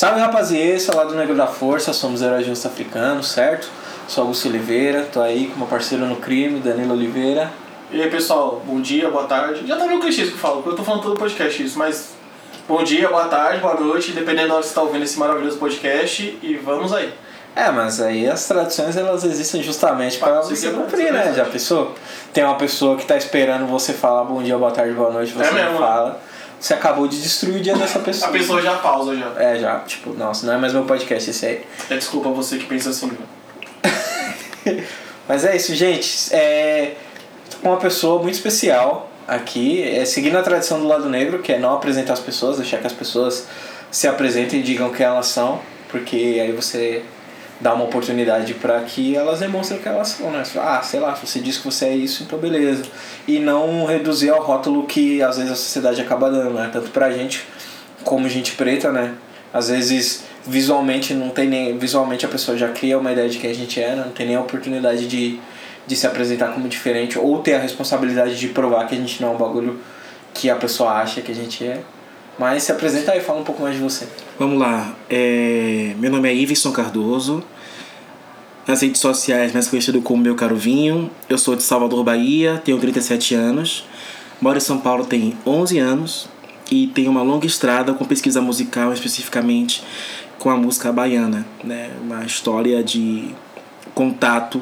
Salve rapaziada, lá do Negro da Força, somos Herói Justo Africano, certo? Sou Augusto Oliveira, tô aí com meu parceiro no crime, Danilo Oliveira. E aí pessoal, bom dia, boa tarde. Já tá meio clichê isso que eu falo, porque eu tô falando todo podcast isso, mas bom dia, boa tarde, boa noite, dependendo da hora que você tá ouvindo esse maravilhoso podcast e vamos aí. É, mas aí as traduções elas existem justamente para você é cumprir, né? verdade. Já pensou? Tem uma pessoa que tá esperando você falar bom dia, boa tarde, boa noite, você É não fala. Você acabou de destruir o dia dessa pessoa. A pessoa já pausa já. É, já, tipo, nossa, não é mais meu podcast esse aí. É desculpa você que pensa assim. Mas é isso, gente. É uma pessoa muito especial aqui, é, seguindo a tradição do lado negro, que é não apresentar as pessoas, deixar que as pessoas se apresentem e digam quem elas são, porque aí você dá uma oportunidade para que elas demonstrem que elas são, né? Ah, sei lá, você diz que você é isso, então beleza. E não reduzir ao rótulo que às vezes a sociedade acaba dando, né? Tanto pra gente como gente preta, né? Às vezes visualmente não tem nem visualmente a pessoa já cria uma ideia de quem a gente é, né? não tem nem a oportunidade de, de se apresentar como diferente ou ter a responsabilidade de provar que a gente não é um bagulho que a pessoa acha que a gente é. Mas se apresenta aí, fala um pouco mais de você. Vamos lá. É, meu nome é Iveson Cardoso. Nas redes sociais, mais conhecido como Meu Caro Vinho. Eu sou de Salvador, Bahia, tenho 37 anos. Moro em São Paulo tem 11 anos. E tenho uma longa estrada com pesquisa musical, especificamente com a música baiana. Né? Uma história de contato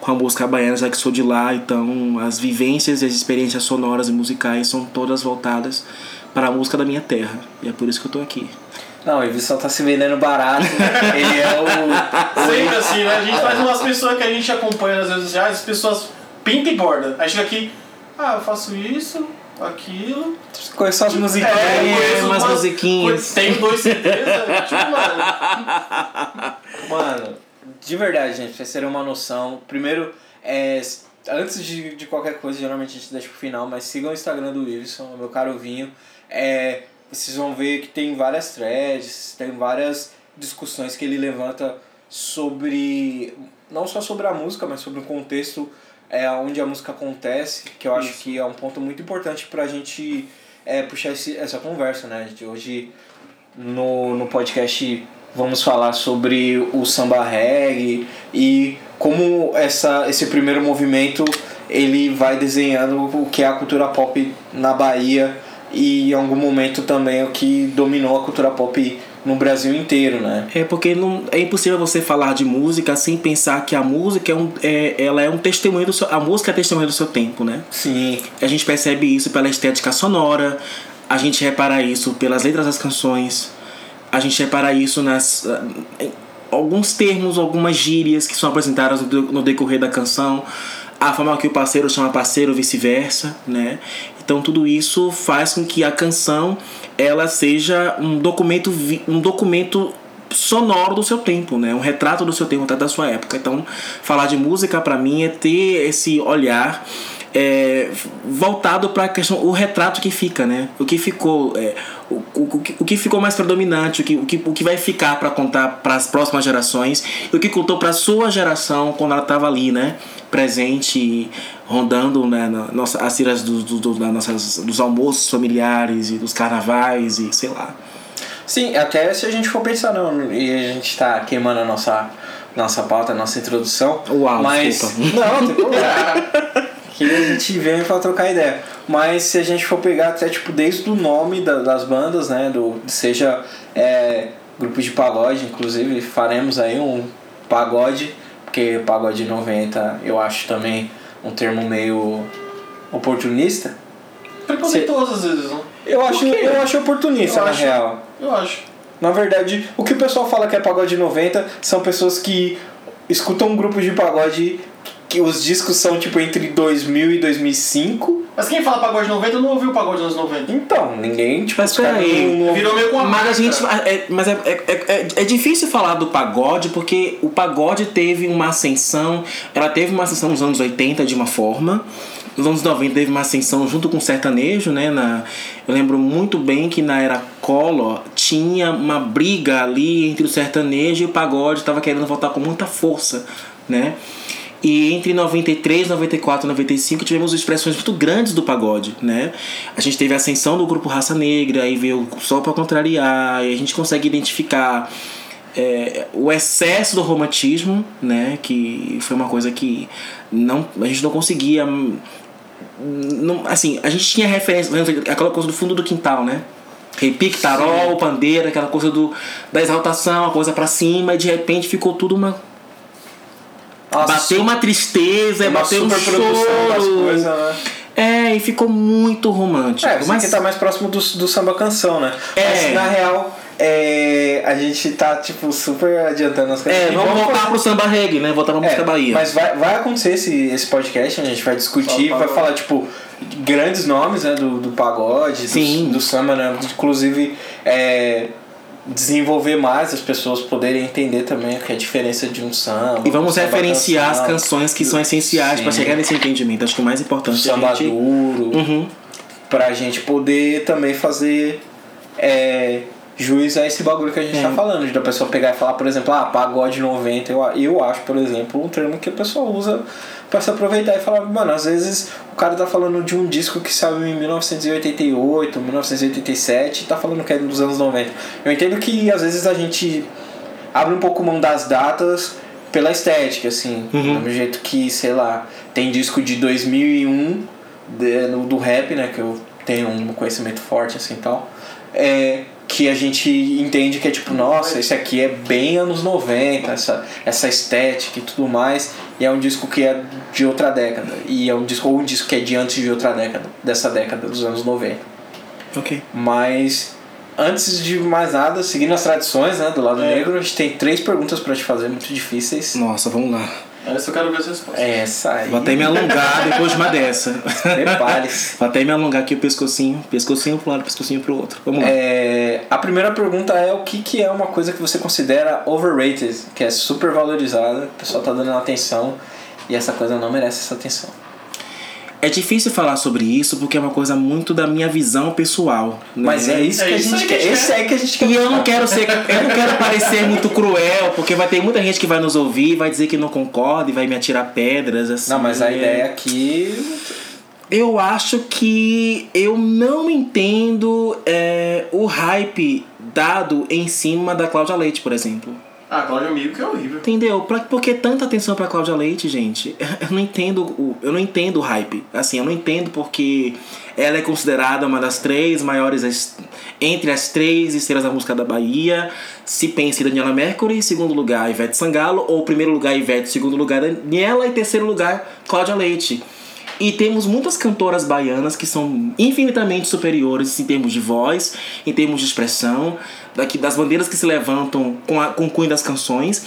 com a música baiana, já que sou de lá. Então, as vivências e as experiências sonoras e musicais são todas voltadas para a música da minha terra. E é por isso que eu tô aqui. Não, o Ivisson tá se vendendo barato. Ele é o. Sempre assim, né? A gente faz umas pessoas que a gente acompanha nas redes sociais, as pessoas pintam e bordam. Aí chega aqui, ah, eu faço isso, aquilo. Conhece as musiquinhas. É, eu conheço umas musiquinhas. Tenho dois CDs, né? tipo, mano. Mano, de verdade, gente, pra vocês terem uma noção. Primeiro, é, antes de, de qualquer coisa, geralmente a gente deixa pro final, mas sigam o Instagram do Wilson, meu caro vinho. É, vocês vão ver que tem várias threads, tem várias discussões que ele levanta sobre. não só sobre a música, mas sobre o contexto é, onde a música acontece, que eu acho Isso. que é um ponto muito importante pra gente é, puxar esse, essa conversa, né? De hoje no, no podcast vamos falar sobre o samba reggae e como essa, esse primeiro movimento ele vai desenhando o que é a cultura pop na Bahia e em algum momento também o que dominou a cultura pop no Brasil inteiro, né? É porque não, é impossível você falar de música sem pensar que a música é um, é, ela é um testemunho do seu, a música é testemunho do seu tempo, né? Sim, A gente percebe isso pela estética sonora, a gente repara isso pelas letras das canções, a gente repara isso nas em alguns termos, algumas gírias que são apresentadas no decorrer da canção, a forma que o parceiro chama parceiro, vice-versa, né? Então tudo isso faz com que a canção ela seja um documento um documento sonoro do seu tempo, né? Um retrato do seu tempo, da sua época. Então, falar de música para mim é ter esse olhar é, voltado para a questão o retrato que fica, né? O que ficou, é, o, o, o que- ficou mais predominante, o que, o que, o que vai ficar para contar para as próximas gerações o que contou para sua geração quando ela estava ali, né? Presente, rondando né, na nossa, as tiras do, do, do- nossas, dos almoços familiares e dos carnavais e sei lá. Sim, até se a gente for pensar, não, e a gente tá queimando a nossa, nossa pauta, a nossa introdução. Uau, mas. desculpa. Não, tem problema. que a gente vem pra trocar ideia. Mas se a gente for pegar até tipo desde o nome da- das bandas, né? Do, seja é, grupos de pagode, inclusive, faremos aí um pagode, porque pagode 90 eu acho também um termo meio oportunista. Preconceituoso às vezes, né? Eu acho, eu acho oportunista, Eu na acho. real. Eu acho. Na verdade, o que o pessoal fala que é pagode 90 são pessoas que escutam grupos de pagode que os discos são tipo entre 2000 e 2005. Mas quem fala pagode 90 não ouviu o pagode dos anos 90. Então, ninguém, tipo, Mas peraí. não- não- Virou meio com a Mas a marca. gente. É, mas é, é, é, é difícil falar do pagode porque o pagode teve uma ascensão. Ela teve uma ascensão nos anos 80 de uma forma. Nos anos 90 teve uma ascensão junto com o sertanejo, né? Na, eu lembro muito bem que na era Collor tinha uma briga ali entre o sertanejo e o pagode, estava querendo voltar com muita força, né? E entre 93, 94 e 95 tivemos expressões muito grandes do pagode, né? A gente teve a ascensão do grupo Raça Negra, aí veio Só para Contrariar, e a gente consegue identificar é, o excesso do romantismo, né? Que foi uma coisa que não, a gente não conseguia. Não, assim, a gente tinha referência, aquela coisa do fundo do quintal, né? Repique, tarol, Sim. pandeira, aquela coisa do, da exaltação, a coisa para cima, e de repente ficou tudo uma nossa, bateu uma tristeza, uma bateu um choro. Coisas, né? É, e ficou muito romântico. É, mas que tá mais próximo do, do samba canção, né? É. Mas, na real, é, a gente tá, tipo, super adiantando as coisas. É, vamos, vamos voltar pro samba reggae, né? Voltar pra música é, Bahia. Mas vai, vai acontecer esse, esse podcast, a gente vai discutir, vai falar, tipo, grandes nomes, né? Do, do pagode, Sim. Do, do samba, né? Inclusive, é desenvolver mais, as pessoas poderem entender também que é a diferença de um samba. E vamos referenciar canção, as canções que são essenciais para chegar nesse entendimento. Acho que o mais importante o samba é a gente... duro. Uhum. Pra gente poder também fazer é, juiz a esse bagulho que a gente é. tá falando. Da pessoa pegar e falar, por exemplo, ah, pagode 90. Eu, eu acho, por exemplo, um termo que a pessoa usa para se aproveitar e falar, mano, às vezes o cara tá falando de um disco que saiu em 1988, 1987 e tá falando que é dos anos 90. Eu entendo que às vezes a gente abre um pouco mão das datas pela estética, assim, uhum. do jeito que, sei lá, tem disco de 2001 de, do rap, né, que eu tenho um conhecimento forte assim tal. É, que a gente entende que é tipo, nossa, esse aqui é bem anos 90, essa, essa estética e tudo mais, e é um disco que é de outra década, e é um disco, ou um disco que é de antes de outra década, dessa década, dos anos 90. Ok. Mas, antes de mais nada, seguindo as tradições né, do lado é. negro, a gente tem três perguntas para te fazer, muito difíceis. Nossa, vamos lá. Essa eu quero ver as respostas. Essa aí. Vou até me alongar depois de uma dessa. Prepare-se. Vou até me alongar aqui o pescocinho. Pescocinho pro lado, pescocinho pro outro. Vamos lá. É, a primeira pergunta é o que, que é uma coisa que você considera overrated, que é super valorizada, o pessoal tá dando atenção e essa coisa não merece essa atenção. É difícil falar sobre isso porque é uma coisa muito da minha visão pessoal. Né? Mas é isso é que a gente quer. Esse é que a gente quer. E eu não quero ser, eu não quero parecer muito cruel, porque vai ter muita gente que vai nos ouvir, vai dizer que não concorda e vai me atirar pedras assim. Não, mas a é... ideia aqui eu acho que eu não entendo é, o hype dado em cima da Cláudia Leite, por exemplo. Ah, Cláudia Amigo que é horrível. Entendeu? Pra, por que tanta atenção pra Cláudia Leite, gente? Eu não entendo o, eu não entendo o hype. Assim, eu não entendo porque ela é considerada uma das três maiores entre as três estrelas da música da Bahia. Se pensa em Daniela Mercury, segundo lugar Ivete Sangalo, ou primeiro lugar Ivete, segundo lugar Daniela e terceiro lugar Cláudia Leite. E temos muitas cantoras baianas que são infinitamente superiores em termos de voz, em termos de expressão, daqui das bandeiras que se levantam com, a, com o cunho das canções.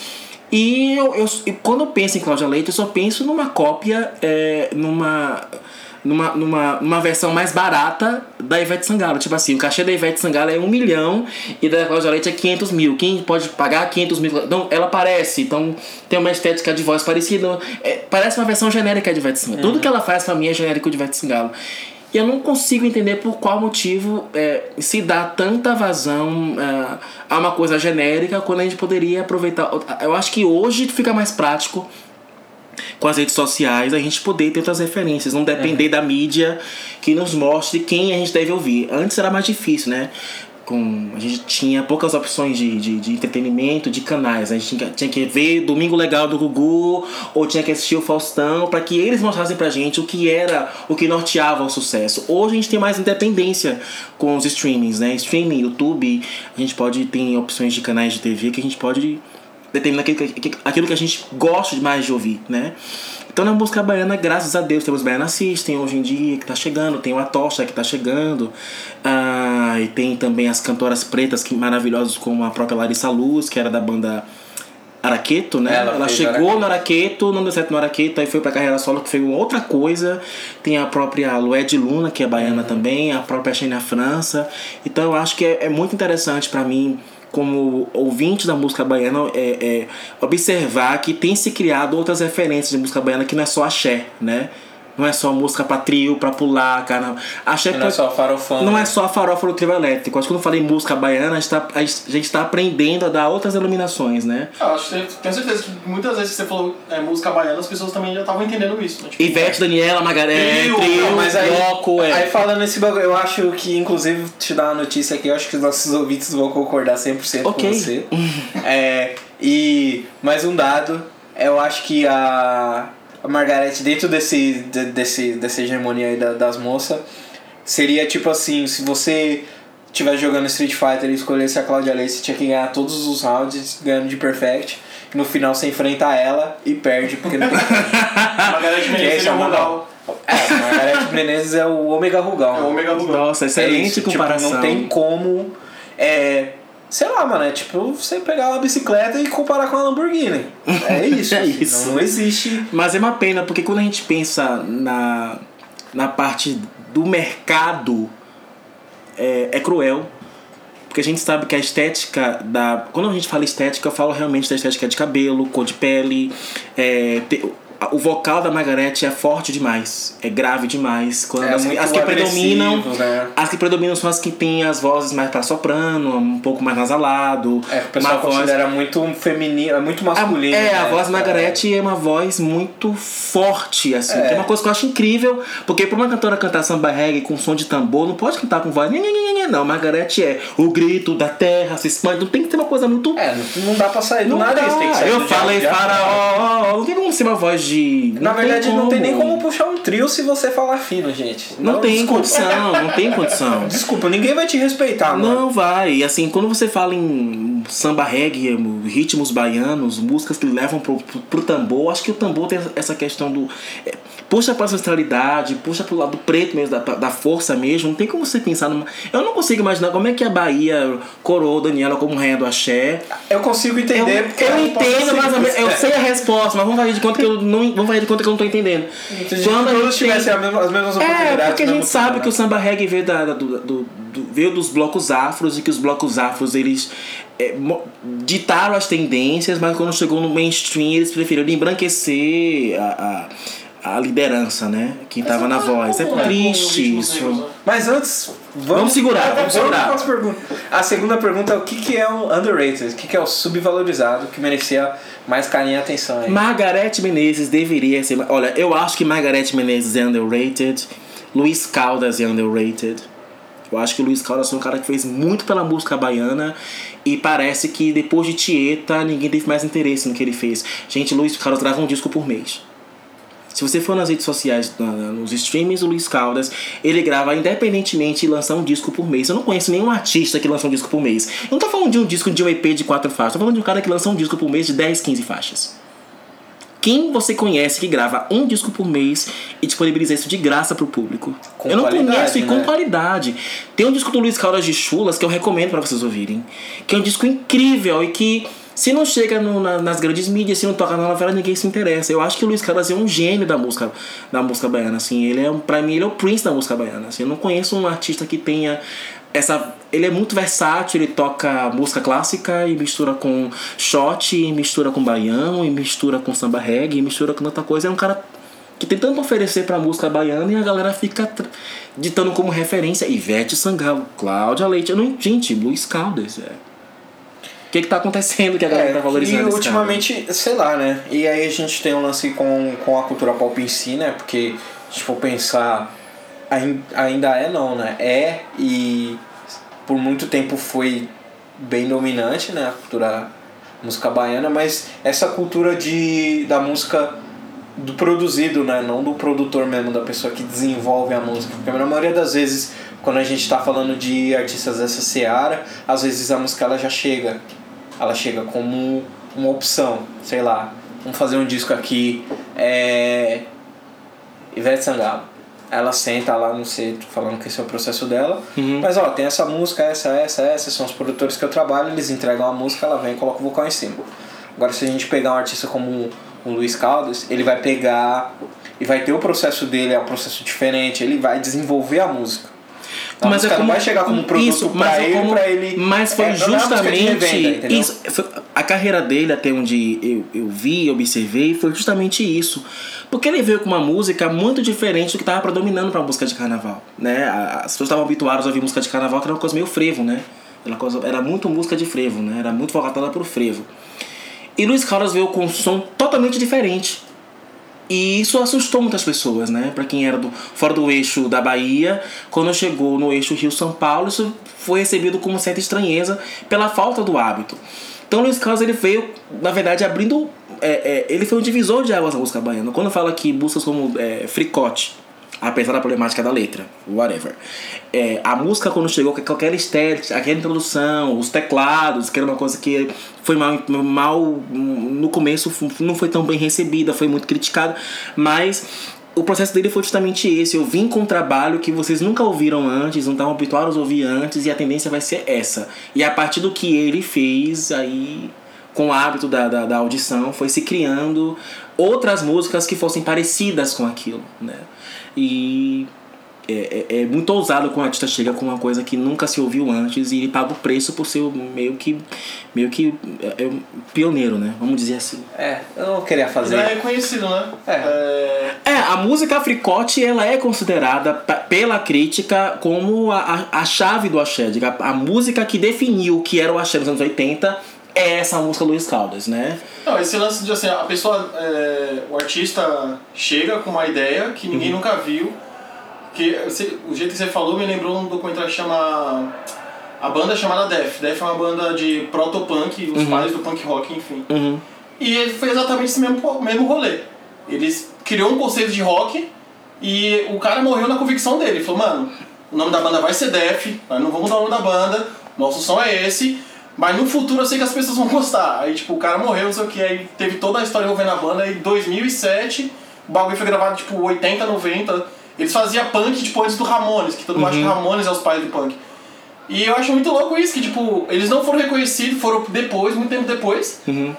E eu, eu, quando eu penso em Cláudia Leite, eu só penso numa cópia, é, numa numa, numa, numa versão mais barata da Ivete Sangalo. Tipo assim, o cachê da Ivete Sangalo é um milhão e da Cláudia Leite é 500 mil. Quem pode pagar 500 mil? Então, ela parece. Então, tem uma estética de voz parecida. É, parece uma versão genérica de Ivete Sangalo. Uhum. Tudo que ela faz pra mim é genérico de Ivete Sangalo. E eu não consigo entender por qual motivo é, se dá tanta vazão é, a uma coisa genérica quando a gente poderia aproveitar. Eu acho que hoje fica mais prático com as redes sociais, a gente poder ter outras referências, não depender é. da mídia que nos mostre quem a gente deve ouvir. Antes era mais difícil, né? Com, a gente tinha poucas opções de, de, de entretenimento, de canais. A gente tinha, tinha, que ver Domingo Legal do Gugu ou tinha que assistir o Faustão para que eles mostrassem pra gente o que era, o que norteava o sucesso. Hoje a gente tem mais independência com os streamings, né? Streaming, YouTube, a gente pode ter opções de canais de TV que a gente pode determina aquilo que, a gente gosta mais de ouvir, né? Então na música baiana, graças a Deus, temos Baiana System hoje em dia que está chegando, tem o Atocha que está chegando, ah, e tem também as cantoras pretas que maravilhosas como a própria Larissa Luz, que era da banda Araqueto, né? Ela, Ela chegou Araqueto. no Araqueto, não deu certo no Araqueto, aí foi pra carreira solo que foi outra coisa. Tem a própria Lued Luna, que é baiana uhum. também, a própria Xenia França. Então eu acho que é, é muito interessante para mim como ouvinte da música baiana, é, é, observar que tem se criado outras referências de música baiana que não é só axé, né? Não é só música pra trio, pra pular, cara. Achei Não é só farofão. não né? é só a farofa do trio elétrico. Acho que quando eu falei música baiana, a gente, tá, a gente tá aprendendo a dar outras iluminações, né? Ah, acho que tenho certeza que muitas vezes que você falou é, música baiana, as pessoas também já estavam entendendo isso. Né? Tipo, Ivete, Daniela, Magaré, Trio, trio, mas aí, bloco, é. aí falando esse bagulho, eu acho que, inclusive, te dar uma notícia aqui, eu acho que os nossos ouvintes vão concordar 100% Ok. com você. é, e mais um dado, eu acho que a, a Margareth, dentro desse, de- desse, dessa hegemonia aí da- das moças, seria tipo assim, se você estivesse jogando Street Fighter e escolhesse a Claudia Leite, você tinha que ganhar todos os rounds ganhando de perfect. No final você enfrenta ela e perde, porque não tem Margareth Que Menezes seria é o Rugal. É, Margareth Menezes é o Ômega Rugal. É o Omega Rugal. Nossa, excelente É isso, tipo, comparação. não tem como. É, sei lá, mano, é tipo você pegar uma bicicleta e comparar com a Lamborghini. É isso. É isso. Não, não existe. Mas é uma pena, porque quando a gente pensa na, na parte do mercado, é, é cruel. Porque a gente sabe que a estética da. Quando a gente fala estética, eu falo realmente da estética de cabelo, cor de pele. É, te- o vocal da Margareth é forte demais, é grave demais. Quando É as, as que predominam. né? As que predominam são as que têm as vozes mais para soprano, um pouco mais nasalado. É, o pessoal uma voz considera muito feminino, é muito a- masculino. é, a né? voz da Margareth é uma voz muito forte, assim. É. É uma coisa que eu acho incrível, porque pra uma cantora cantar samba reggae com som de tambor, não pode cantar com voz. Não, Margareth é o grito da terra, se expande. Não tem que ter uma coisa muito. É, não, dá pra sair do nariz, dá. tem que sair Eu falei faraó, não tem como ser uma voz Na verdade, não tem nem como puxar um trio se você falar fino, gente. Não, tem desculpa. condição, não tem condição. Desculpa, ninguém vai te respeitar, mano. Não vai. E assim, quando você fala em samba reggae, ritmos baianos, músicas que levam pro, pro, pro tambor, acho que o tambor tem essa questão do. é, puxa pra ancestralidade, puxa pro lado preto mesmo, da, da força mesmo. Não tem como você pensar numa. Eu não consigo imaginar como é que a Bahia coroou Daniela como rainha do axé. Eu consigo Eu, entender porque eu é resposta entendo, mas simples. eu sei a resposta, mas vamos fazer de conta que eu não, vamos fazer de conta que eu não tô entendendo. Se Quando a todos tem- tivessem as mesmas é, oportunidades. porque a no gente sabe que o né? samba reggae veio, da, do, do- do- veio dos blocos afros e que os blocos afros eles é, ditaram as tendências, mas quando chegou no mainstream eles preferiram embranquecer a, a, a liderança, né? Quem tava na voz. É né, triste isso. né? Mas antes, vamos, Vamos segurar, vamos segurar. A segunda pergunta é o que, que é o underrated? O que, que é o subvalorizado que merecia mais carinho e atenção aí? Margareth Menezes deveria ser. Olha, eu acho que Margareth Menezes é underrated. Luiz Caldas é underrated. Eu acho que o Luiz Caldas foi um cara que fez muito pela música baiana e parece que depois de Tieta ninguém teve mais interesse no que ele fez. Gente, Luiz Caldas grava um disco por mês. Se você for nas redes sociais, nos streamings do Luiz Caldas, ele grava independentemente e lança um disco por mês. Eu não conheço nenhum artista que lança um disco por mês. Eu não tô falando de um disco de um EP de quatro faixas, tô falando de um cara que lança um disco por mês de 10, 15 faixas. Quem você conhece que grava um disco por mês e disponibiliza isso de graça pro público? Com eu não conheço e com né? qualidade. Tem um disco do Luiz Caldas de Chulas que eu recomendo para vocês ouvirem. Que é um disco incrível e que se não chega no- na- nas grandes mídias, se não toca na novela, ninguém se interessa. Eu acho que o Luiz Caldas é um gênio da música, da música baiana. Assim, ele é, pra mim, ele é o Prince da música baiana. Assim, eu não conheço um artista que tenha essa. Ele é muito versátil, ele toca música clássica e mistura com shot, e mistura com baião, e mistura com samba reggae, e mistura com tanta coisa. É um cara que tem tanto a oferecer pra música baiana e a galera fica ditando como referência Ivete Sangalo, Cláudia Leite. Eu não, gente, Luiz Caldas. É. O que que tá acontecendo que a galera tá valorizando É, e ultimamente, sei lá, né? E aí a gente tem um lance com, com a cultura pop em si, né? Porque, se for pensar, ain- ainda é não, né? É e por muito tempo foi bem dominante, né? A cultura música baiana, mas essa cultura de, da música do produzido, né? Não do produtor mesmo, da pessoa que desenvolve a música. Porque na maioria das vezes, quando a gente tá falando de artistas dessa seara, às vezes a música ela já chega. Ela chega como uma opção, sei lá. Vamos fazer um disco aqui. É. Ivete Sangalo. Ela senta lá no centro falando que esse é o processo dela. Uhum. Mas ó, tem essa música, essa, essa, essa, são os produtores que eu trabalho, eles entregam a música, ela vem e coloca o vocal em cima. Agora se a gente pegar um artista como o Luiz Caldas, ele vai pegar e vai ter o processo dele, é um processo diferente, ele vai desenvolver a música. A Mas é como- não vai chegar como produto isso, pra é ele, como- pra ele. Mas foi é, justamente revenda, isso. foi- a carreira dele, até onde eu, eu vi, observei, foi justamente isso. Porque ele veio com uma música muito diferente do que estava predominando pra música de carnaval. Né? A- As pessoas estavam habituadas a ouvir música de carnaval, que era uma coisa meio frevo, né? Era, coisa, era muito música de frevo, né? Era muito voltada pro frevo. E Luiz Carlos veio com um som totalmente diferente. E isso assustou muitas pessoas, né? Pra quem era do, fora do eixo da Bahia, quando chegou no eixo Rio-São Paulo, isso foi recebido como certa estranheza pela falta do hábito. Então Luiz Carlos ele veio, na verdade, abrindo. é, é, ele foi um divisor de águas da música baiana. Quando fala que buscas como é, fricote, apesar da problemática da letra, whatever. É, a música quando chegou com aquela estética, aquela introdução, os teclados, que era uma coisa que foi mal, mal no começo não foi tão bem recebida, foi muito criticada, mas o processo dele foi justamente esse. Eu vim com um trabalho que vocês nunca ouviram antes, não estavam habituados a ouvir antes, e a tendência vai ser essa. E a partir do que ele fez, aí com o hábito da, da, da audição, foi se criando outras músicas que fossem parecidas com aquilo, né? E é, é, é muito ousado quando o artista chega com uma coisa que nunca se ouviu antes e ele paga o preço por ser meio que meio que é, é um pioneiro, né? Vamos dizer assim. É, eu não queria fazer. Já é conhecido, né? É. É, É, a música africote ela é considerada pela crítica como a, a, a chave do axé. Diga, A, música que definiu o que era o axé nos anos 80 é essa música Luiz Caldas, né? Não, esse lance de assim, a pessoa, é, o artista chega com uma ideia que ninguém nunca viu. Que o jeito que você falou me lembrou um documentário que chama. A banda chamada Def. Def é uma banda de proto-punk, os pais do punk rock, enfim. Uhum. E ele foi exatamente esse mesmo, mesmo rolê. Ele criou um conceito de rock e o cara morreu na convicção dele. Ele falou, mano, o nome da banda vai ser Def, nós não vamos dar o nome da banda, nosso som é esse, mas no futuro eu sei que as pessoas vão gostar. Aí, tipo, o cara morreu, não sei o que, aí teve toda a história envolvendo a banda, aí em 2007, o bagulho foi gravado, tipo, 80, 90. Eles faziam punk, tipo, antes do Ramones, que todo mundo acha que Ramones é os pais do punk. E eu acho muito louco isso, que, tipo, eles não foram reconhecidos, foram depois, muito tempo depois, Uhum.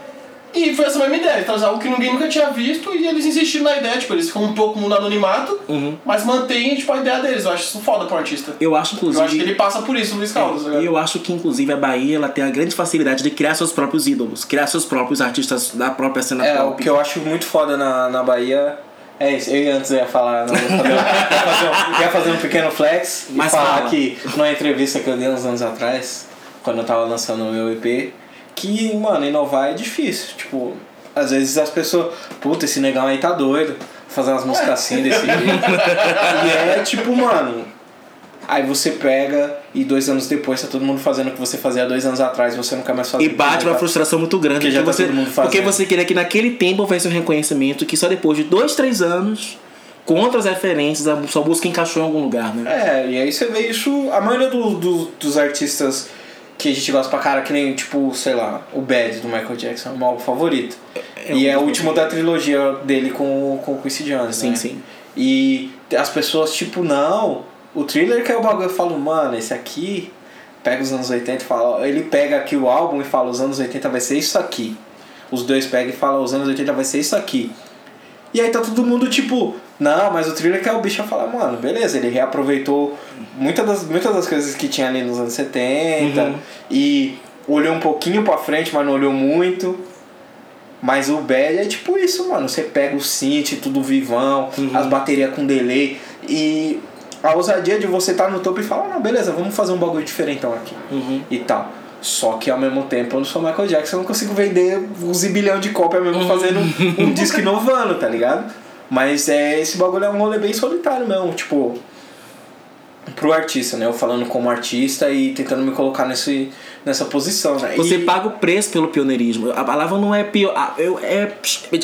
E foi essa mesma ideia, trazer algo que ninguém nunca tinha visto e eles insistiram na ideia, tipo, eles ficam um pouco no anonimato, Uhum. mas mantêm tipo, a ideia deles. Eu acho isso foda pro artista. Eu acho, Eu inclusive. acho que ele passa por isso, Luiz Caldas. tá E eu acho que, inclusive, a Bahia ela tem a grande facilidade de criar seus próprios ídolos, criar seus próprios artistas da própria cena É, o pop. que eu acho muito foda na, na Bahia é isso. Eu antes ia falar, não, ia, fazer, ia, fazer um, ia fazer um pequeno flex e Mas falar fala. que numa entrevista que eu dei uns anos atrás, quando eu tava lançando o meu EP, que, mano, inovar é difícil. Tipo, às vezes as pessoas, puta, esse negão aí tá doido, fazer umas músicas assim desse jeito. e é tipo, mano. Aí você pega e dois anos depois tá todo mundo fazendo o que você fazia dois anos atrás e você nunca mais faz E bate uma frustração muito grande. Porque já tá você, todo mundo porque você queria que naquele tempo houvesse um reconhecimento que só depois de dois, três anos, com outras referências, a sua música encaixou em algum lugar, né? É, e aí você vê isso. A maioria do, do- dos artistas que a gente gosta pra cara, que nem, tipo, sei lá, o Bad do Michael Jackson, é meu álbum favorito. É e um é o último da trilogia dele com, com o Quincy Jones. Sim, né? sim. E as pessoas, tipo, não, o thriller que é o bagulho, eu falo, mano, esse aqui pega os anos 80 e fala. Ele pega aqui o álbum e fala, os anos 80 vai ser isso aqui. Os dois pegam e falam, os anos 80 vai ser isso aqui. E aí tá todo mundo tipo, não, mas o thriller que é o bicho a falar, mano, beleza, ele reaproveitou muitas das, muitas das coisas que tinha ali nos anos 70 Uhum. e olhou um pouquinho pra frente, mas não olhou muito. Mas o Bad é tipo isso, mano. Você pega o synth, tudo vivão, Uhum. as baterias com delay e a ousadia de você estar no topo e falar, não, beleza, vamos fazer um bagulho diferentão aqui Uhum. e tal. Só que ao mesmo tempo eu não sou Michael Jackson, eu não consigo vender um zibilhão de cópia mesmo fazendo um, um disco inovando, tá ligado? Mas é, esse bagulho é um rolê bem solitário mesmo, tipo, pro artista, né? Eu falando como artista e tentando me colocar nesse, nessa posição, né? Você e, paga o preço pelo pioneirismo. A palavra não é pio... eu, é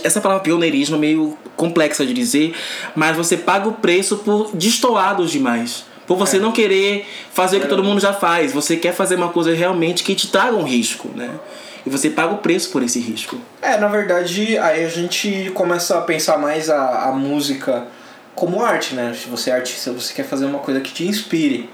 essa palavra pioneirismo é meio complexa de dizer, mas você paga o preço por destoados demais. Por você não querer fazer o que todo mundo já faz. Você quer fazer uma coisa realmente que te traga um risco, né? E você paga o preço por esse risco. É, na verdade, aí a gente começa a pensar mais a, a música como arte, né? Se você é artista, você quer fazer uma coisa que te inspire.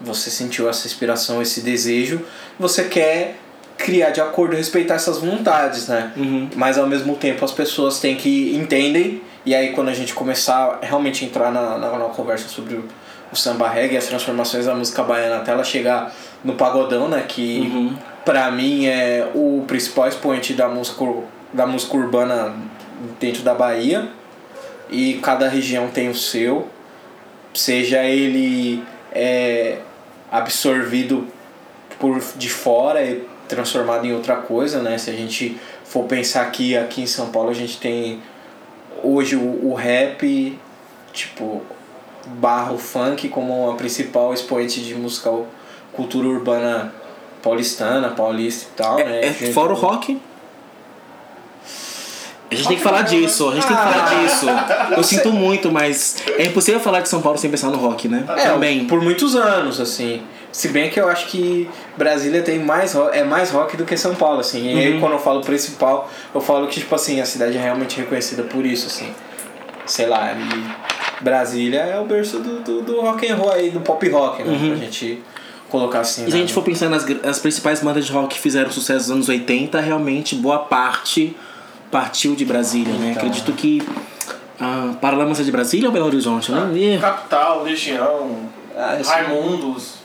Você sentiu essa inspiração, esse desejo, você quer criar de acordo, respeitar essas vontades, né? Uhum. Mas ao mesmo tempo as pessoas têm que entendem, e aí quando a gente começar a realmente entrar na, na, na conversa sobre o, o samba reggae, as transformações da música baiana até ela chegar no pagodão, né? Que Uhum. Pra mim é o principal expoente da música, da música urbana dentro da Bahia. E cada região tem o seu, seja ele é, absorvido por de fora e transformado em outra coisa, né? Se a gente for pensar aqui, aqui em São Paulo a gente tem hoje o, o rap, tipo, barra o funk como a principal expoente de música cultura urbana paulistana, paulista e tal, né? É, fora o rock. A gente tem que falar disso, a gente tem que Ah. falar disso. Eu sinto muito, mas é impossível falar de São Paulo sem pensar no rock, né? É, Também. por muitos anos, assim. Se bem que eu acho que Brasília tem mais rock, é mais rock do que São Paulo, assim. E Uhum. aí quando eu falo principal, eu falo que, tipo assim, a cidade é realmente reconhecida por isso, assim. Sei lá, e Brasília é o berço do, do, do rock and roll aí, do pop rock, né? Pra gente colocar assim. E se a né? gente for pensar nas as principais bandas de rock que fizeram sucesso nos anos 80, realmente boa parte partiu de Brasília, né? Então. Acredito que. Ah, Paralamas é de Brasília ou Belo Horizonte? Nem- Capital, Legião, Ah. Raimundos.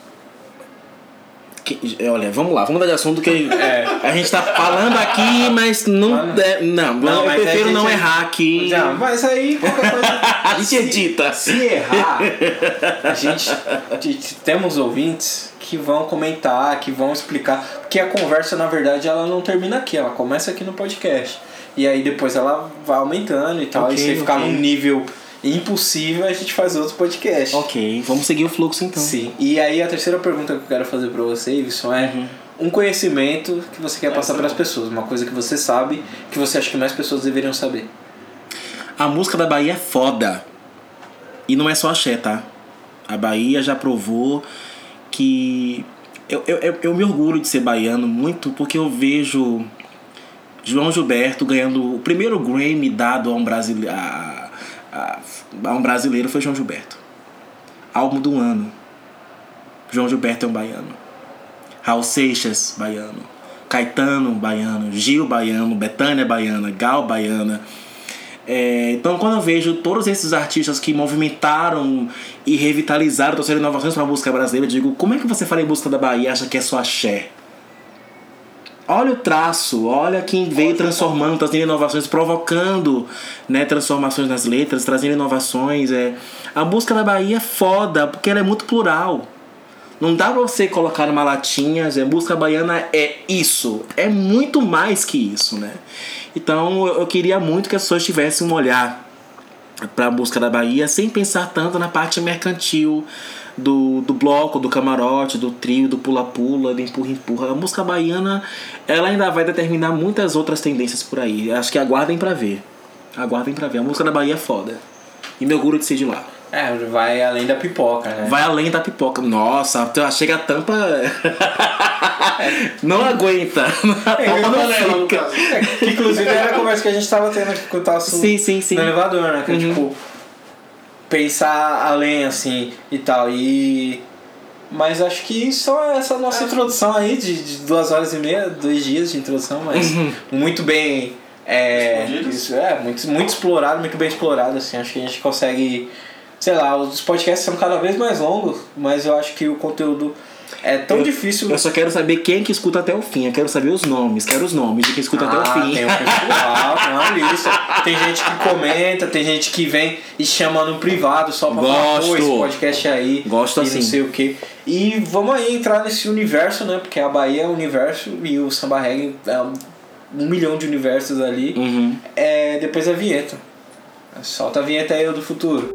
Que- olha, vamos lá, vamos dar de assunto que É. a gente tá falando aqui, mas não. Mano. é, não, Não, eu prefiro gente não é- errar aqui. Já, mas aí qualquer coisa. A gente se- edita. Se errar, a gente, a gente- temos ouvintes que vão comentar, que vão explicar, porque a conversa na verdade ela não termina aqui, ela começa aqui no podcast. E aí depois ela vai aumentando e tal, Ok, e se ficar ok. num nível impossível, a gente faz outro podcast. Ok, vamos seguir o fluxo então. Sim. E aí a terceira pergunta que eu quero fazer pra você, Iveson, é Uhum. um conhecimento que você quer É, passar para as pessoas, uma coisa que você sabe, que você acha que mais pessoas deveriam saber. A música da Bahia é foda. E não é só axé, tá? A Bahia já provou que. Eu, eu, eu, eu me orgulho de ser baiano muito porque eu vejo João Gilberto ganhando o primeiro Grammy dado a um brasileiro. A, um brasileiro foi João Gilberto. Álbum do ano. João Gilberto é um baiano. Raul Seixas, baiano. Caetano, baiano. Gil, baiano. Betânia, baiana. Gal, baiana. É, então, quando eu vejo todos esses artistas que movimentaram e revitalizaram, trouxeram inovações para a música brasileira, eu digo: como é que você fala em música da Bahia acha que é só axé? Olha o traço, olha quem veio transformando, trazendo inovações, provocando né, transformações nas letras, trazendo inovações. É. A música da Bahia é foda, porque ela é muito plural. Não dá pra você colocar numa latinha, é, música baiana é isso. É muito mais que isso, né? Então eu queria muito que as pessoas tivessem um olhar pra música da Bahia sem pensar tanto na parte mercantil do, do bloco, do camarote, do trio, do pula-pula, do empurra-empurra. A música baiana, ela ainda vai determinar muitas outras tendências por aí. Acho que aguardem pra ver. Aguardem pra ver. A música da Bahia é foda. E orgulho de ser de lá. É, vai além da pipoca, né? Vai além da pipoca. Nossa, chega a tampa. não aguenta. É, não. É, que inclusive era a conversa que a gente tava tendo aqui com o Tasso Sim, sim, sim. no elevador, né? Que é, Uhum. tipo, pensar além, assim, e tal. E. Mas acho que só essa nossa introdução aí de, de duas horas e meia, dois dias de introdução, mas muito bem. É, isso, é muito, muito explorado, muito bem explorado, assim. Acho que a gente consegue. Sei lá, os podcasts são cada vez mais longos, mas eu acho que o conteúdo é tão Eu- difícil. Eu só quero saber quem que escuta até o fim. Eu quero saber os nomes. Quero os nomes de quem escuta até o fim. Ah, Tem o pessoal, tem uma lista. Tem gente que comenta, tem gente que vem e chama no privado só pra falar, pô, Gosto. esse podcast aí. Gosto e assim. não sei o que. E vamos aí entrar nesse universo, né? Porque a Bahia é um universo e o samba reggae é um, um milhão de universos ali. Uhum. É, depois a vinheta. Solta a vinheta aí, do futuro.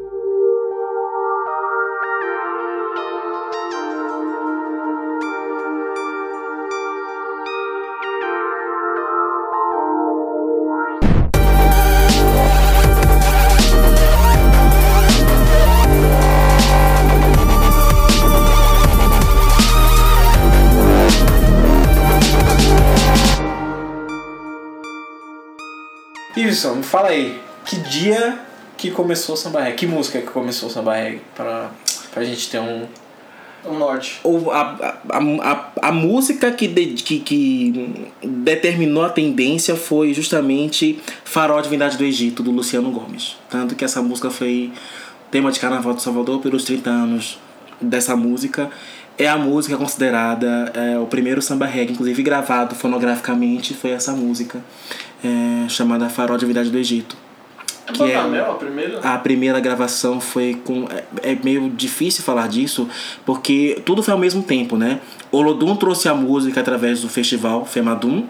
Me fala aí. Que dia que começou o samba reggae? Que música que começou o samba reggae? Pra, pra gente ter um... O norte. O, a, a, a, a música que, de, que, que determinou a tendência foi justamente Farol Divindade do Egito, do Luciano Gomes. Tanto que essa música foi tema de Carnaval de Salvador pelos 30 anos dessa música. É a música considerada é, o primeiro samba reggae, inclusive gravado fonograficamente, foi essa música, é, chamada Farol de Divindade do Egito. É que é- Banamel a primeira? A primeira gravação foi com. É, é meio difícil falar disso, porque tudo foi ao mesmo tempo, né? Olodum trouxe a música através do festival Femadum.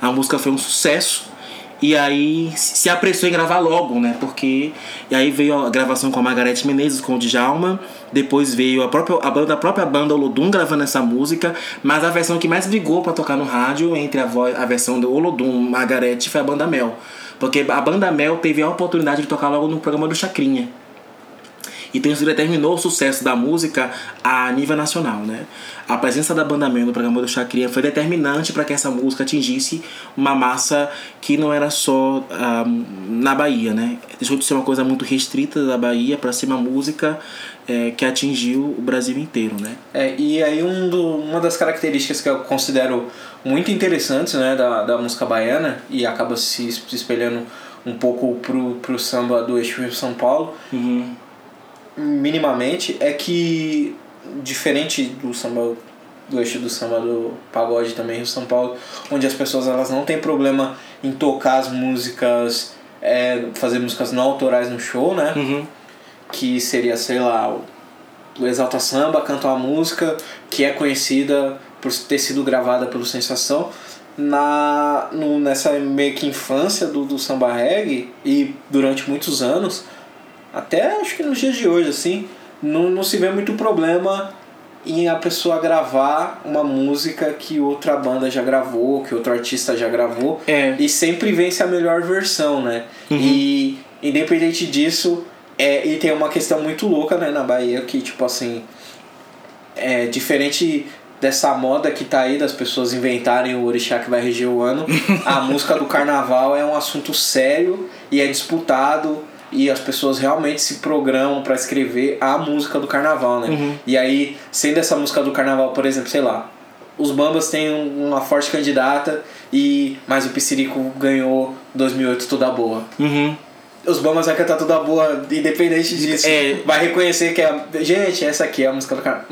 A música foi um sucesso. E aí se apressou em gravar logo, né? Porque. E aí veio a gravação com a Margarete Menezes, com o Djalma. Depois veio a própria, a, banda, a própria banda Olodum gravando essa música. Mas a versão que mais brigou para tocar no rádio, entre a, voz, a versão do Olodum Margarete, foi a banda Mel. Porque a banda Mel teve a oportunidade de tocar logo no programa do Chacrinha. Então isso determinou o sucesso da música a nível nacional, né? A presença da banda Mel no programa do Chacrinha foi determinante para que essa música atingisse uma massa que não era só na Bahia, né? Deixou de ser uma coisa muito restrita da Bahia para ser uma música eh, que atingiu o Brasil inteiro, né? É, e aí um do, uma das características que eu considero muito interessantes né, da, da música baiana e acaba se es- espelhando um pouco pro, pro samba do eixo Rio São Paulo, Uhum. Minimamente, é que diferente do samba do eixo do samba do pagode também Rio São Paulo, onde as pessoas elas não têm problema em tocar as músicas, é, fazer músicas não autorais no show, né? Uhum. que seria, sei lá, o o Exalta Samba canta uma música que é conhecida por ter sido gravada pelo Sensação. Na, no, nessa meio que infância do, do samba reggae e durante muitos anos, até acho que nos dias de hoje, assim, não, não se vê muito problema em a pessoa gravar uma música que outra banda já gravou, que outro artista já gravou. É. E sempre vence a melhor versão, né? E independente disso, é, e tem uma questão muito louca né, na Bahia que, tipo assim, é diferente dessa moda que tá aí das pessoas inventarem o orixá que vai reger o ano, a música do carnaval é um assunto sério e é disputado e as pessoas realmente se programam para escrever a música do carnaval, né? E aí, sendo essa música do carnaval, por exemplo, sei lá, os Bambas têm um- uma forte candidata e mas o Piscirico ganhou 2008 toda boa. Uhum. Os Bambas vai cantar toda boa, independente disso. É. Vai reconhecer que é. Gente, essa aqui é a música do carnaval.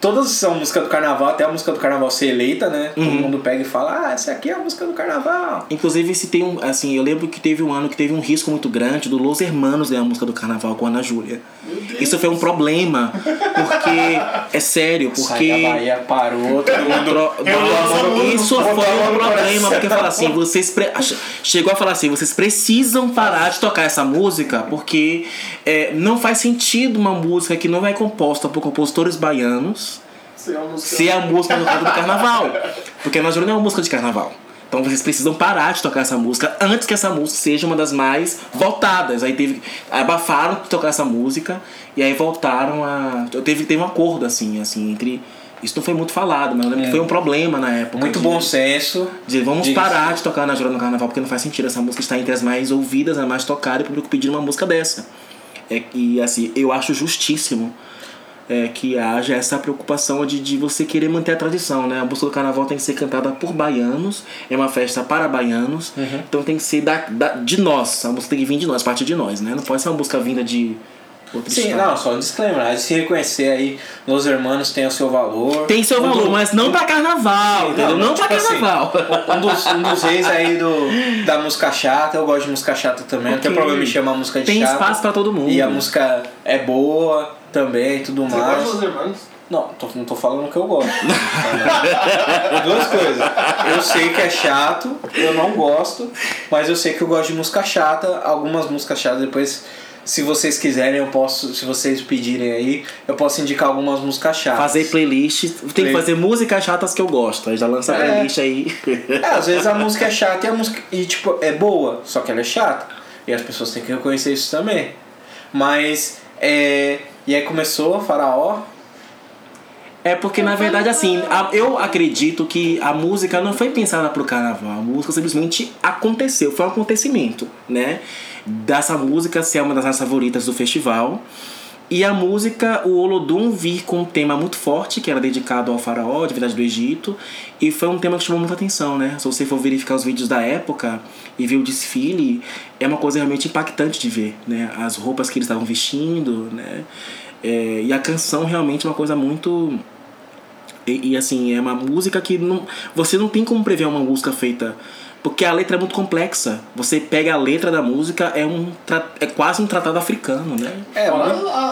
Todas são música do carnaval, até a música do carnaval ser eleita, né? Todo mundo pega e fala, ah, essa aqui é a música do carnaval. Inclusive, se tem um. Assim, eu lembro que teve um ano que teve um risco muito grande do Los Hermanos ganhar a música do carnaval com a Ana Júlia. Isso foi um problema. Porque. É sério, Sai porque. da Bahia, parou, todo mundo. Eu Isso foi um problema, porque fala assim, vocês pre- chegou a falar assim, vocês precisam parar de tocar essa música, porque é, não faz sentido uma música que não é composta por compositores baianos Música- ser a música do do carnaval. Porque a Ana Júlia não é uma música de carnaval. Então vocês precisam parar de tocar essa música antes que essa música seja uma das mais voltadas. Aí teve. Abafaram de tocar essa música e aí voltaram a. Teve, teve um acordo, assim, assim, entre. Isso não foi muito falado, mas eu lembro que foi um problema na época. É. Muito de- bom senso. Dizer, vamos Diga-se. parar de tocar na Jura no Carnaval porque não faz sentido. Essa música está entre as mais ouvidas, a mais tocada e o público pedindo uma música dessa. É, e assim, eu acho justíssimo é, que haja essa preocupação de, de você querer manter a tradição, né? A música do carnaval tem que ser cantada por baianos, é uma festa para baianos, Uhum. então tem que ser da, da, de nós, a música tem que vir de nós, partir de nós, né? Não pode ser uma música vinda de outro Sim, estado. não, só um disclaimer. A gente se reconhecer aí, Los Hermanos tem o seu valor. Tem seu Um valor, do- mas não pra carnaval, entendeu? Não, pra tipo assim, carnaval. um, dos, um dos reis aí do, da música chata, eu gosto de música chata também, não tem problema em chamar música de Tem chata. espaço pra todo mundo. E a música é boa também e tudo Você gosta mais. dos irmãos? Não, tô, não tô falando que eu gosto. Duas coisas. Eu sei que é chato, eu não gosto, mas eu sei que eu gosto de música chata. Algumas músicas chatas, depois, se vocês quiserem, eu posso, se vocês pedirem aí, eu posso indicar algumas músicas chatas. Fazer playlist. Tem que Play- fazer músicas chatas que eu gosto. Aí já lança a É. playlist aí. É, às vezes a música é chata e a música. E tipo, é boa, só que ela é chata. E as pessoas têm que reconhecer isso também. Mas. É, e aí começou Faraó. É porque, na verdade, assim, a- eu acredito que a música não foi pensada pro carnaval. A música simplesmente aconteceu, foi um acontecimento, né? Dessa música ser uma das minhas favoritas do festival. E a música, o Olodum vir com um tema muito forte, que era dedicado ao faraó, divindade do Egito, e foi um tema que chamou muita atenção, né? Se você for verificar os vídeos da época e ver o desfile, é uma coisa realmente impactante de ver, né? As roupas que eles estavam vestindo, né? É, e a canção realmente é uma coisa muito... E, e assim, é uma música que não, você não tem como prever uma música feita porque a letra é muito complexa. Você pega a letra da música, é, um, é quase um tratado africano, né? É,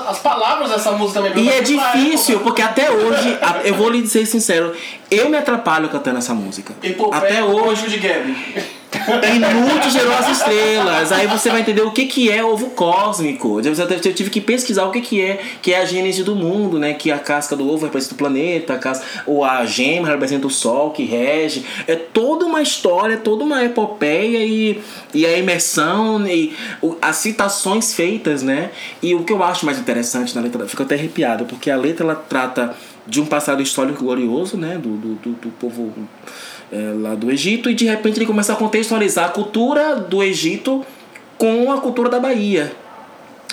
as palavras dessa música também. E é difícil, porque até hoje, eu vou lhe dizer sincero, eu me atrapalho cantando essa música. até hoje. De Gabi. Inútil gerou as estrelas. Aí você vai entender o que, que é ovo cósmico. Eu tive que pesquisar o que, que é que é a gênese do mundo, né? Que a casca do ovo representa o planeta, a casca, ou a gema representa o sol que rege. É toda uma história, toda uma epopeia e, e a imersão e as citações feitas, né? E o que eu acho mais interessante na letra, fico até arrepiado, porque a letra ela trata de um passado histórico glorioso, né? do, do, do, povo é, lá do Egito e de repente ele começa a contextualizar a cultura do Egito com a cultura da Bahia.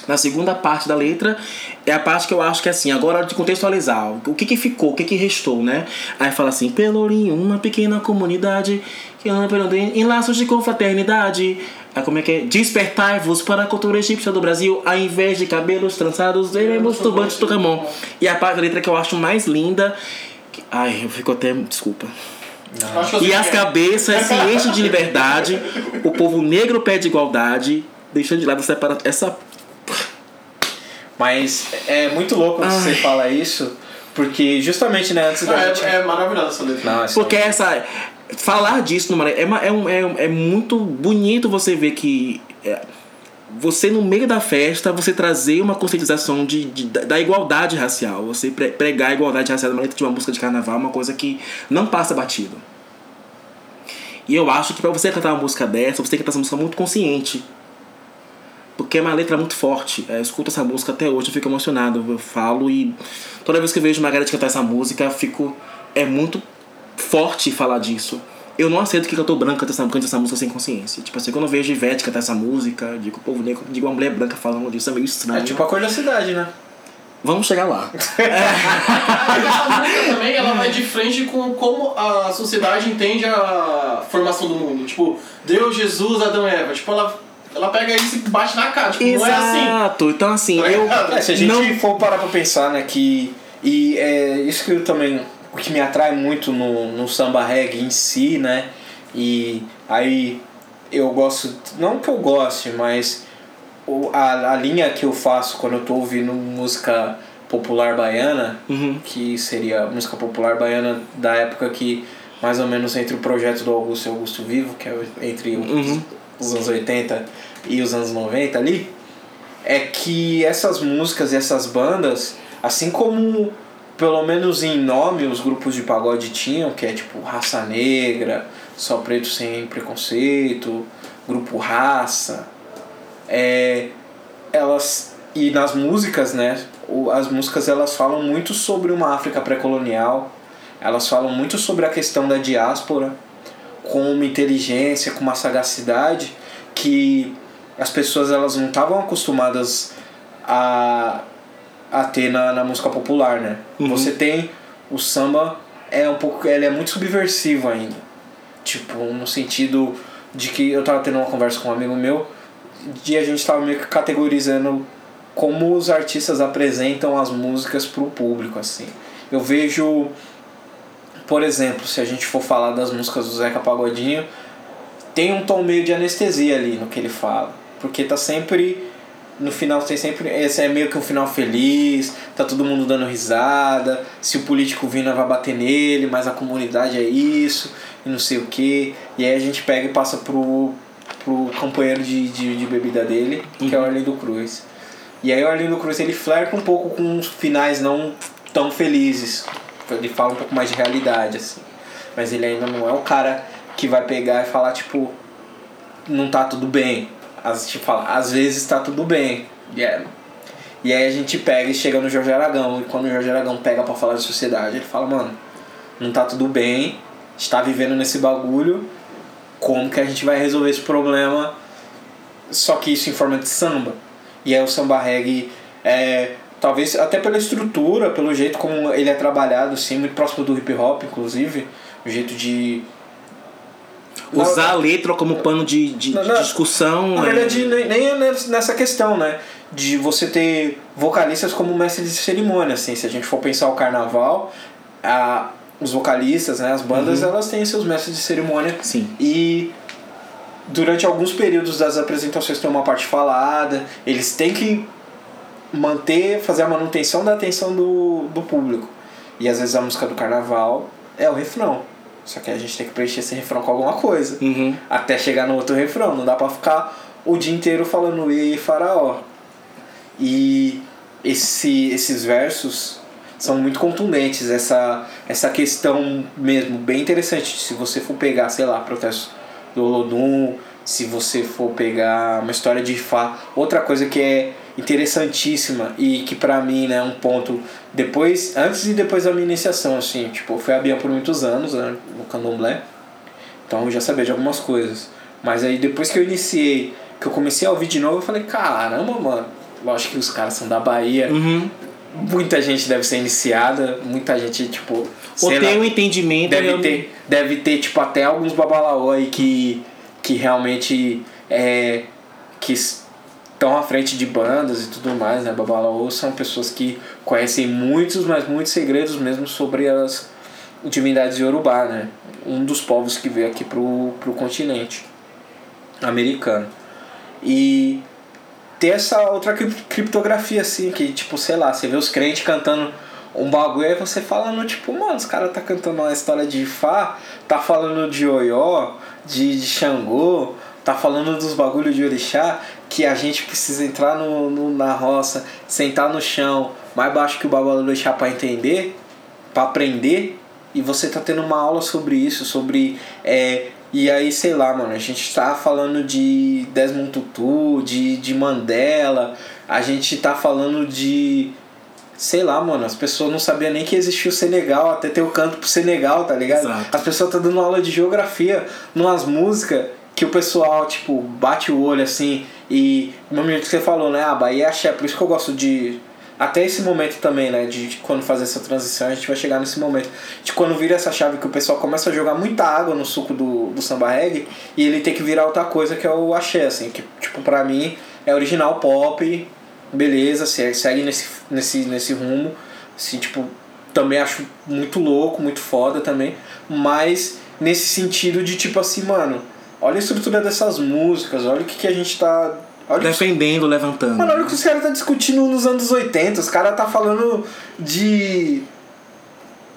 Na segunda parte da letra é a parte que eu acho que é assim, agora é de contextualizar o que que ficou, o que que restou, né? Aí fala assim, Pelourinho, uma pequena comunidade que anda em laços de confraternidade. Aí como é que é? Despertai-vos para a cultura egípcia do Brasil, ao invés de cabelos trançados, veremos turbantes do Camon. E a parte da letra que eu acho mais linda, ai, eu fico até, desculpa. E as cabeças se enchem de liberdade, o povo negro pede igualdade, deixando de lado essa. essa... Mas é muito louco Ai. você falar isso, porque justamente né, antes da. É, gente... é maravilhosa essa letra. Não, porque essa. Falar disso numa, é, é, é, é muito bonito você ver que. É, você no meio da festa, você trazer uma conscientização de, de, da igualdade racial. Você pregar a igualdade racial letra de uma música de carnaval é uma coisa que não passa batido. E eu acho que para você cantar uma música dessa, você tem que cantar essa música muito consciente. Porque é uma letra muito forte. Eu escuto essa música até hoje, eu fico emocionado. Eu falo e toda vez que eu vejo Margareth cantar essa música, eu fico. É muito forte falar disso eu não aceito que cantor branco canta essa, canta essa música sem consciência. Tipo assim, quando eu vejo Ivete cantar essa música, digo o povo negro, digo uma mulher branca falando disso, é meio estranho. É tipo a cor da cidade, né? Vamos chegar lá. Essa música também, ela vai de frente com como a sociedade entende a formação do mundo. Tipo, Deus, Jesus, Adão e Eva. Tipo, ela ela pega isso e bate na cara. Tipo, Exato. não é assim. Então, assim, tá eu. É, se a gente não... for parar pra pensar, né, que. E é isso que eu também o que me atrai muito no, no samba reggae em si, né? E aí eu gosto, não que eu goste, mas a, a linha que eu faço quando eu tô ouvindo música popular baiana, uhum. que seria música popular baiana da época que mais ou menos entre o projeto do Augusto e Augusto Vivo, que é entre uhum. os, os anos 80 e os anos 90 ali, é que essas músicas e essas bandas, assim como pelo menos em nome os grupos de pagode tinham, que é tipo Raça Negra, Só Preto Sem Preconceito, Grupo Raça. É, elas e nas músicas, né? As músicas elas falam muito sobre uma África pré-colonial. Elas falam muito sobre a questão da diáspora com uma inteligência, com uma sagacidade que as pessoas elas não estavam acostumadas a a ter na, na música popular, né? Uhum. Você tem o samba é um pouco ele é muito subversivo ainda. Tipo, no sentido de que eu tava tendo uma conversa com um amigo meu de a gente tava meio que categorizando como os artistas apresentam as músicas pro público assim. Eu vejo por exemplo, se a gente for falar das músicas do Zeca Pagodinho, tem um tom meio de anestesia ali no que ele fala, porque tá sempre no final tem sempre. Esse é meio que um final feliz, tá todo mundo dando risada. Se o político vindo vai bater nele, mas a comunidade é isso, e não sei o que. E aí a gente pega e passa pro, pro companheiro de, de, de bebida dele, uhum. que é o uhum. Arlindo Cruz. E aí o Arlindo Cruz ele flerta um pouco com os finais não tão felizes. Ele fala um pouco mais de realidade, assim. Mas ele ainda não é o cara que vai pegar e falar, tipo, não tá tudo bem as, tipo, às vezes tá tudo bem. Yeah. E aí a gente pega e chega no Jorge Aragão. E quando o Jorge Aragão pega para falar de sociedade, ele fala, mano, não tá tudo bem, está vivendo nesse bagulho, como que a gente vai resolver esse problema? Só que isso em forma de samba. E aí o samba reggae é, talvez até pela estrutura, pelo jeito como ele é trabalhado, assim, muito próximo do hip hop, inclusive, o jeito de Usar a letra como pano de, de, Não, de discussão. Na é- verdade, nem nem é nessa questão, né? De você ter vocalistas como mestre de cerimônia, assim. Se a gente for pensar o carnaval, a, os vocalistas, né? As bandas, elas têm seus mestres de cerimônia. Sim. E durante alguns períodos das apresentações tem uma parte falada. Eles têm que manter, fazer a manutenção da atenção do, do público. E às vezes a música do carnaval é o refrão. Só que a gente tem que preencher esse refrão com alguma coisa Uhum. até chegar no outro refrão. Não dá pra ficar o dia inteiro falando e faraó. E esse, esses versos são muito contundentes. Essa, essa questão mesmo, bem interessante. Se você for pegar, sei lá, protesto do Olodum, se você for pegar uma história de Ifá, outra coisa que é interessantíssima e que pra mim né, é um ponto depois, antes e depois da minha iniciação, assim, tipo, eu fui por muitos anos né, no candomblé. Então eu já sabia de algumas coisas. Mas aí depois que eu iniciei, que eu comecei a ouvir de novo, eu falei, caramba, mano, lógico que os caras são da Bahia. Uhum. Muita gente deve ser iniciada, muita gente, tipo. Ou tem lá, um entendimento. deve eu- ter, deve ter, tipo, até alguns babalaô aí que, que realmente é. que estão à frente de bandas e tudo mais, né? Babalaô são pessoas que conhecem muitos, mas muitos segredos mesmo sobre as divindades Yorubá, né? Um dos povos que veio aqui pro, pro continente americano. E ter essa outra cri- criptografia, assim, que, tipo, sei lá, você vê os crentes cantando um bagulho aí você falando, tipo, mano, os caras tá cantando uma história de Ifá, tá falando de Oió, de, de Xangô, tá falando dos bagulhos de Orixá, que a gente precisa entrar no, no- na roça, sentar no chão, mais baixo que o bagulho do Orixá pra entender, pra aprender, e você tá tendo uma aula sobre isso, sobre. É, e aí, sei lá, mano, a gente tá falando de Desmond Tutu, de, de Mandela, a gente tá falando de. Sei lá, mano, as pessoas não sabiam nem que existia o Senegal, até ter o canto pro Senegal, tá ligado? Exato. As pessoas estão dando aula de geografia numas músicas que o pessoal, tipo, bate o olho assim e. No momento que você falou, né? Ah, Bahia é axé, por isso que eu gosto de. Até esse momento também, né? De, de quando fazer essa transição, a gente vai chegar nesse momento. De quando vira essa chave que o pessoal começa a jogar muita água no suco do, do samba reggae e ele tem que virar outra coisa que é o axé, assim. Que, tipo, pra mim é original pop, beleza, se- segue nesse, nesse, nesse rumo. Assim, tipo, também acho muito louco, muito foda também. Mas nesse sentido de tipo assim, mano, olha a estrutura dessas músicas, olha o que, que a gente tá. Olha o que Defendendo, levantando. Mano, olha o que os caras tá discutindo nos anos 80. Os caras tá falando de.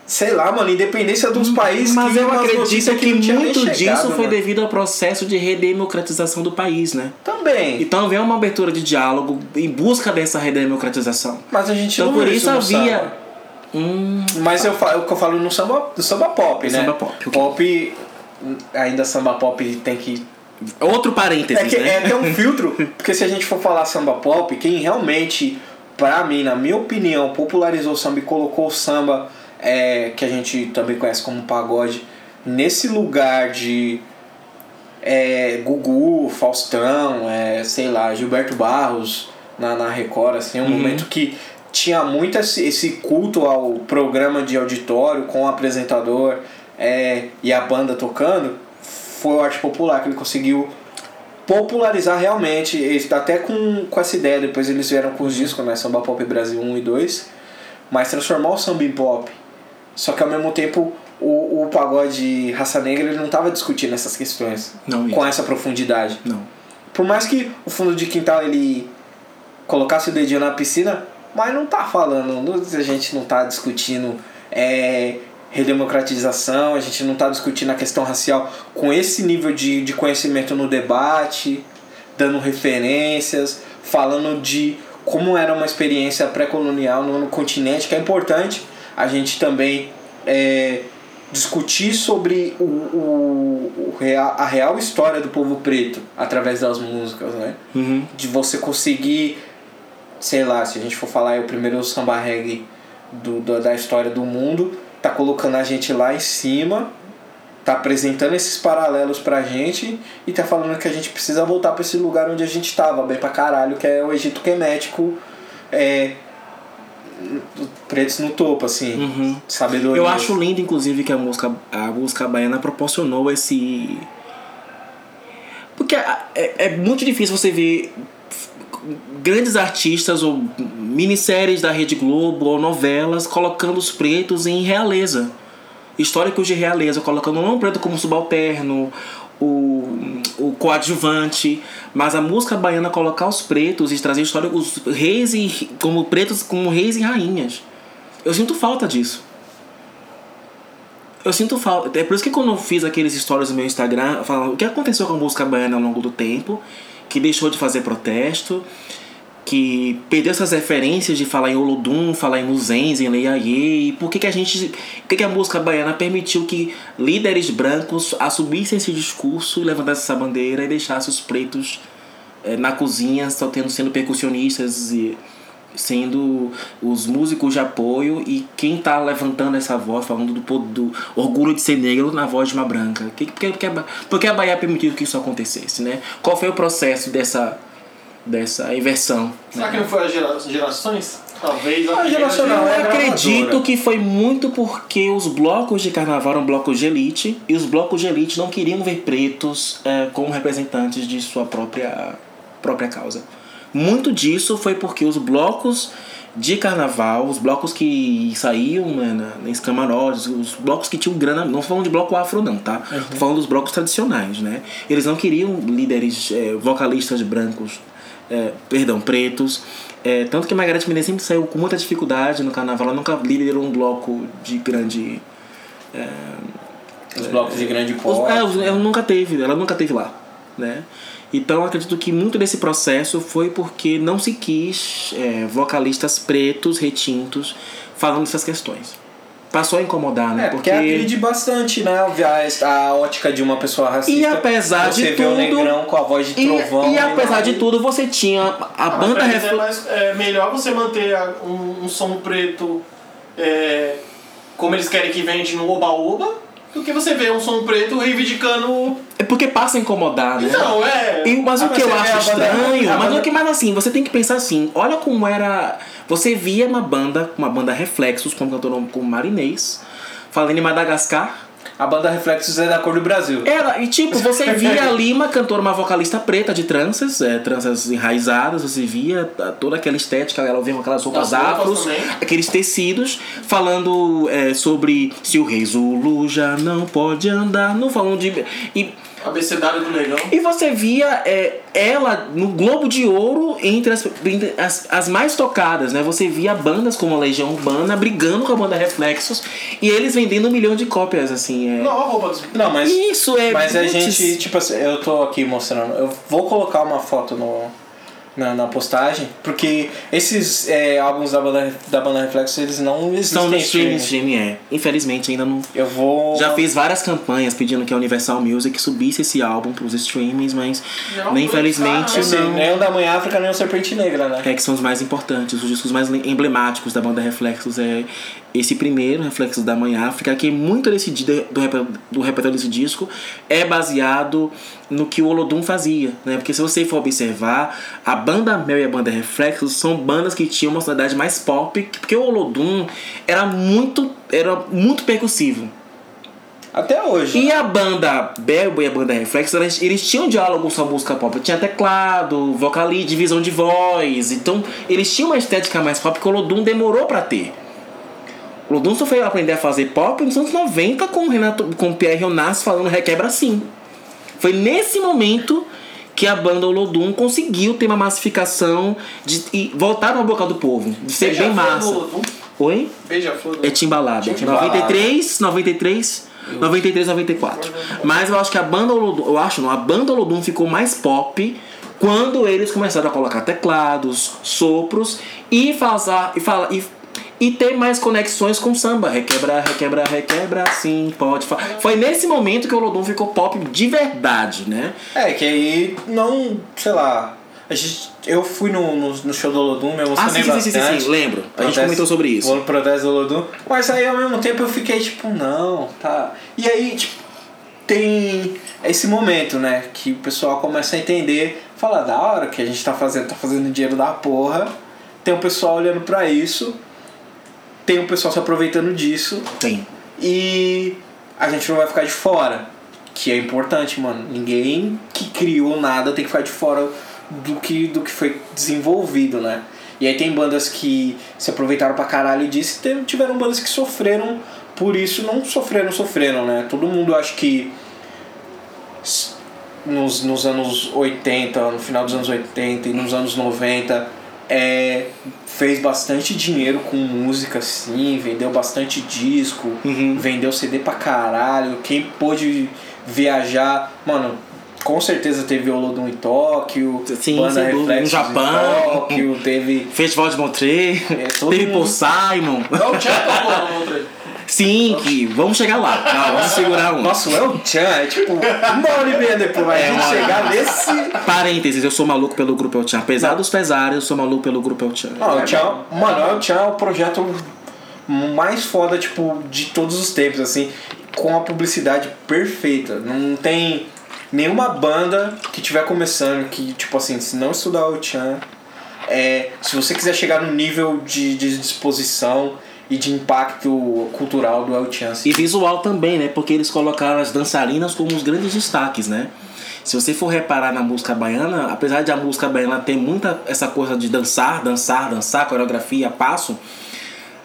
Sei lá, mano, independência dos países. Mas que eu acredito que, nem muito chegado, disso foi mano. devido ao processo de redemocratização do país, né? Também. Então vem uma abertura de diálogo em busca dessa redemocratização. Mas a gente Então não por isso havia. Hum, Mas eu falo, o que eu falo no samba, no samba pop, né? Samba pop, ok. Pop. Ainda samba pop tem que outro parênteses, É, que, né? é até um filtro, porque se a gente for falar samba pop, quem realmente, pra mim, na minha opinião, popularizou o samba e colocou o samba, é, que a gente também conhece como pagode, nesse lugar de é, Gugu, Faustão, é, sei lá, Gilberto Barros na, na Record, assim, um Uhum. momento que tinha muito esse, esse culto ao programa de auditório com o apresentador é, e a banda tocando, foi o arte popular que ele conseguiu popularizar realmente, eles- até com, com essa ideia, depois eles vieram com os discos, né, Samba Pop Brasil 1 e 2, mas transformar o samba em pop. Só que ao mesmo tempo o, o pagode raça negra ele não estava discutindo essas questões Não, com essa profundidade. Não. Por mais que o fundo de quintal ele colocasse o dedinho na piscina, mas não tá falando, não- a gente não tá discutindo é, redemocratização, a gente não tá discutindo a questão racial com esse nível de, de conhecimento no debate, dando referências, falando de como era uma experiência pré-colonial no, no continente, que é importante a gente também é, discutir sobre o, o, o real, a real história do povo preto através das músicas, né? Uhum. De você conseguir, sei lá, se a gente for falar é o primeiro samba reggae do, do- da história do mundo, tá colocando a gente lá em cima, tá apresentando esses paralelos pra gente e tá falando que a gente precisa voltar pra esse lugar onde a gente tava, bem pra caralho, que é o Egito Quemético, é, pretos no topo, assim. Sabedoria. Eu acho lindo, inclusive, que a música, a música baiana proporcionou esse. Porque é, é muito difícil você ver grandes artistas ou minisséries da Rede Globo ou novelas colocando os pretos em realeza. Históricos de realeza, colocando não o preto como subalterno, o, o coadjuvante, mas a música baiana colocar os pretos e trazer história, os reis e, como pretos como reis e rainhas. Eu sinto falta disso. Eu sinto falta. É por isso que quando eu fiz aqueles stories no meu Instagram, falando o que aconteceu com a música baiana ao longo do tempo, que deixou de fazer protesto, que perdeu essas referências de falar em Olodum, falar em Muzenz, em Leiaie, e por que, que a gente. Por que, que a música baiana permitiu que líderes brancos assumissem esse discurso, levantassem essa bandeira e deixassem os pretos é, na cozinha, só tendo sendo percussionistas e sendo os músicos de apoio e quem tá levantando essa voz, falando do, do orgulho de ser negro na voz de uma branca. Que, porque, porque, porque a Bahia permitiu que isso acontecesse, né? Qual foi o processo dessa, dessa inversão? Será né? que não foi as gera- gerações? Talvez. Geracional, Eu é acredito que foi muito porque os blocos de carnaval eram blocos de elite e os blocos de elite não queriam ver pretos eh, como representantes de sua própria, própria causa. Muito disso foi porque os blocos de carnaval, os blocos que saíam né, nos camarotes, os blocos que tinham grana, não falando de bloco afro não, tá? Tô falando dos blocos tradicionais, né? Eles não queriam líderes, eh, vocalistas brancos, eh, perdão, pretos. Eh, tanto que Margareth Menezes sempre saiu com muita dificuldade no carnaval, ela nunca liderou um bloco de grande... Os blocos de grande Os- pó. é, os- ela nunca teve, ela nunca teve lá, né? Então eu acredito que muito desse processo foi porque não se quis é, vocalistas pretos, retintos, falando dessas questões. Passou a incomodar, né? É, porque agride bastante, né? A, a ótica de uma pessoa racista. E apesar você de vê o tudo- negrão com a voz de E, trovão. e apesar de tudo, você tinha a Ah, mas banda eles é, mais, é melhor você manter a- um, um som preto é, como eles querem que vende no oba-oba do que você ver um som preto reivindicando. É porque passa a incomodar, né? Então, é. E- mas Ah, o que mas eu acho estranho, mas o que mais assim, você tem que pensar assim, olha como era. Você via uma banda, uma banda Reflexos, com um cantor como Marinês, falando em Madagascar. A banda Reflexos é da cor do Brasil. Era, e tipo, você via ali uma cantora, uma vocalista preta de tranças, é, tranças enraizadas, você via toda aquela estética, ela via com aquelas roupas As afros, aqueles tecidos, falando é, sobre se o rei Zulu já não pode andar, não falando de. E, Abecedário do Negão. e você via é, ela no Globo de Ouro entre, as, entre as, as mais tocadas, né? Você via bandas como a Legião Urbana brigando com a banda Reflexos e eles vendendo um milhão de cópias, assim. É... Não, a roupa dos. Não, mas. Isso é. Mas a gente, tipo assim, eu tô aqui mostrando. Eu vou colocar uma foto no, na, na postagem, porque esses é, álbuns da banda, da banda Reflexos, eles não existem. Estão no streaming, streaming. é. Infelizmente ainda não. Eu vou. Já fiz várias campanhas pedindo que a Universal Music subisse esse álbum pros streamings, mas Não, nem infelizmente Assim, não. nem o da Mãe África, nem o Serpente Negra, né? É que são os mais importantes, os discos mais emblemáticos da banda Reflexos é esse primeiro, Reflexos da Mãe África, que muito desse, do, do repertório desse disco é baseado no que o Olodum fazia, né? Porque se você for observar, a banda Mel e a banda Reflexos são bandas que tinham uma sonoridade mais pop, porque o Olodum era muito, era muito percussivo. Até hoje. E a banda Belbo e a banda Reflexo, eles, eles tinham diálogo com a música pop. Tinha teclado, vocalista, divisão de voz. Então, eles tinham uma estética mais pop que o Lodum demorou pra ter. O Lodum só foi aprender a fazer pop nos anos 90 com o, Renato, com o Pierre Jonas falando requebra sim. Foi nesse momento que a banda Olodum conseguiu ter uma massificação de, e voltar na boca do povo. De ser bem Beija-flor massa. Olodum. Oi? Beija-flor É Timbalada. Timbalada. 93, 93, 93, 94. Mas eu acho que a banda Olodum, eu acho não, a banda Olodum ficou mais pop quando eles começaram a colocar teclados, sopros e fazer e falar e, e ter mais conexões com samba, requebra, requebra, requebra, sim, pode. fa- Foi nesse momento que o Olodum ficou pop de verdade, né? É, que aí não, sei lá. A gente, eu fui no, no, no show do Olodum, me Ah, emocionei sim, sim, sim, sim, bastante. sim, lembro. A gente comentou sobre isso. O protesto do Olodum. Mas aí ao mesmo tempo eu fiquei tipo, não, tá. E aí, tipo, tem esse momento, né? Que o pessoal começa a entender, fala, da hora que a gente tá fazendo, tá fazendo dinheiro da porra. Tem o pessoal olhando pra isso. Tem um pessoal se aproveitando disso Tem. e a gente não vai ficar de fora. Que é importante, mano. Ninguém que criou nada tem que ficar de fora do que, do que foi desenvolvido, né? E aí tem bandas que se aproveitaram pra caralho disso e tiveram bandas que sofreram por isso, não sofreram, sofreram, né? Todo mundo acho que nos, nos anos 80, no final dos anos 80 e nos anos 90 é, fez bastante dinheiro com música, assim, vendeu bastante disco, Uhum. vendeu CD pra caralho. Quem pôde viajar, mano, com certeza teve Olodum em Tóquio, Sim, Banda. Reflexos No Japão. em Tóquio, teve. Festival de Montreux, É, teve mundo- Paul Simon. Não, o outro. Sim, que vamos chegar lá. Vamos segurar um. Nossa, o El Chan é tipo uma hora e meia depois, vai É, uma chegar nesse. Parênteses, eu sou maluco pelo grupo El Chan. Apesar dos pesares, eu sou maluco pelo grupo El Chan. Não, o Chan, mano, o El Chan é o projeto mais foda, tipo, de todos os tempos, assim, com a publicidade perfeita. Não tem nenhuma banda que tiver começando que, tipo assim, se não estudar o Chan, é, se você quiser chegar no nível de, de disposição e de impacto cultural do El Chan, assim, E visual também, né? Porque eles colocaram as dançarinas como os grandes destaques, né? Se você for reparar na música baiana, apesar de a música baiana ter muita essa coisa de dançar, dançar, dançar, coreografia, passo,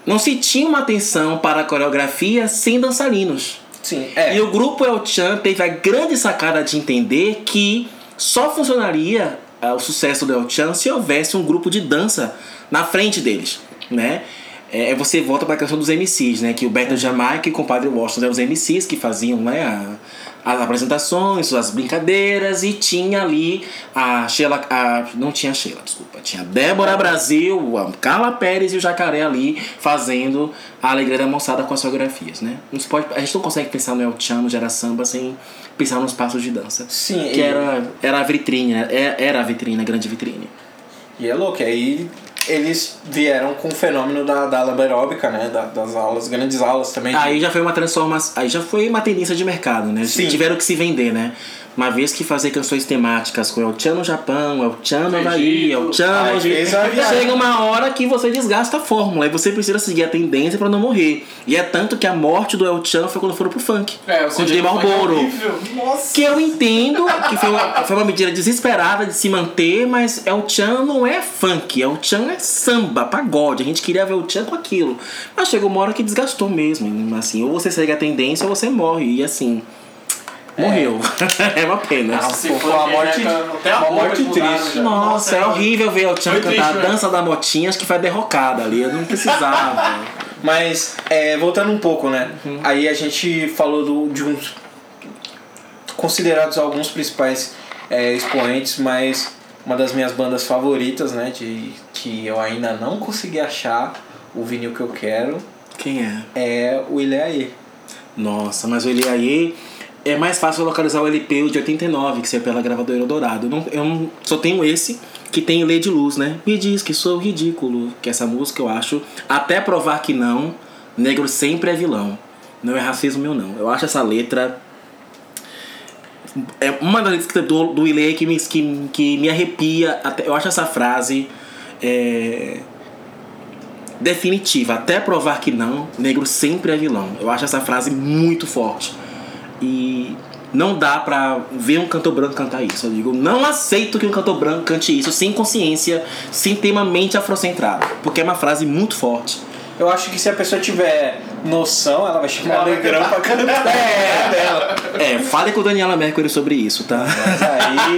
não se tinha uma atenção para a coreografia sem dançarinos. sim, é. E o grupo El Chan teve a grande sacada de entender que só funcionaria ah, o sucesso do El Chan se houvesse um grupo de dança na frente deles, né? É, você volta para a questão dos MCs, né? Que o Beto Jamaica e o compadre Washington eram os MCs que faziam né, a- as apresentações, as brincadeiras e tinha ali a Sheila, a, não tinha a Sheila, desculpa, tinha a Débora Brasil, a Carla Pérez e o Jacaré ali fazendo a alegria da moçada com as coreografias, né? Não pode, a gente não consegue pensar no El Chan, no Gera Samba sem pensar nos passos de dança. Sim, Que e- era, era a vitrine, né? É- era a vitrine, a grande vitrine. E é louco, aí eles vieram com o fenômeno da, da aula aeróbica, né? Da- das aulas, grandes aulas também. Aí já foi uma transformação, aí já foi uma tendência de mercado, né? Sim. Tiveram que se vender, né? Uma vez que fazer canções temáticas com El Chan no Japão, El Chan no Havaí, El Chan no. Chega uma hora que você desgasta a fórmula e você precisa seguir a tendência pra não morrer. E é tanto que a morte do El Chan foi quando foram pro funk. É, o tem Malboro. horrível. Nossa. Que eu entendo que foi uma, foi uma medida desesperada de se manter, mas El Chan não é funk, El Chan é samba, pagode. A gente queria ver o Chan com aquilo. Mas chegou uma hora que desgastou mesmo. Assim, ou você segue a tendência ou você morre. E assim, morreu. É, uma pena. Ah, Se for uma morte- até uma morte triste. já. Nossa, é horrível ver o Chan Foi cantar triste, a né? dança da motinha, acho que foi derrocada ali. Eu não precisava. Mas, é, voltando um pouco, né? Uhum. Aí a gente falou do, de uns. considerados alguns principais é, expoentes, mas uma das minhas bandas favoritas, né? De, que eu ainda não consegui achar o vinil que eu quero Quem é? é o Ileaê. Nossa, mas o Eliaê é mais fácil localizar o LP de 89, que saiu pela gravadora Eldorado. Eu, não, eu não- só tenho esse, que tem Lei de Luz, né? Me diz que sou ridículo, que essa música eu acho, até provar que não, negro sempre é vilão. Não é racismo meu, não. Eu acho essa letra. É uma das letras do, do Ilê que me, que, que me arrepia. Até, eu acho essa frase. É, definitiva. Até provar que não, negro sempre é vilão. Eu acho essa frase muito forte. E não dá pra ver um cantor branco cantar isso. Eu digo, não aceito que um cantor branco cante isso sem consciência, sem ter uma mente afrocentrada. Porque é uma frase muito forte. Eu acho que se a pessoa tiver noção, ela vai chamar o Negrão pra cantar. É, dela. É, fale com Daniela Mercury sobre isso, tá? Mas aí.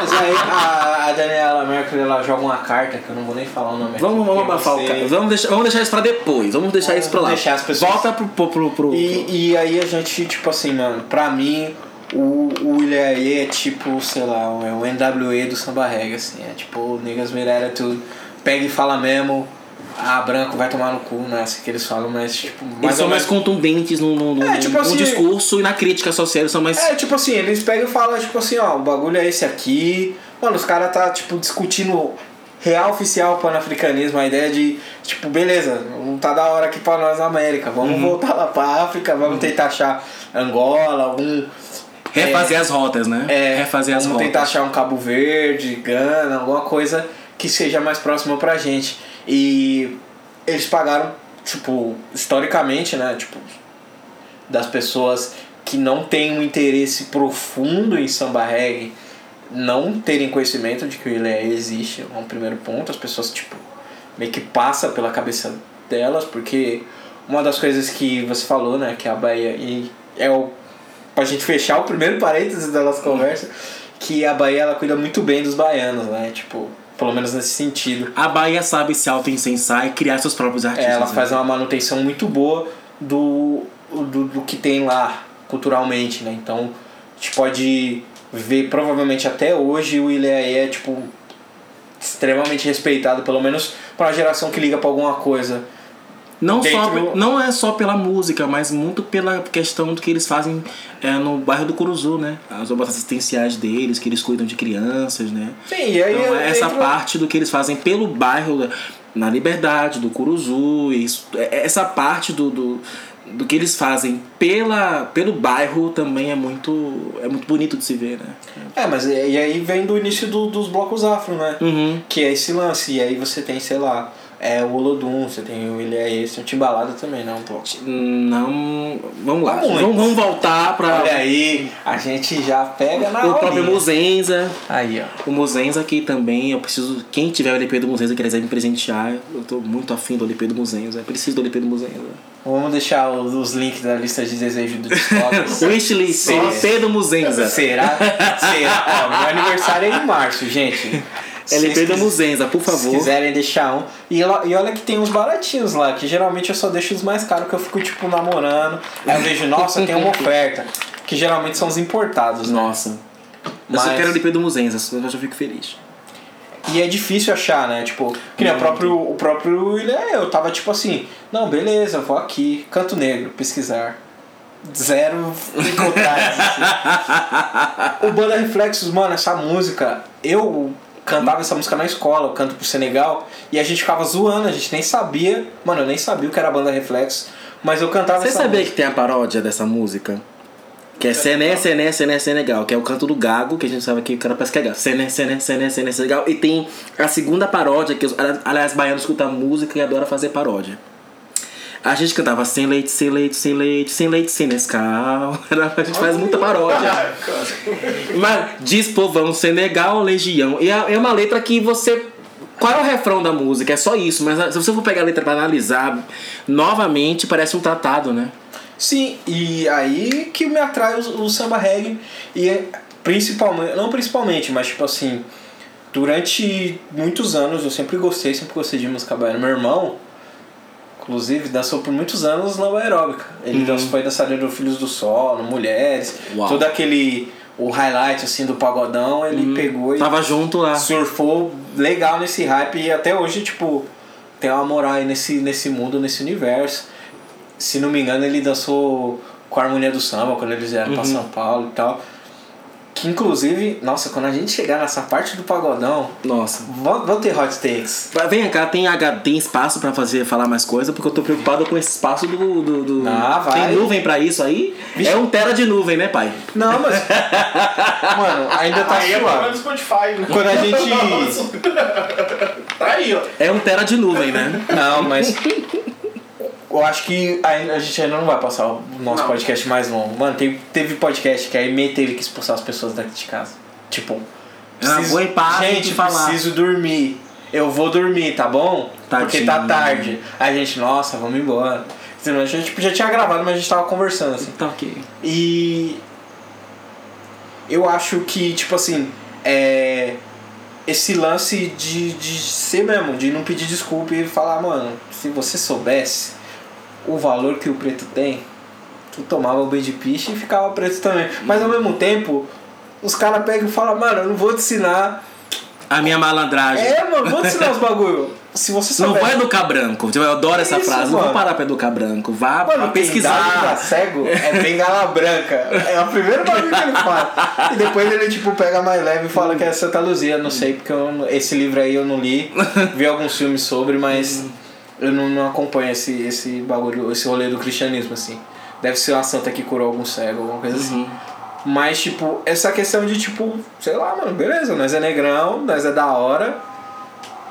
Mas aí a, a Daniela Mercury ela joga uma carta que eu não vou nem falar o nome Vamos, vamos abafar o cara. Vamos deixar, vamos deixar isso pra depois. Vamos deixar Vamos isso pra lá. deixar as pessoas- Volta pro. pro, pro, pro- E, e aí a gente, tipo assim, mano, pra mim, o, o Ilhaê é tipo, sei lá, é o NWE do samba reggae, assim. É tipo, niggas Mirera tudo. Pega e fala mesmo. Ah, branco vai tomar no cu, né? Assim que eles falam, mas tipo. Eles mais são mais menos- contundentes no, no, no, É, tipo no assim- discurso e na crítica social. Eles são mais. É, tipo assim, eles pegam e falam, tipo assim, ó, o bagulho é esse aqui. Mano, os caras tá, tipo, discutindo real oficial panafricanismo, a ideia de, tipo, beleza, não tá da hora aqui pra nós na América, vamos Uhum. voltar lá pra África, vamos tentar achar Angola, algum. Refazer as rotas, né? É, Refazer as vamos rotas. tentar achar um Cabo Verde, Gana, alguma coisa que seja mais próxima pra gente. E eles pagaram, tipo, historicamente, né? Tipo, das pessoas que não têm um interesse profundo em samba reggae não terem conhecimento de que o Ilé existe, é um primeiro ponto. As pessoas, tipo, meio que passa pela cabeça delas, porque uma das coisas que você falou, né, que a Bahia e é o pra gente fechar o primeiro parênteses da nossa conversa, que a Bahia ela cuida muito bem dos baianos, né? Tipo, pelo menos nesse sentido. A Bahia sabe se auto-incensar e criar seus próprios artistas. Ela né? faz uma manutenção muito boa do, do, do que tem lá culturalmente, né? Então, a gente pode ver provavelmente até hoje o Ilhéaê é tipo extremamente respeitado, pelo menos para uma geração que liga para alguma coisa. Não, só, não é só pela música, mas muito pela questão do que eles fazem é, no bairro do Curuzu, né? As obras assistenciais deles, que eles cuidam de crianças, né? Sim, e aí Então, é essa parte do que eles fazem pelo bairro, na Liberdade, do Curuzu, isso, é- essa parte do, do, do que eles fazem pela, pelo bairro também é muito, é muito bonito de se ver, né? É, mas e e aí vem do início do- dos blocos afro, né? Uhum. Que é esse lance. E aí você tem, sei lá, é, o Olodum, você tem o você tem o Timbalada também, não, um pouco. Não. Vamos lá. Vamos, vamos voltar para Olha aí, a gente já pega na o próprio. Muzenza. Aí, ó. O Muzenza aqui também, eu preciso. Quem tiver o LP do Muzenza que quiser me presentear, eu tô muito afim do LP do Muzenza. Eu preciso do LP do Muzenza. Vamos deixar os, links da lista de desejo do Discord. Wishlist. LP do Muzenza. Será? Será? Ó, meu aniversário é em março, gente. Se LP quis- Muzenza, por Se favor. quiserem deixar um. E, lá- e olha que tem uns baratinhos lá, que geralmente eu só deixo os mais caros, que eu fico, tipo, namorando. Aí eu vejo, nossa, tem uma oferta. Que geralmente são os importados, né? Nossa. Eu só Mas- quero LP do Muzenza, eu já fico feliz. E é difícil achar, né? Tipo, que nem o próprio, o próprio Ilha, eu tava tipo assim, não, beleza, vou aqui, Canto Negro, pesquisar. Zero encontrar. assim. o Banda Reflexos, mano, essa música, eu cantava essa música na escola, eu canto pro Senegal, e a gente ficava zoando, a gente nem sabia, mano, eu nem sabia o que era Banda Reflexos, mas eu cantava Você essa sabia que música. tem a paródia dessa música? Que é Sené, Sené, Sené, Senegal, que é o canto do Gago, que a gente sabe que o cara parece que é Gago. Sené, Sené, Sené, Sené, Senegal. E tem a segunda paródia, que os, aliás, baianos escutam música e adoram fazer paródia. A gente cantava sem leite, sem leite, sem leite, sem leite, sem Nescau. A gente faz muita paródia. Mas diz povão, Senegal, legião. E é é uma letra que você. Qual é o refrão da música? É só isso, mas se você for pegar a letra pra analisar novamente, parece um tratado, né? Sim, e aí que me atrai o, o samba reggae. E é principalmente, não principalmente, mas tipo assim, durante muitos anos eu sempre gostei, sempre gostei de música baiana. Meu irmão, inclusive, dançou por muitos anos na aeróbica. Ele dançou, foi dançarino do Filhos do Sol, Mulheres, Uau. todo aquele o highlight assim do pagodão, ele pegou e Tava junto lá. surfou legal nesse hype e até hoje, tipo, tem uma moral aí nesse, nesse mundo, nesse universo. Se não me engano, ele dançou com a Harmonia do Samba quando eles vieram pra São Paulo e tal. Que inclusive, nossa, quando a gente chegar nessa parte do pagodão, Nossa. vão, ter hot takes. Vem cá, tem, tem espaço pra fazer falar mais coisa, porque eu tô preocupado com esse espaço do. do, do- Ah, vai. Tem nuvem pra isso aí? Vixe. É um tera de nuvem, né, pai? Não, mas. Mano, ainda tá Aí é problema do suave. Spotify, né? Quando a gente- tá aí, ó. É um tera de nuvem, né? Não, mas. Eu acho que a gente ainda não vai passar o nosso Não. podcast mais longo. Mano, teve, teve podcast que a EME teve que expulsar as pessoas daqui de casa. Tipo, vou em paz, gente, preciso dormir. Eu vou dormir, tá bom? Porque tá Tadinho. tarde. Aí a gente, nossa, vamos embora. A gente tipo, já tinha gravado, mas a gente tava conversando assim. Tá ok. E eu acho que, tipo assim, é. Esse lance de, de ser mesmo, de não pedir desculpa e falar, mano, se você soubesse o valor que o preto tem, tu tomava o de piche e ficava preto também. Mas ao mesmo tempo, os caras pegam e falam, mano, eu não vou te ensinar. A minha malandragem. É, mano, vou te ensinar os bagulho. Se você Não soubesse. vai educar branco. Eu adoro essa Isso, frase. Não mano. vou parar pra educar branco. Vá Mano, pra pesquisar pra cego é bengala branca. É o primeiro bagulho que ele fala. E depois ele, tipo, pega mais leve e fala que é Santa Luzia. Não sei, porque eu não- esse livro aí eu não li. Vi alguns filmes sobre, mas eu não, não acompanho esse, esse bagulho, esse rolê do cristianismo, assim. Deve ser uma santa que curou algum cego, alguma coisa assim. Mas, tipo, essa questão de, tipo, sei lá, mano, beleza, nós é negrão, nós é da hora.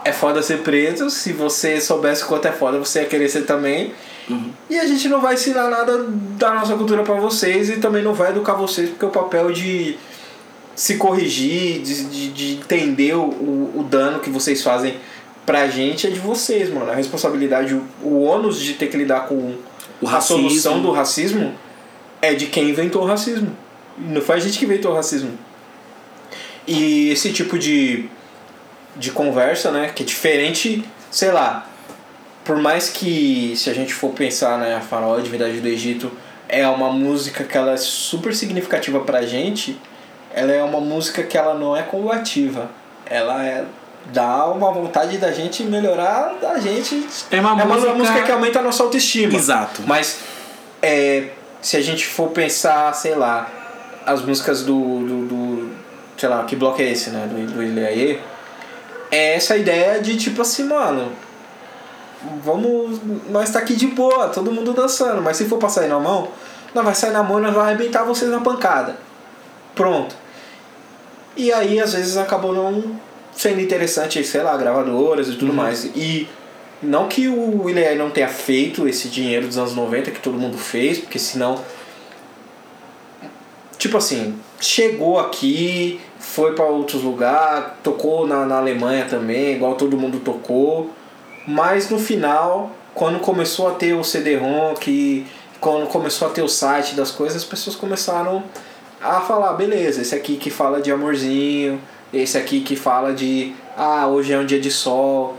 é foda ser preto. Se você soubesse quanto é foda, você ia querer ser também. E a gente não vai ensinar nada da nossa cultura para vocês e também não vai educar vocês, porque o papel de se corrigir, de, de, de entender o, o dano que vocês fazem pra gente é de vocês, mano. A responsabilidade, o, o ônus de ter que lidar com O a racismo. solução do racismo é de quem inventou o racismo. Não foi a gente que inventou o racismo. E esse tipo de, de conversa, né, que é diferente, sei lá, por mais que se a gente for pensar, né, a Faraó, a Divindade do Egito, é uma música que ela é super significativa pra gente, ela é uma música que ela não é combativa. Ela é dá uma vontade da gente melhorar a gente. É uma é uma música- música que aumenta a nossa autoestima. Exato. Mas é, se a gente for pensar, sei lá, as músicas do. do, do- sei lá, que bloco é esse, né? Do, do Ilhaê, é essa ideia de tipo assim, mano. Vamos. Nós tá aqui de boa, todo mundo dançando, mas se for pra sair na mão, nós vai sair na mão e nós vai arrebentar vocês na pancada. Pronto. E aí às vezes acabou não sendo interessante, sei lá, gravadoras e tudo mais. E não que o William não tenha feito esse dinheiro dos anos 90 que todo mundo fez, porque senão. Tipo assim, chegou aqui, foi para outros lugares, tocou na, na Alemanha também, igual todo mundo tocou. Mas no final, quando começou a ter o CD-ROM, que quando começou a ter o site das coisas, as pessoas começaram a falar, beleza, esse aqui que fala de amorzinho, esse aqui que fala de ah, hoje é um dia de sol,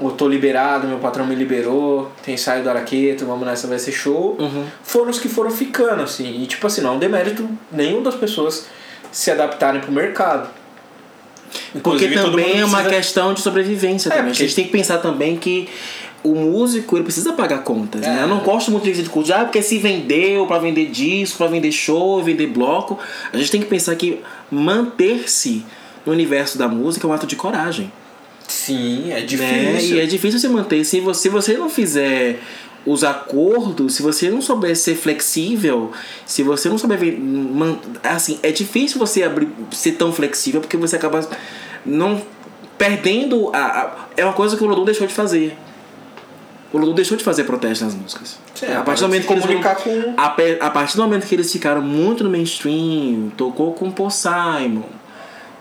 eu tô liberado, meu patrão me liberou, tem ensaio do Araqueto, vamos nessa, vai ser show. Uhum. Foram os que foram ficando, assim. E tipo assim, não é um demérito nenhum das pessoas se adaptarem pro mercado. Porque Inclusive, todo também é uma precisa- questão de sobrevivência É, também. porque- A gente tem que pensar também que o músico ele precisa pagar contas. Né? É. Eu não gosto muito de dizer de curso, ah, porque se vendeu pra vender disco, pra vender show, vender bloco. A gente tem que pensar que manter-se no universo da música é um ato de coragem. Sim, é Né? difícil. E é difícil se manter. Se você, se você não fizer os acordos, se você não souber ser flexível, se você não souber assim, é difícil você abrir, ser tão flexível porque você acaba não perdendo a, a- é uma coisa que o Lodum deixou de fazer. O Lodum deixou de fazer protesto nas músicas. Sim, a partir do momento que eles com a, a partir do momento que eles ficaram muito no mainstream, tocou com Paul Simon,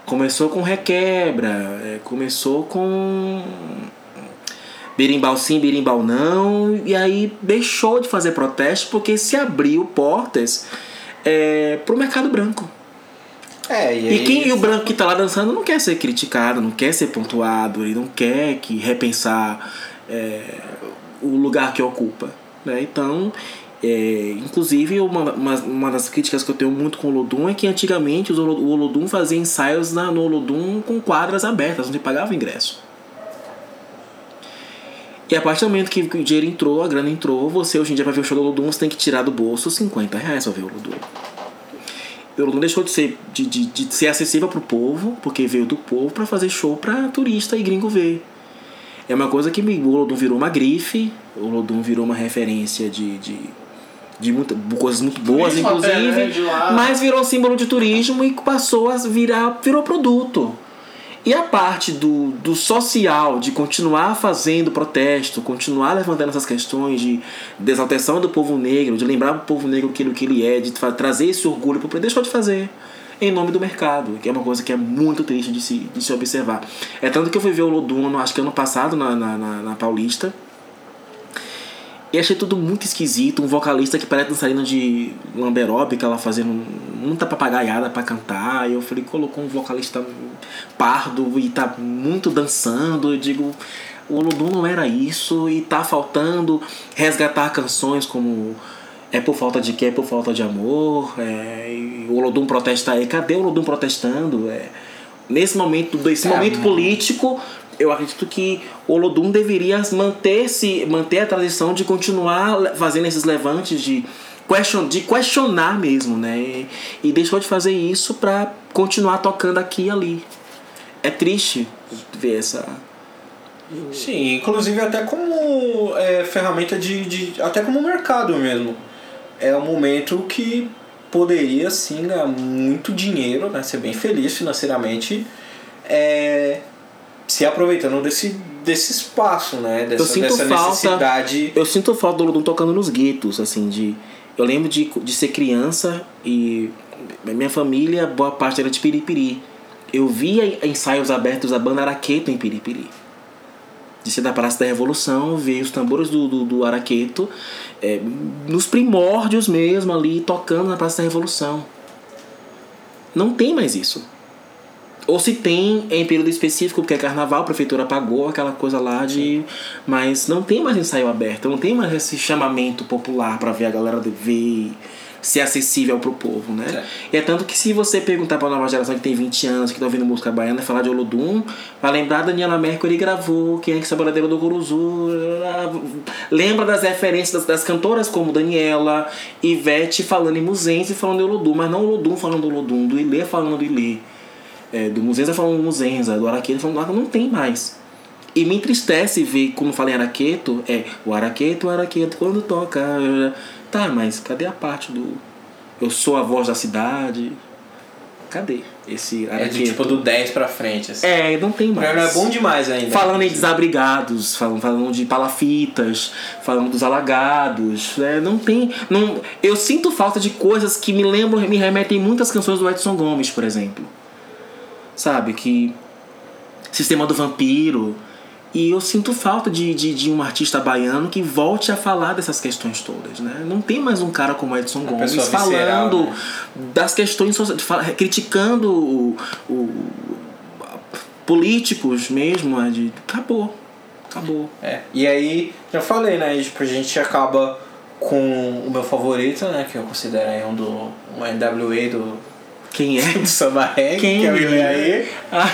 começou com Requebra, é, começou com Berimbau sim, Berimbau não, e aí deixou de fazer protesto porque se abriu portas é, pro mercado branco. É, e, E quem e o branco que tá lá dançando não quer ser criticado, não quer ser pontuado, ele não quer que repensar é, o lugar que ocupa. Né? Então, é, inclusive, uma, uma, uma das críticas que eu tenho muito com o Olodum é que antigamente os o Olodum fazia ensaios na, no Olodum com quadras abertas, onde pagava ingresso. E a partir do momento que o dinheiro entrou, a grana entrou, você hoje em dia vai ver o show do Olodum, você tem que tirar do bolso 50 reais pra ver o Olodum. O Olodum deixou de ser, de, de, de ser acessível pro povo, porque veio do povo pra fazer show pra turista e gringo ver. É uma coisa que o Olodum virou uma grife, o Olodum virou uma referência de, de, de muita, coisas muito boas, inclusive, né, mas virou símbolo de turismo e passou a virar, virou produto. E a parte do, do social, de continuar fazendo protesto, continuar levantando essas questões de desalteção do povo negro, de lembrar o povo negro aquilo que ele é, de tra- trazer esse orgulho para deixou de fazer em nome do mercado, que é uma coisa que é muito triste de se, de se observar. É tanto que eu fui ver o Lodum, no- acho que ano passado, na, na, na, na Paulista, e achei tudo muito esquisito. Um vocalista que parece dançarina de lamberóbica, ela fazendo muita papagaiada pra cantar. E eu falei, colocou um vocalista pardo e tá muito dançando. Eu digo, o Olodum não era isso e tá faltando resgatar canções como É por falta de quê? É por falta de amor. É, o Olodum protesta aí. Cadê o Olodum protestando? É, nesse momento, desse É, momento hum. político, eu acredito que o Olodum deveria manter-se, manter a tradição de continuar fazendo esses levantes de, question, de questionar mesmo, né? E, e deixou de fazer isso para continuar tocando aqui e ali. É triste ver essa. Sim, inclusive até como é, ferramenta de, de. até como mercado mesmo. É um momento que poderia sim ganhar muito dinheiro, né? Ser bem feliz financeiramente. É, se aproveitando desse, desse espaço, né? Dessa, eu sinto dessa falta, necessidade. Eu sinto falta do Olodum tocando nos guetos, assim, de. Eu lembro de, de ser criança e minha família, boa parte era de Piripiri. Eu via ensaios abertos da banda Araqueto em Piripiri. De ser da Praça da Revolução, ver os tambores do, do, do Araqueto é, nos primórdios mesmo ali, tocando na Praça da Revolução. Não tem mais isso. Ou se tem em período específico, porque é carnaval, a prefeitura pagou aquela coisa lá de. Mas não tem mais ensaio aberto, não tem mais esse chamamento popular para ver a galera ver ser acessível pro povo, né? É. E é tanto que se você perguntar pra nova geração que tem 20 anos, que tá ouvindo música baiana, falar de Olodum, vai lembrar Daniela Mercury gravou, quem é que é Baladeiro do Guruzu, lembra das referências das, das, cantoras como Daniela, Ivete falando em Muzense e falando de Olodum, mas não Olodum falando do Olodum, do Ilê falando do Ilê, é, do Muzenza falando do Muzenza, do Araqueto falando do Araqueto, não tem mais. E me entristece ver, como falei Araqueto, é o Araqueto, o Araqueto, quando toca... Tá, mas cadê a parte do. Eu sou a voz da cidade? Cadê esse É do, tipo do 10 pra frente. Assim. É, não tem mais. Não é bom demais ainda. Falando em desabrigados, falando, falando de palafitas, falando dos alagados. É, não tem. Não, eu sinto falta de coisas que me lembram, me remetem muitas canções do Edson Gomes, por exemplo. Sabe? Que. Sistema do Vampiro. E eu sinto falta de, de, de, um artista baiano que volte a falar dessas questões todas, né? Não tem mais um cara como Edson Uma Gomes falando visceral, né? das questões sociais, criticando o, o- políticos mesmo, é de acabou, acabou. É. E aí, já falei, né? Tipo, a gente acaba com o meu favorito, né? Que eu considero aí um do. um NWA do, Quem é? do samba reggae, Quem que é o é? Ileaê. Ah,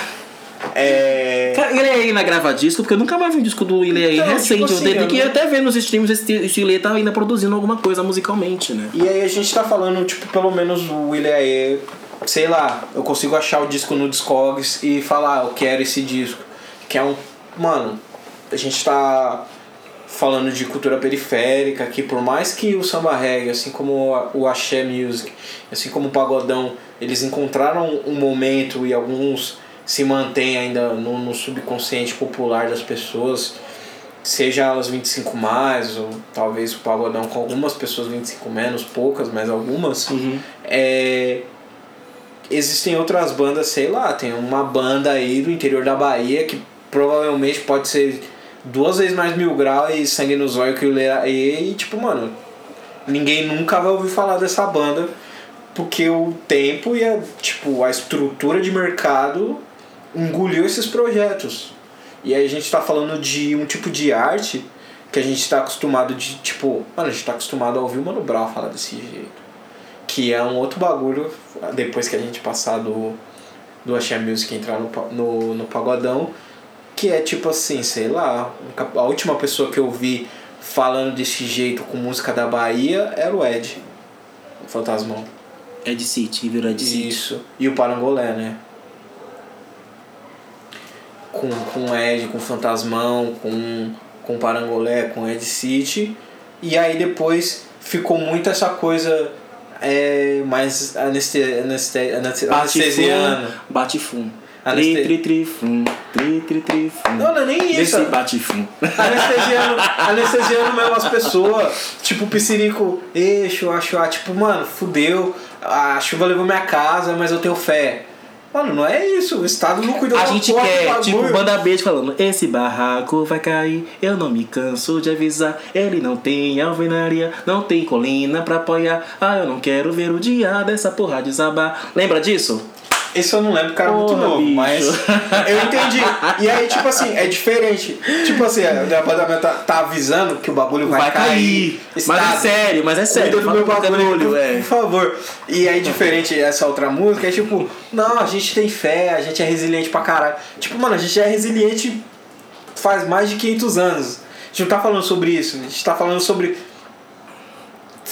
É. cara, ele aí na grava disco, porque eu nunca mais vi um disco do Ile aí Então, recente. tipo assim, eu tenho eu que não- até ver nos streams esse, esse Ile tá ainda produzindo alguma coisa musicalmente, né? E aí a gente tá falando, tipo, pelo menos o Ileaê, sei lá, eu consigo achar o disco no Discogs e falar, "Ah, eu quero esse disco. Que é um. Mano, a gente tá falando de cultura periférica, que por mais que o samba reggae, assim como o axé music, assim como o pagodão, eles encontraram um momento e alguns se mantêm ainda no, no subconsciente popular das pessoas, seja elas 25 mais, ou talvez o pagodão com algumas pessoas 25 menos, poucas, mas algumas, é, existem outras bandas, sei lá, tem uma banda aí do interior da Bahia que provavelmente pode ser duas vezes mais mil grau e sangue no zóio que o Leaê e tipo, mano, ninguém nunca vai ouvir falar dessa banda porque o tempo e a, tipo, a estrutura de mercado engoliu esses projetos. E aí a gente tá falando de um tipo de arte que a gente tá acostumado de, tipo, mano, a gente tá acostumado a ouvir o Mano Brown falar desse jeito. Que é um outro bagulho, depois que a gente passar do, do Axé Music entrar no, no, no Pagodão, que é tipo assim, sei lá, a última pessoa que eu vi falando desse jeito com música da Bahia era o Ed, o Fantasmão. Ed City, virou Ed City. Isso. E o Parangolé, né? Com, com Ed, com o Fantasmão, com, com Parangolé, com Ed City. E aí depois ficou muito essa coisa é, mais aneste, aneste, aneste, anestesiana. Bate fum. Aneste- Tri, tri, tri, fum. Tri, tri, tri, fum. Não, não é nem isso. Desse bate fum. Anestesiando, anestesiando mesmo as pessoas. Tipo, piscirico, eixo, acho, ah, tipo, mano, fudeu. A chuva levou minha casa, mas eu tenho fé. Mano, não é isso. O Estado não cuidou A gente quer, tipo, banda beijo falando Esse barraco vai cair, eu não me canso de avisar Ele não tem alvenaria, não tem colina pra apoiar Ah, eu não quero ver o dia dessa porra desabar Lembra disso? Esse eu não lembro, cara, é muito Porra, novo, bicho. mas eu entendi. E aí, tipo assim, é diferente. Tipo assim, a banda tá, tá avisando que o bagulho vai, cair. Mas é sério, mas é sério Cuida do meu bagulho, barulho, por, é. por favor. E aí, diferente essa outra música, é tipo, não, a gente tem fé, a gente é resiliente pra caralho. Tipo, mano, a gente é resiliente faz mais de 500 anos. A gente não tá falando sobre isso, a gente tá falando sobre.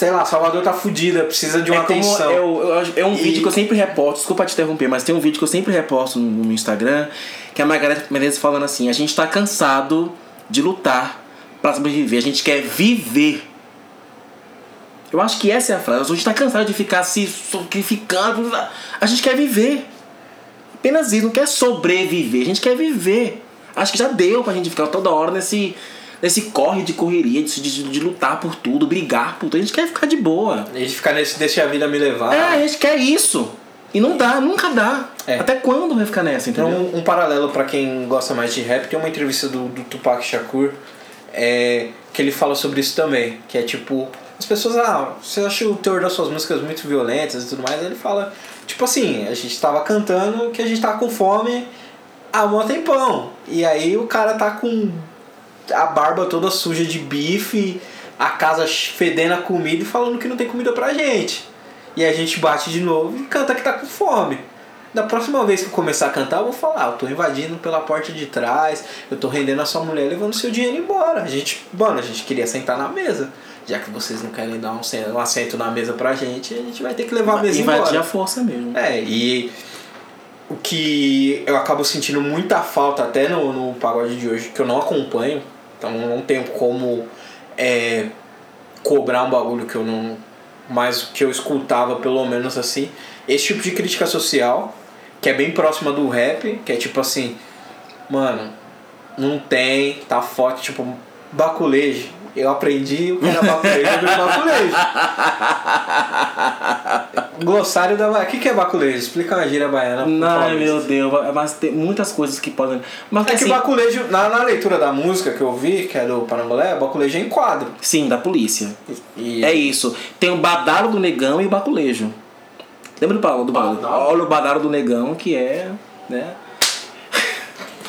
Sei lá, Salvador tá fudida, precisa de uma é atenção. é, eu acho- é um E- vídeo que eu sempre reposto, desculpa te interromper, mas tem um vídeo que eu sempre reposto no, no Instagram, que é a Margareth Menezes falando assim, a gente tá cansado de lutar pra sobreviver, a gente quer viver. Eu acho que essa é a frase, a gente tá cansado de ficar se sacrificando, a gente quer viver. Apenas isso, não quer sobreviver, a gente quer viver. Acho que já deu pra gente ficar toda hora nesse, nesse corre de correria, de, de, de lutar por tudo, brigar por tudo. A gente quer ficar de boa. A gente ficar nesse deixa a vida me levar. É, a gente quer isso. E não dá, nunca dá. É. Até quando vai ficar nessa, Então, entendeu? um, um paralelo pra quem gosta mais de rap, tem uma entrevista do, do Tupac Shakur é, que ele fala sobre isso também. Que é tipo, as pessoas, ah, você acha o teor das suas músicas muito violentas e tudo mais? Ele fala, tipo assim, a gente tava cantando que a gente tava com fome há um tempão. E aí o cara tá com a barba toda suja de bife, a casa fedendo a comida e falando que não tem comida pra gente. E a gente bate de novo e canta que tá com fome. Da próxima vez que eu começar a cantar, eu vou falar, ah, eu tô invadindo pela porta de trás, eu tô rendendo a sua mulher levando seu dinheiro embora. A gente, mano, a gente queria sentar na mesa. Já que vocês não querem dar um, um assento na mesa pra gente, a gente vai ter que levar a mesa Invadir embora. a força mesmo. É, e o que eu acabo sentindo muita falta até no, no pagode de hoje, que eu não acompanho, então não tenho como é, cobrar um bagulho que eu não. Mas que eu escutava pelo menos assim. Esse tipo de crítica social, que é bem próxima do rap, que é tipo assim, mano, não tem, tá forte, tipo, baculejo. Eu aprendi o que era baculejo, eu baculejo. Glossário da Bahia. O que que é baculejo? Explica uma gíria baiana. Ai meu Deus, mas tem muitas coisas que podem. Mas É que assim, baculejo, na, na leitura da música que eu vi, que é do Parangolé, baculejo é em quadro. sim, da polícia. E É isso. Tem o badalo do negão e o baculejo. Lembra do Paulo? Do? Badalo? Olha o badalo do negão, que é. Né?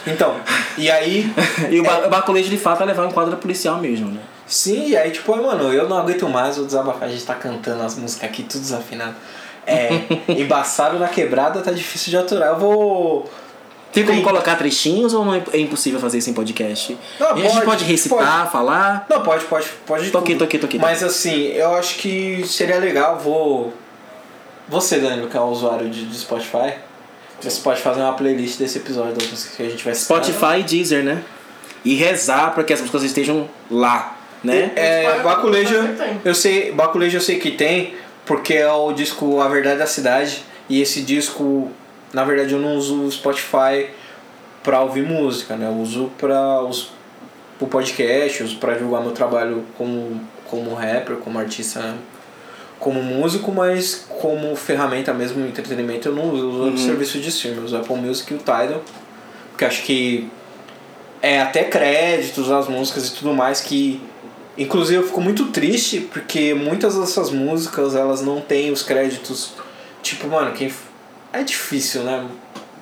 Então, e aí. E o, o baculejo de fato é levar um quadro policial mesmo, né? Sim, e aí, tipo, mano, eu não aguento mais, vou desabafar. A gente tá cantando as músicas aqui, tudo desafinado. É, embaçado na quebrada tá difícil de aturar. Eu vou. Tem como colocar trechinhos ou não é é impossível fazer isso em podcast? Não, a gente pode, pode recitar, falar. Não, pode, pode, pode. Toquei, toquei, toquei. Mas assim, eu acho que seria legal, vou. Você, Danilo, que é um usuário de, de Spotify, você pode fazer uma playlist desse episódio das músicas que a gente vai citar. Spotify e Deezer, né? E rezar para que as músicas estejam lá, né? É, Spotify, Baculejo, Spotify tem. eu sei, Baculejo eu sei que tem, porque é o disco A Verdade da Cidade, e esse disco, na verdade eu não uso o Spotify pra ouvir música, né? Eu uso pra os pro podcast, uso pra divulgar meu trabalho como, como rapper, como artista, como músico, mas como ferramenta mesmo, entretenimento, eu não uso, eu uso outro serviço de streaming, eu uso o Apple Music e o Tidal, porque acho que é até créditos as músicas e tudo mais que inclusive eu fico muito triste porque muitas dessas músicas elas não têm os créditos tipo mano quem é difícil né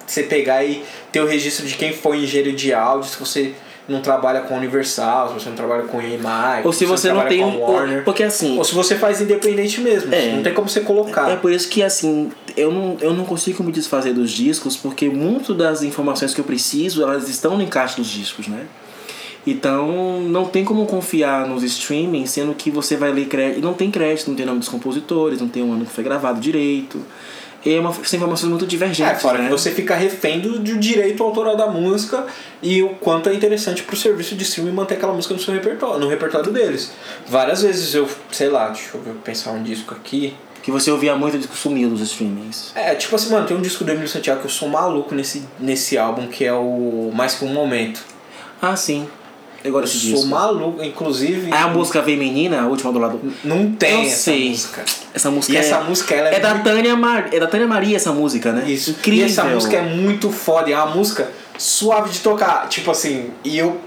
você pegar e ter o registro de quem foi engenheiro de áudio se você não trabalha com Universal se você não trabalha com EMI Ou se você não tem. com a um- Warner Porque assim. ou se você faz independente mesmo É. não tem como você colocar É por isso que assim, eu não, eu não consigo me desfazer dos discos, porque muito das informações que eu preciso, elas estão no encaixe dos discos, né? Então não tem como confiar nos streaming, sendo que você vai ler crédito. Não tem crédito, não tem nome dos compositores, não tem o ano que foi gravado direito. É uma, são informações muito É, divergentes. fora né? que você fica refém do, do direito autoral da música e o quanto é interessante pro serviço de streaming manter aquela música no seu repertório, no repertório deles. Várias vezes eu, sei lá, deixa eu pensar um disco aqui. Que você ouvia muito disco sumido dos streamings. É, tipo assim, mano, tem um disco do Emílio Santiago que eu sou maluco nesse, nesse álbum, que é o Mais Que Um Momento. Ah, sim. Eu gosto eu sou disco. inclusive inclusive. É a música Vem Menina, a última do lado. Não tem Eu essa sei. música. Essa música E é, essa música, é, é da muito- Tânia Mar... é da Tânia Maria essa música, né? Isso. Incrível. E essa música é muito foda. É uma música suave de tocar. Tipo assim, e eu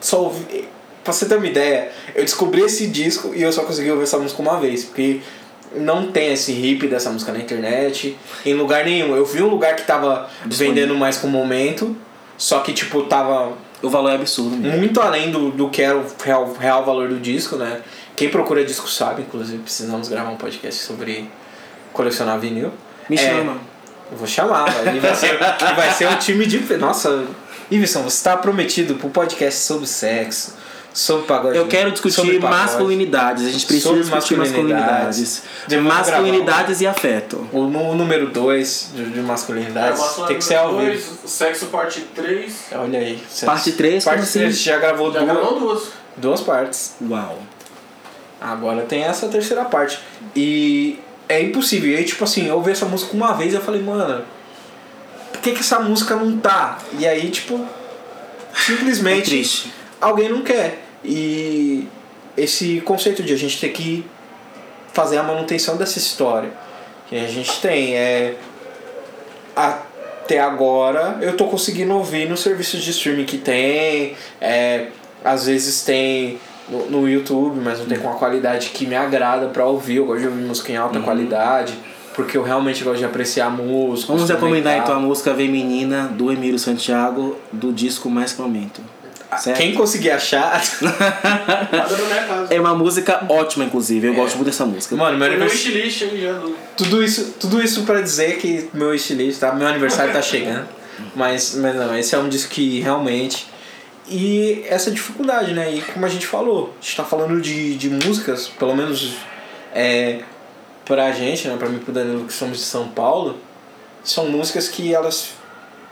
só ouvi. Pra você ter uma ideia, eu descobri esse disco e eu só consegui ouvir essa música uma vez. Porque não tem esse hip dessa música na internet, em lugar nenhum. Eu vi um lugar que tava vendendo mais com o momento, só que tipo, tava O valor é absurdo mesmo. muito além do, do que era o real, real valor do disco, né? Quem procura disco sabe, inclusive precisamos gravar um podcast sobre colecionar vinil. Me É, chama. eu vou chamar, vai, vai, ser, vai ser um time de. Nossa, Iverson, você está prometido pro podcast sobre sexo, sobre pagode. Eu quero discutir masculinidades. A gente precisa Sobre discutir masculinidades. masculinidades. Masculinidades e afeto. O, nu- número 2 de, de masculinidades tem que ser ao vivo. Sexo parte 3. Olha aí. você- Parte três, Parte como assim? 3 já gravou Já duas, gravou duas. duas partes. Uau. Agora tem essa terceira parte. E é impossível. E aí, tipo assim, eu ouvi essa música uma vez e eu falei, mano, por que, que essa música não tá? E aí, tipo, É simplesmente triste. alguém não quer. E esse conceito de a gente ter que fazer a manutenção dessa história que a gente tem é até agora eu tô conseguindo ouvir nos serviços de streaming que tem, é, às vezes tem no, no YouTube, mas não tem com a qualidade que me agrada pra ouvir. Eu gosto de ouvir música em Uhum. alta qualidade, porque eu realmente gosto de apreciar a música. Vamos recomendar então a música Vem Menina do Emílio Santiago do disco Mais Que Aumento. Certo? Quem conseguir achar. Casa. É uma música ótima, inclusive. Eu gosto muito dessa música. Mano, meu aniversário. wishlist aí já. do- Tudo isso, tudo isso pra dizer que meu estilista, tá? meu aniversário tá chegando. Mas, mas não, esse é um disco que realmente. E essa dificuldade, né? E como a gente falou, a gente tá falando de, de músicas, pelo menos é, pra gente, né? Pra mim e pro Danilo que somos de São Paulo, são músicas que elas.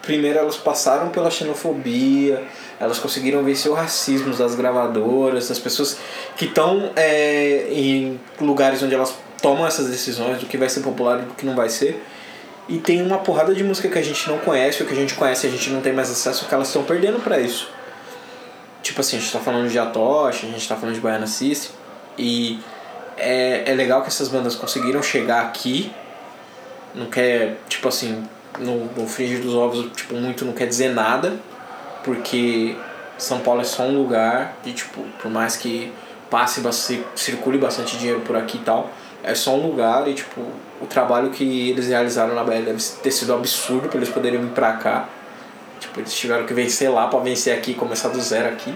Primeiro elas passaram pela xenofobia, elas conseguiram vencer o racismo das gravadoras, das pessoas que estão é, em lugares onde elas tomam essas decisões do que vai ser popular e do que não vai ser. E tem uma porrada de música que a gente não conhece, ou que a gente conhece e a gente não tem mais acesso, que elas estão perdendo pra isso. Tipo assim, a gente tá falando de Atocha, a gente tá falando de Baiana System, e é, é legal que essas bandas conseguiram chegar aqui. Não quer, tipo assim, no, no fringir dos ovos, tipo, muito não quer dizer nada, porque São Paulo é só um lugar e, tipo, por mais que passe, circule bastante dinheiro por aqui e tal, é só um lugar e, tipo, o trabalho que eles realizaram na Bahia deve ter sido absurdo pra eles poderem vir pra cá. Tipo, eles tiveram que vencer lá pra vencer aqui começar do zero aqui.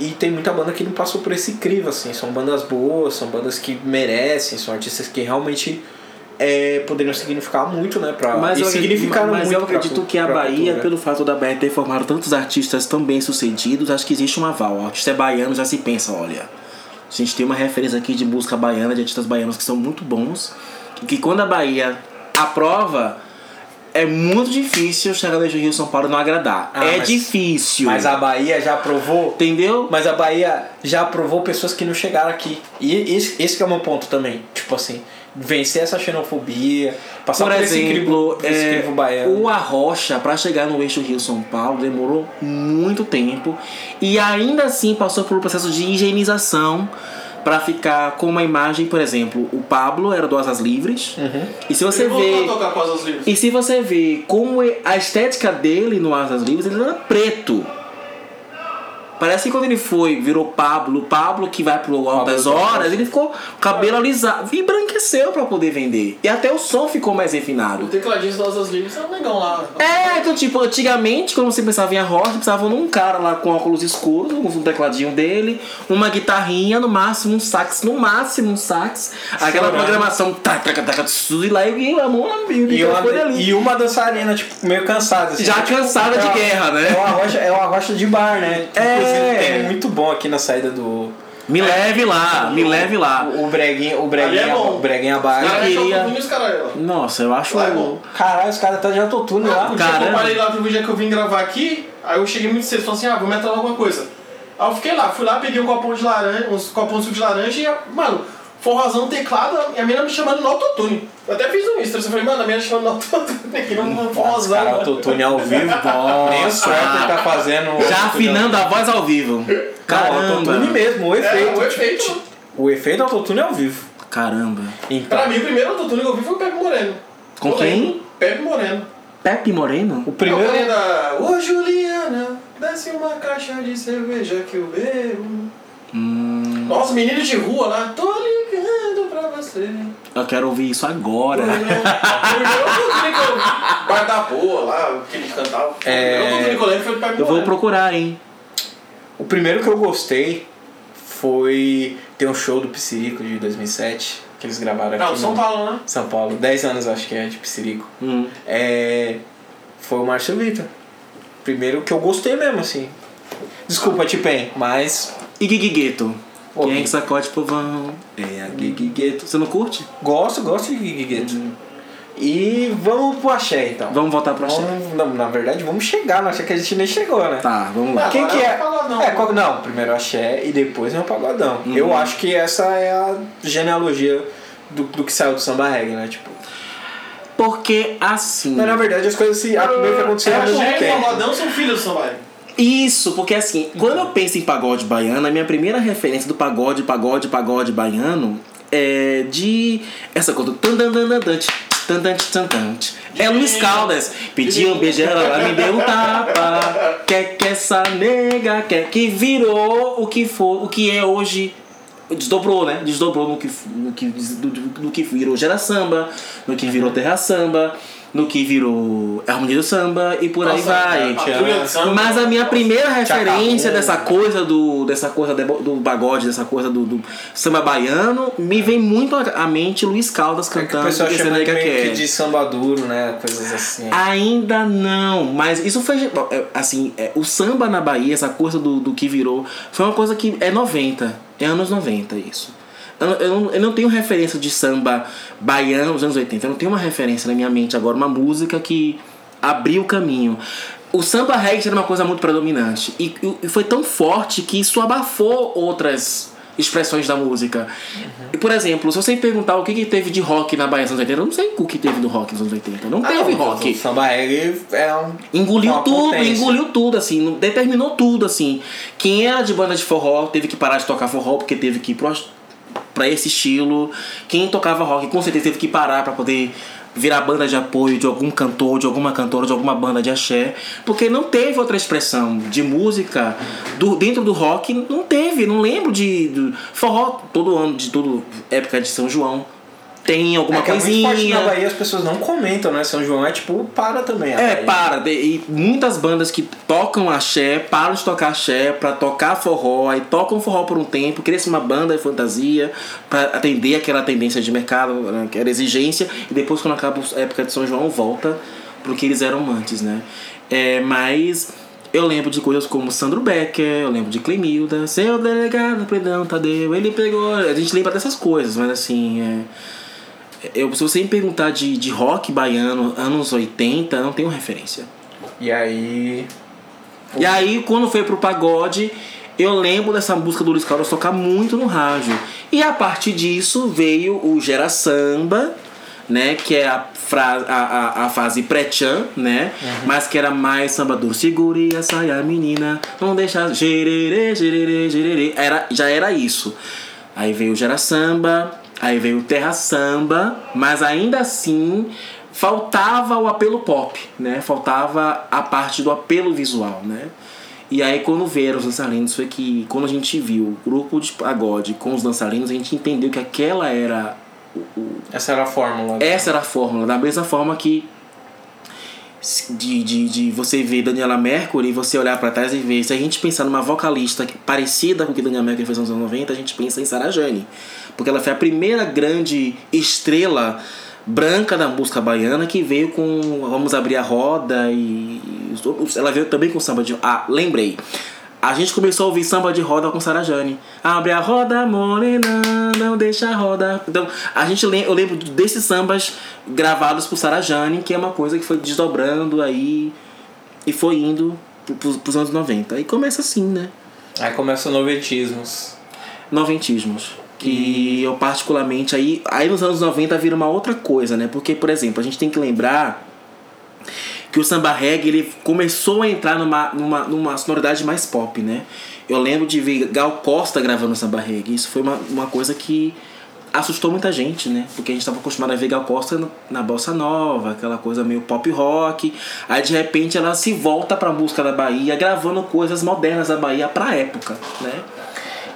E tem muita banda que não passou por esse crivo, assim. São bandas boas, são bandas que merecem, são artistas que realmente é, poderiam significar muito, né? Pra, Mas e eu, significaram mas muito eu acredito pra, que a Bahia, cultura. pelo fato da Bahia ter formado tantos artistas tão bem sucedidos, acho que existe um aval. O artista é baiano, já se pensa, olha. A gente tem uma referência aqui de música baiana, de artistas baianos que são muito bons. E que quando a Bahia aprova, é muito difícil chegar no Rio São Paulo e não agradar. Ah, é mas- difícil. Mas a Bahia já aprovou Entendeu? Mas a Bahia já aprovou pessoas que não chegaram aqui. E esse, esse que é o meu ponto também. Tipo assim, vencer essa xenofobia, passar Por por, esse exemplo, crivo, por esse é, crivo baiano. o Arrocha, para chegar no eixo Rio-São Paulo, demorou muito tempo e ainda assim passou por um processo de higienização para ficar com uma imagem, por exemplo, o Pablo era do Asas Livres. Uhum. E se você vê a tocar com as livres. e se você vê como é- a estética dele no Asas Livres, ele era preto. Parece que quando ele foi, virou Pablo, Pablo que vai pro Altas Horas, ele ficou cabelo alisado, e embranqueceu pra poder vender. E até o som ficou mais refinado. O tecladista das Asas Livres era um negão lá. É, então, tipo, antigamente, quando você pensava em arroz, precisava num cara lá com óculos escuros, com um tecladinho dele, uma guitarrinha, no máximo um sax, no máximo um sax, aquela Chorando. programação, tá, tá, tudo e lá e a mão e o E uma, e uma dançarina, tipo, meio cansada. Assim, Já Tipo, cansada é de uma- guerra, né? É uma rocha, é uma rocha de bar, né? É. Tem muito bom aqui na saída do. Me leve lá, me leve lá. O, o Breguinha, o Breguinha, Ali é o Breguinha Bar. Eu queria- é. Nossa, eu acho. Lá é bom. Caralho, os caras tá de autotune lá. Caramba. eu parei lá, um dia que eu vim gravar aqui, aí eu cheguei muito cedo, falei assim, ah, vou meter alguma coisa. Aí eu fiquei lá, fui lá, peguei um copão de laranja, uns copão de suco de laranja e, mano, forrozão no teclado e a menina me chamando no autotune. Eu até fiz um extra, eu falei, mano, a menina chamando no autotune aqui no Os forrozão. mano. autotune ao vivo. Nem o Suéter tá fazendo. Já afinando a voz ao vivo. Caramba. autotune mesmo, o É, efeito. o efeito. O efeito autotune é ao vivo. Caramba. Então, Pra mim, o primeiro autotune que eu vi foi o Pepe Moreno. Com quem? lembro. Pepe Moreno. Pepe Moreno? o É o primeiro. Ô Juliana, desce uma caixa de cerveja que eu bebo. Hum, Nossa, menino de rua lá, tô ligando pra você. eu quero ouvir isso agora. O primeiro autotune que eu vi, Bar da Boa lá, que ele cantava. O É. que eu foi do Pepe Eu vou procurar, hein? O primeiro que eu gostei foi. Tem um show do Psirico de 2007 que eles gravaram aqui. Não, São no- Paulo, né? São Paulo. 10 anos acho que é de Psirico. Hum. É. Foi o Márcio Vitor. Primeiro que eu gostei mesmo, assim. Desculpa, Tipen, mas. E Gigi Gueto? Ô, Quem é que sacode povão? É a Gigi Gueto. Você não curte? Gosto, gosto de Gigi Gueto. E vamos pro axé então. Vamos voltar pra axé. Vamos, não, na verdade, vamos chegar no axé que a gente nem chegou, né? Tá, vamos lá. Quem que é é? o pagodão. É, qual- não, primeiro o axé e depois é o pagodão. Uhum. Eu acho que essa é a genealogia do, do que saiu do samba reggae, né? Tipo, Porque assim. mas na verdade as coisas se. A primeira que aconteceu É, ao mesmo Axé e tempo. Pagodão são filhos do Sambaia. Isso, porque assim, quando eu penso em pagode baiano, a minha primeira referência do pagode, pagode, pagode baiano é de essa coisa tandandandante. Tandante, tandante. É Luiz Caldas. Pediu um beijo, ela me deu um tapa. Quer que essa nega quer que virou o que for, o que é hoje desdobrou, né? Desdobrou no que, no que, no, que virou gera samba, no que virou terra samba, no que virou Harmonia do Samba e por aí Nossa, vai. Patrulha de Samba. Mas a minha primeira referência dessa coisa do dessa coisa do pagode, dessa coisa do, do samba baiano, me vem muito à mente Luiz Caldas É que o cantando pessoal chama meio Quer. que de samba duro, né? Coisas assim. Ainda não, mas isso foi é, assim, é, o samba na Bahia, essa coisa do, do que virou, foi uma coisa que é 90, é anos 90 isso. Eu, não- eu, não, eu não tenho referência de samba baiano dos anos 80, eu não tenho uma referência na minha mente agora, uma música que abriu o caminho. O samba reggae era uma coisa muito predominante e, e foi tão forte que isso abafou outras expressões da música. E, por exemplo, se você me perguntar o que, que teve de rock na Bahia nos anos 80, eu não sei o que teve do rock nos anos 80. Não Ah, teve não, rock. O samba reggae é um. Engoliu tudo, potência. engoliu tudo, assim, determinou tudo, assim. Quem era de banda de forró teve que parar de tocar forró porque teve que ir pro, pra esse estilo. Quem tocava rock com certeza teve que parar pra poder virar banda de apoio de algum cantor, de alguma cantora, de alguma banda de axé. Porque não teve outra expressão de música do, dentro do rock, não teve, não lembro de, de forró todo ano, de todo época de São João. Tem alguma é que é muito forte coisinha. na Bahia, as pessoas não comentam, né? São João é tipo, para também. É, Bahia. para. E muitas bandas que tocam axé, param de tocar axé pra tocar forró, aí tocam forró por um tempo, cria-se uma banda de fantasia pra atender aquela tendência de mercado, né, aquela exigência, e depois quando acaba a época de São João, volta pro que eles eram antes, né? É, mas eu lembro de coisas como Sandro Becker, eu lembro de Clemilda, seu delegado, perdão, Tadeu, ele pegou. A gente lembra dessas coisas, mas assim, é. Eu, se você me perguntar de, de rock baiano, anos 80, não tenho referência. E aí. E aí, quando foi pro pagode, eu lembro dessa música do Luiz Carlos tocar muito no rádio. E a partir disso veio o Gera Samba, né? Que é a, fra a, a, a fase pré-chan, né? Mas que era mais samba duro. Segure a saia, menina, não deixa. Gererê, gererê, gererê. Era, já era isso. Aí veio o Gera Samba, aí veio o Terra Samba, mas ainda assim faltava o apelo pop, né? Faltava a parte do apelo visual, né? E aí quando vieram os dançarinos foi que quando a gente viu o grupo de pagode com os dançarinos, a gente entendeu que aquela era o- o, Essa era a fórmula. essa era a fórmula, da mesma forma que de, de, de você ver Daniela Mercury e você olhar pra trás e ver, se a gente pensar numa vocalista parecida com o que Daniela Mercury fez nos anos 90, a gente pensa em Sarah Jane. Porque ela foi a primeira grande estrela branca da música baiana que veio com Vamos Abrir a Roda e ela veio também com samba de... Ah, lembrei. A gente começou a ouvir samba de roda com Sarah Jane. Abre a roda, morena, não deixa a roda. Então, a gente eu lembro desses sambas gravados por Sarah Jane, que é uma coisa que foi desdobrando aí e foi indo pros, pros anos 90. Aí começa assim, né? Aí começa noventismos. Noventismos. Que eu particularmente aí, aí nos anos 90 vira uma outra coisa, né? Porque, por exemplo, a gente tem que lembrar que o samba reggae ele começou a entrar numa, numa, numa sonoridade mais pop, né? Eu lembro de ver Gal Costa gravando samba reggae. Isso foi uma, uma coisa que assustou muita gente, né? Porque a gente estava acostumado a ver Gal Costa no- na bossa nova, aquela coisa meio pop rock. Aí de repente ela se volta para a música da Bahia, gravando coisas modernas da Bahia pra época, né?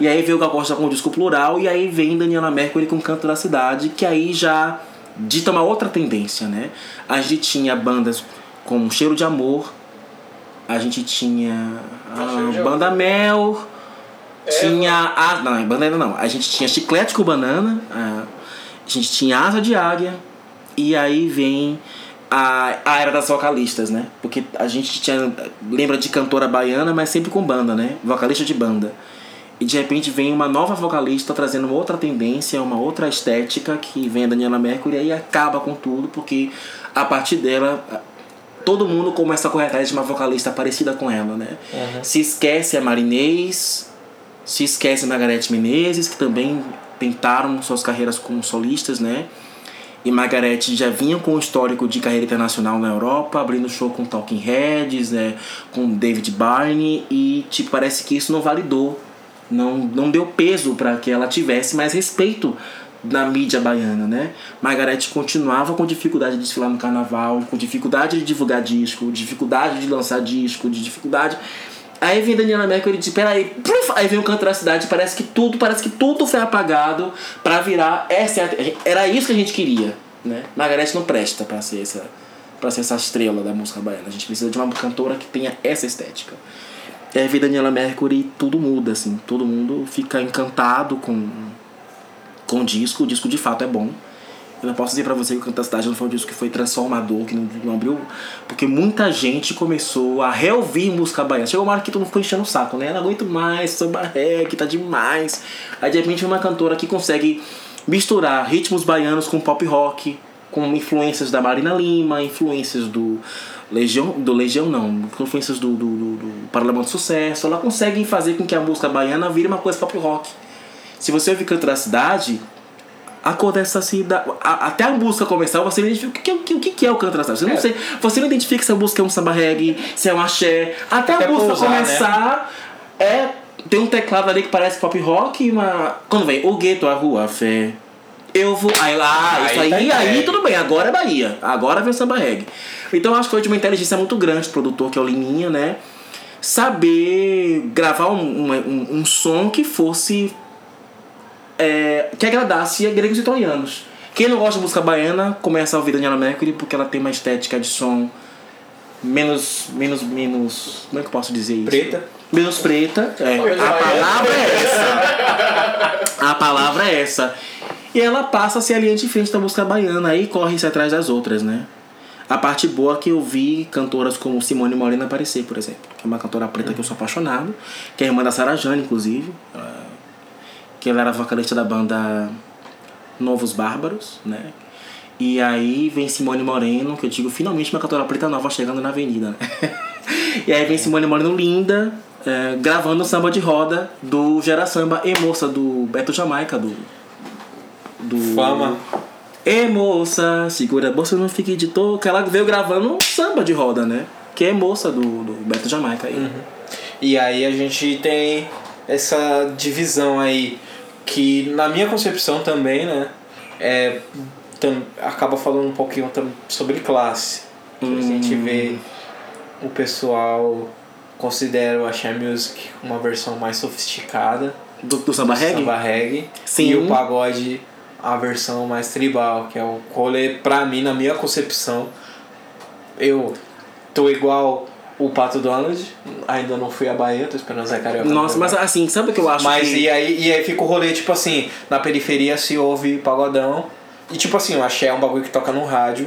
E aí veio o Gal Costa com o disco plural e aí vem Daniela Mercury com o Canto da Cidade, que aí já dita uma outra tendência, né? A gente tinha bandas como Cheiro de Amor, a gente tinha a Banda Mel, tinha a não, banda ainda não. A gente tinha Chiclete com Banana, a, a gente tinha Asa de Águia e aí vem a, a era das vocalistas, né? Porque a gente tinha lembra de cantora baiana, mas sempre com banda, né? Vocalista de banda. E de repente vem uma nova vocalista trazendo uma outra tendência, uma outra estética que vem a Daniela Mercury e acaba com tudo, porque a partir dela todo mundo começa a correr atrás de uma vocalista parecida com ela, né? Se esquece a Marinês, se esquece a Margarete Menezes, que também tentaram suas carreiras como solistas, né? e Margarete já vinham com um histórico de carreira internacional na Europa, abrindo show com Talking Heads, né, com David Byrne e tipo, parece que isso não validou, não, não deu peso para que ela tivesse mais respeito na mídia baiana, né? Margarete continuava com dificuldade de desfilar no carnaval, com dificuldade de divulgar disco, dificuldade de lançar disco, de dificuldade Aí vem Daniela Mercury e diz, peraí, aí vem o canto da cidade, parece que tudo, parece que tudo foi apagado para virar essa era isso que a gente queria, né? Margarete não presta para ser essa para ser essa estrela da música baiana. A gente precisa de uma cantora que tenha essa estética. E aí vem Daniela Mercury e tudo muda assim, todo mundo fica encantado com com o disco, o disco de fato é bom. Eu não posso dizer pra você que o Canto da Cidade não foi um disco que foi transformador, que não, não abriu. Porque muita gente começou a reouvir música baiana. Chegou uma hora que todo mundo ficou enchendo o saco, né? Não aguento mais, samba reggae, tá demais. Aí de repente uma cantora que consegue misturar ritmos baianos com pop rock, com influências da Marina Lima, influências do Legião, do Legião não, influências do, do, do, do Parlamento Sucesso. Ela consegue fazer com que a música baiana vire uma coisa pop rock. Se você ouvir Canto da Cidade, a cor dessa cidade. até a música começar, você não identifica o que, o que, que é o canto da cidade. Você, é. não sei, você não identifica se a música é um samba reggae, se é um axé. Até, até a música começar, né? é, tem um teclado ali que parece pop rock e uma. Quando vem o gueto, a rua, a fé. Eu vou. Aí lá, ah, isso aí, aí, tá aí tudo bem, agora é Bahia. Agora vem o samba reggae. Então acho que foi de uma inteligência muito grande, o produtor, que é o Liminha, né? Saber gravar um, um, um som que fosse é, que agradasse a gregos e italianos. Quem não gosta de música baiana começa a ouvir Daniela Mercury porque ela tem uma estética de som menos. menos. menos. Como é que eu posso dizer isso? Preta. Menos preta. É. A palavra é essa. A palavra é essa. E ela passa a ser a linha de frente da música baiana, aí corre-se atrás das outras, né? A parte boa é que eu vi cantoras como Simone Morena aparecer, por exemplo, que é uma cantora preta que eu sou apaixonado, que é irmã da Sarah Jane, inclusive. Que ela era vocalista da banda Novos Bárbaros, né? E aí vem Simone Moreno, que eu digo, finalmente uma cantora preta nova chegando na avenida, né? e aí vem Simone Moreno linda, é, gravando o samba de roda do Gera Samba e Moça, do Beto Jamaica, do. do Fama. E moça, segura a bolsa, não fique de toca. Ela veio gravando um samba de roda, né? Que é moça do, do Beto Jamaica aí. Uhum. E aí a gente tem essa divisão aí que na minha concepção também, né, é, tam, acaba falando um pouquinho sobre classe. Hum. A gente vê o pessoal considera o Axé Music uma versão mais sofisticada do, do samba reggae? Samba reggae. Sim. E o pagode a versão mais tribal, que é o rolê, pra mim, na minha concepção, eu tô igual o Pato Donald, ainda não fui a Bahia, tô esperando o Zé Carioca. Nossa, mas assim, sabe o que eu acho Mas que... e, aí, e aí fica o rolê, tipo assim, na periferia se ouve pagodão. E tipo assim, o axé é um bagulho que toca no rádio.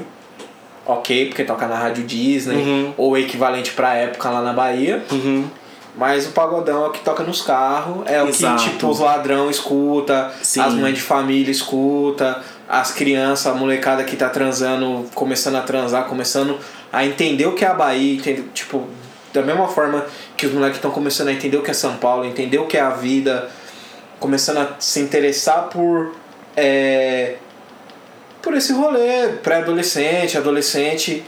Ok, porque toca na rádio Disney, uhum. ou equivalente pra época lá na Bahia. Uhum. Mas o pagodão é o que toca nos carros, é Exato. o que tipo os ladrão escuta, Sim. as mães de família escuta, as crianças, a molecada que tá transando, começando a transar, começando a entender o que é a Bahia, tipo, da mesma forma que os moleques estão começando a entender o que é São Paulo, entender o que é a vida, começando a se interessar por é, por esse rolê pré-adolescente, adolescente,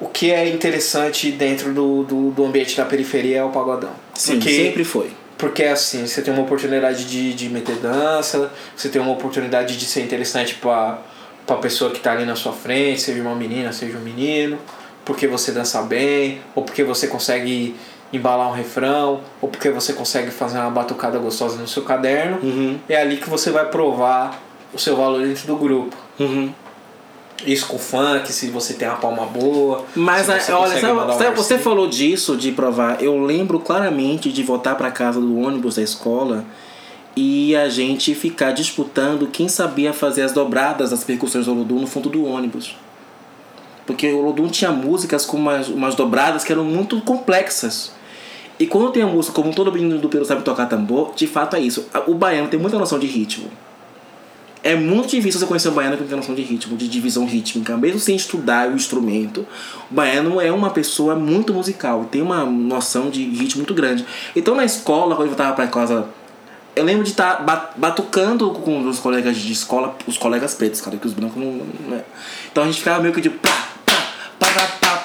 o que é interessante dentro do, do, do ambiente da periferia é o pagodão. Sim, Porque, sempre foi. Porque assim, você tem uma oportunidade de, de meter dança, você tem uma oportunidade de ser interessante para a pessoa que está ali na sua frente, seja uma menina, seja um menino porque você dança bem, ou porque você consegue embalar um refrão, ou porque você consegue fazer uma batucada gostosa no seu caderno. Uhum. É ali que você vai provar o seu valor dentro do grupo. Uhum. Isso com funk, se você tem uma palma boa. Mas olha, sabe, você falou disso, de provar. Eu lembro claramente de voltar para casa do ônibus da escola e a gente ficar disputando quem sabia fazer as dobradas das percussões do Olodum no fundo do ônibus. Porque o Lodum tinha músicas com umas, umas dobradas que eram muito complexas. E quando tem a música como todo menino do Peru sabe tocar tambor, de fato é isso. O baiano tem muita noção de ritmo. É muito difícil você conhecer um baiano que não tem noção de ritmo, de divisão rítmica. Mesmo sem estudar o instrumento, o baiano é uma pessoa muito musical, tem uma noção de ritmo muito grande. Então na escola, quando eu voltava para casa Eu lembro de estar tá batucando com os colegas de escola, os colegas pretos, cara, que os brancos não. não é. Então a gente ficava meio que de pá, pá, pá, pá, pá,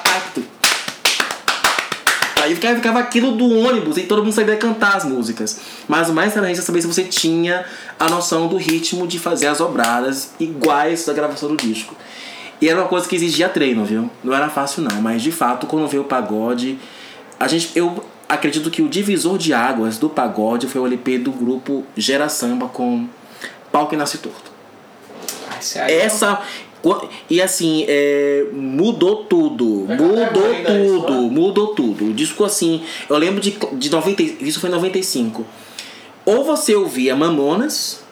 Aí ficava, ficava aquilo do ônibus e todo mundo sabia cantar as músicas. Mas o mais interessante é saber se você tinha a noção do ritmo de fazer as obradas iguais da gravação do disco. E era uma coisa que exigia treino, viu? Não era fácil não, mas de fato, quando veio o pagode, a gente eu acredito que o divisor de águas do pagode foi o LP do grupo Gera Samba com Pau que Nasce Torto. Essa e assim, é, mudou tudo. Mudou tudo. Mudou tudo. O disco assim, eu lembro de, de 90, isso foi em 95. Ou você ouvia Mamonas,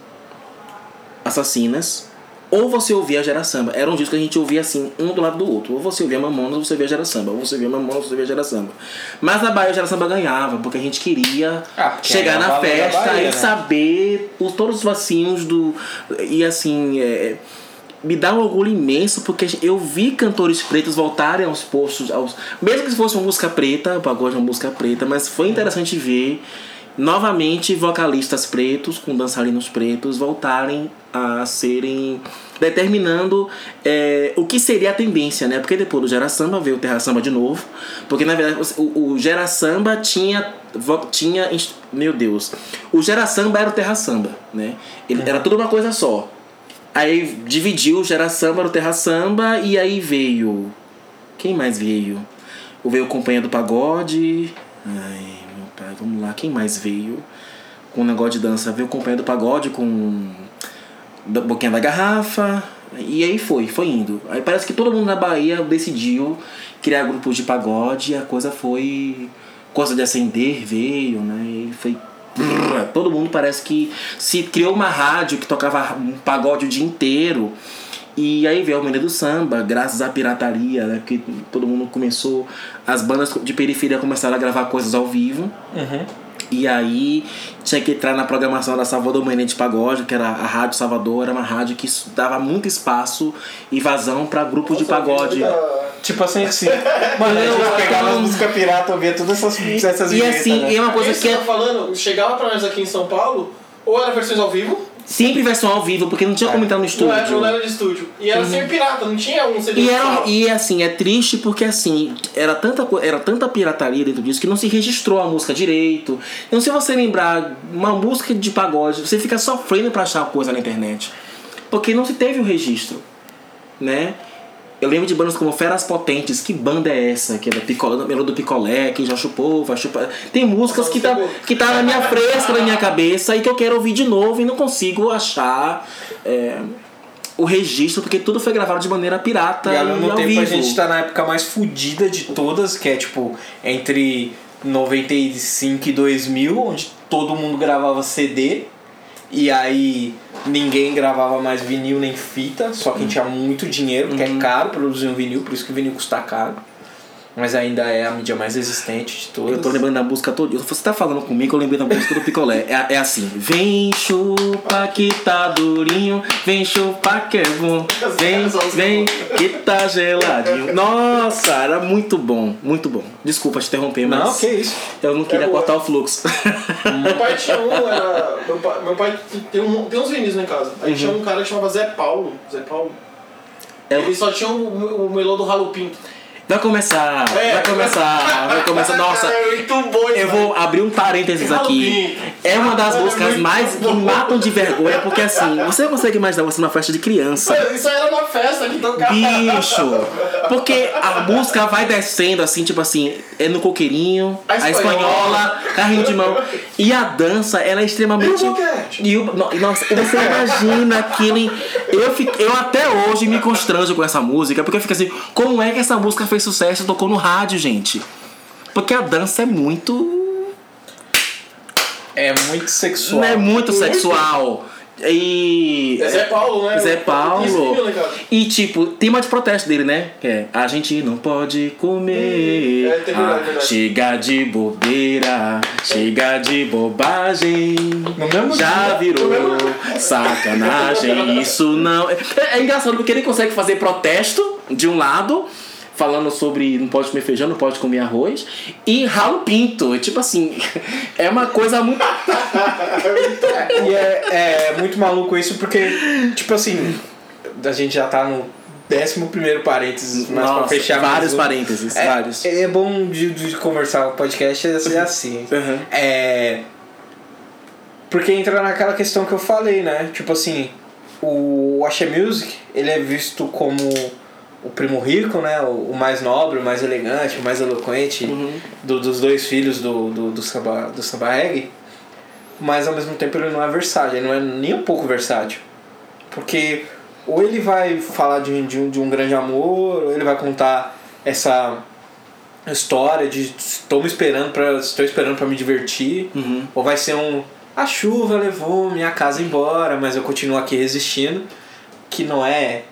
Assassinas, ou você ouvia Gera Samba. Era um disco que a gente ouvia assim, um do lado do outro. Ou você ouvia Mamonas, ou você ouvia Gera Samba. Ou você ouvia Mamonas, ou você ouvia Gera Samba. Mas na Bahia o Gera Samba ganhava, porque a gente queria ah, chegar na festa Bahia, e né? saber os, todos os vacinhos do. E assim. É, me dá um orgulho imenso porque eu vi cantores pretos voltarem aos postos, aos, mesmo que fosse uma música preta, o pagode é uma música preta, mas foi interessante ver novamente vocalistas pretos com dançarinos pretos voltarem a serem determinando é, o que seria a tendência, né? Porque depois do Gera Samba veio o Terra Samba de novo, porque na verdade o, o Gera Samba tinha tinha meu Deus, o Gera Samba era o Terra Samba, né? Ele, uhum. Era tudo uma coisa só. Aí dividiu Gera Samba no Terra Samba e aí veio quem mais veio? Veio Companhia do Pagode. Ai, Tá, vamos lá, quem mais veio com o negócio de dança? Veio o do pagode com da Boquinha da Garrafa. E aí foi, foi indo. Aí parece que todo mundo na Bahia decidiu criar grupos de pagode e a coisa foi. Coisa de acender veio, né? E foi. Todo mundo parece que se criou uma rádio que tocava um pagode o dia inteiro. E aí veio o Menino do Samba, graças à pirataria, né? Que todo mundo começou. As bandas de periferia começaram a gravar coisas ao vivo. Uhum. E aí tinha que entrar na programação da Salvador Menezes pagode, que era a Rádio Salvador, era uma rádio que dava muito espaço e vazão para grupos Nossa, de pagode. Tipo assim, assim. Mano, eu então, pegava as músicas pirata, ouvia todas essas, essas E assim, né? é uma coisa que. Você é... tá falando, chegava pra nós aqui em São Paulo, ou era versões ao vivo, Sempre versão ao vivo, porque não tinha como entrar no estúdio. Não era, não era de estúdio. E era uhum. sempre pirata, não tinha um CD e, era, e assim, é triste porque assim, era tanta, era tanta pirataria dentro disso que não se registrou a música direito. Então se você lembrar uma música de pagode, você fica sofrendo pra achar coisa na internet. Porque não se teve o registro. Né? Eu lembro de bandas como Feras Potentes, que banda é essa? Que é da Picolé, Melô do Picolé, que já chupou, vai chupar. Tem músicas que tá, que tá na minha fresca, na minha cabeça, e que eu quero ouvir de novo e não consigo achar é, o registro, porque tudo foi gravado de maneira pirata. E ao mesmo tempo vivo. a gente tá na época mais fodida de todas, que é tipo entre 95 e 2000, onde todo mundo gravava CD. E aí ninguém gravava mais vinil nem fita, só quem tinha muito dinheiro, porque é uhum. caro produzir um vinil, por isso que o vinil custa caro. Mas ainda é a mídia mais resistente de todas. Eu tô lembrando da música toda. Você tá falando comigo, eu lembrei da música do Picolé. É, é assim. Vem chupa que tá durinho, vem chupa que é bom. Vem, vem que tá geladinho. Nossa, era muito bom, muito bom. Desculpa te interromper, mas. Não, que isso. Eu não queria é cortar o fluxo. meu pai tinha um, era. Meu pai, meu pai tem, um, tem uns vinis lá em casa. Aí uhum. tinha um cara que chamava Zé Paulo. Zé Paulo. É. Ele só tinha o, o melô do Ralo Pinto. Vai começar, é, vai começar, vai começar. Nossa, bom, eu vou abrir um parênteses aqui. É uma das músicas mais que matam de vergonha, porque assim, você consegue imaginar você numa festa de criança. Isso era uma festa que tocava. Bicho! Porque a música vai descendo assim, tipo assim, é no coqueirinho, a espanhola, a espanhola carrinho de mão. E a dança, ela é extremamente. E o Nossa, você imagina aquilo. Eu, fico, eu até hoje me constranjo com essa música, porque eu fico assim, como é que essa música fez sucesso tocou no rádio, gente. Porque a dança é muito. É muito sexual. É muito sexual. E. É Zé Paulo, né? Zé Paulo. E tipo, tem uma de protesto dele, né? Que é A gente não pode comer. É, é, ah, chega de bobeira, chega de bobagem. Já virou sacanagem. Isso não. É, é engraçado porque ele consegue fazer protesto de um lado falando sobre não pode comer feijão, não pode comer arroz. E ralo pinto. Tipo assim, é uma coisa muito. E é, é muito maluco isso porque, tipo assim, a gente já tá no décimo primeiro parênteses, mas pra Nossa, fechar mais vários parênteses, É, vários. é bom de, de conversar o podcast é ser assim. Uhum. É. Porque entra naquela questão que eu falei, né? Tipo assim, o Axé Music, ele é visto como o primo rico, né? O, o mais nobre, o mais elegante, o mais eloquente Uhum. do- dos dois filhos do, do, do, samba, do samba reggae. Mas ao mesmo tempo ele não é versátil, ele não é nem um pouco versátil. Porque ou ele vai falar de, um- de, um, de um grande amor, ou ele vai contar essa história de estou esperando para estou esperando para me divertir, Uhum. ou vai ser um a chuva levou minha casa embora, mas eu continuo aqui resistindo, que não é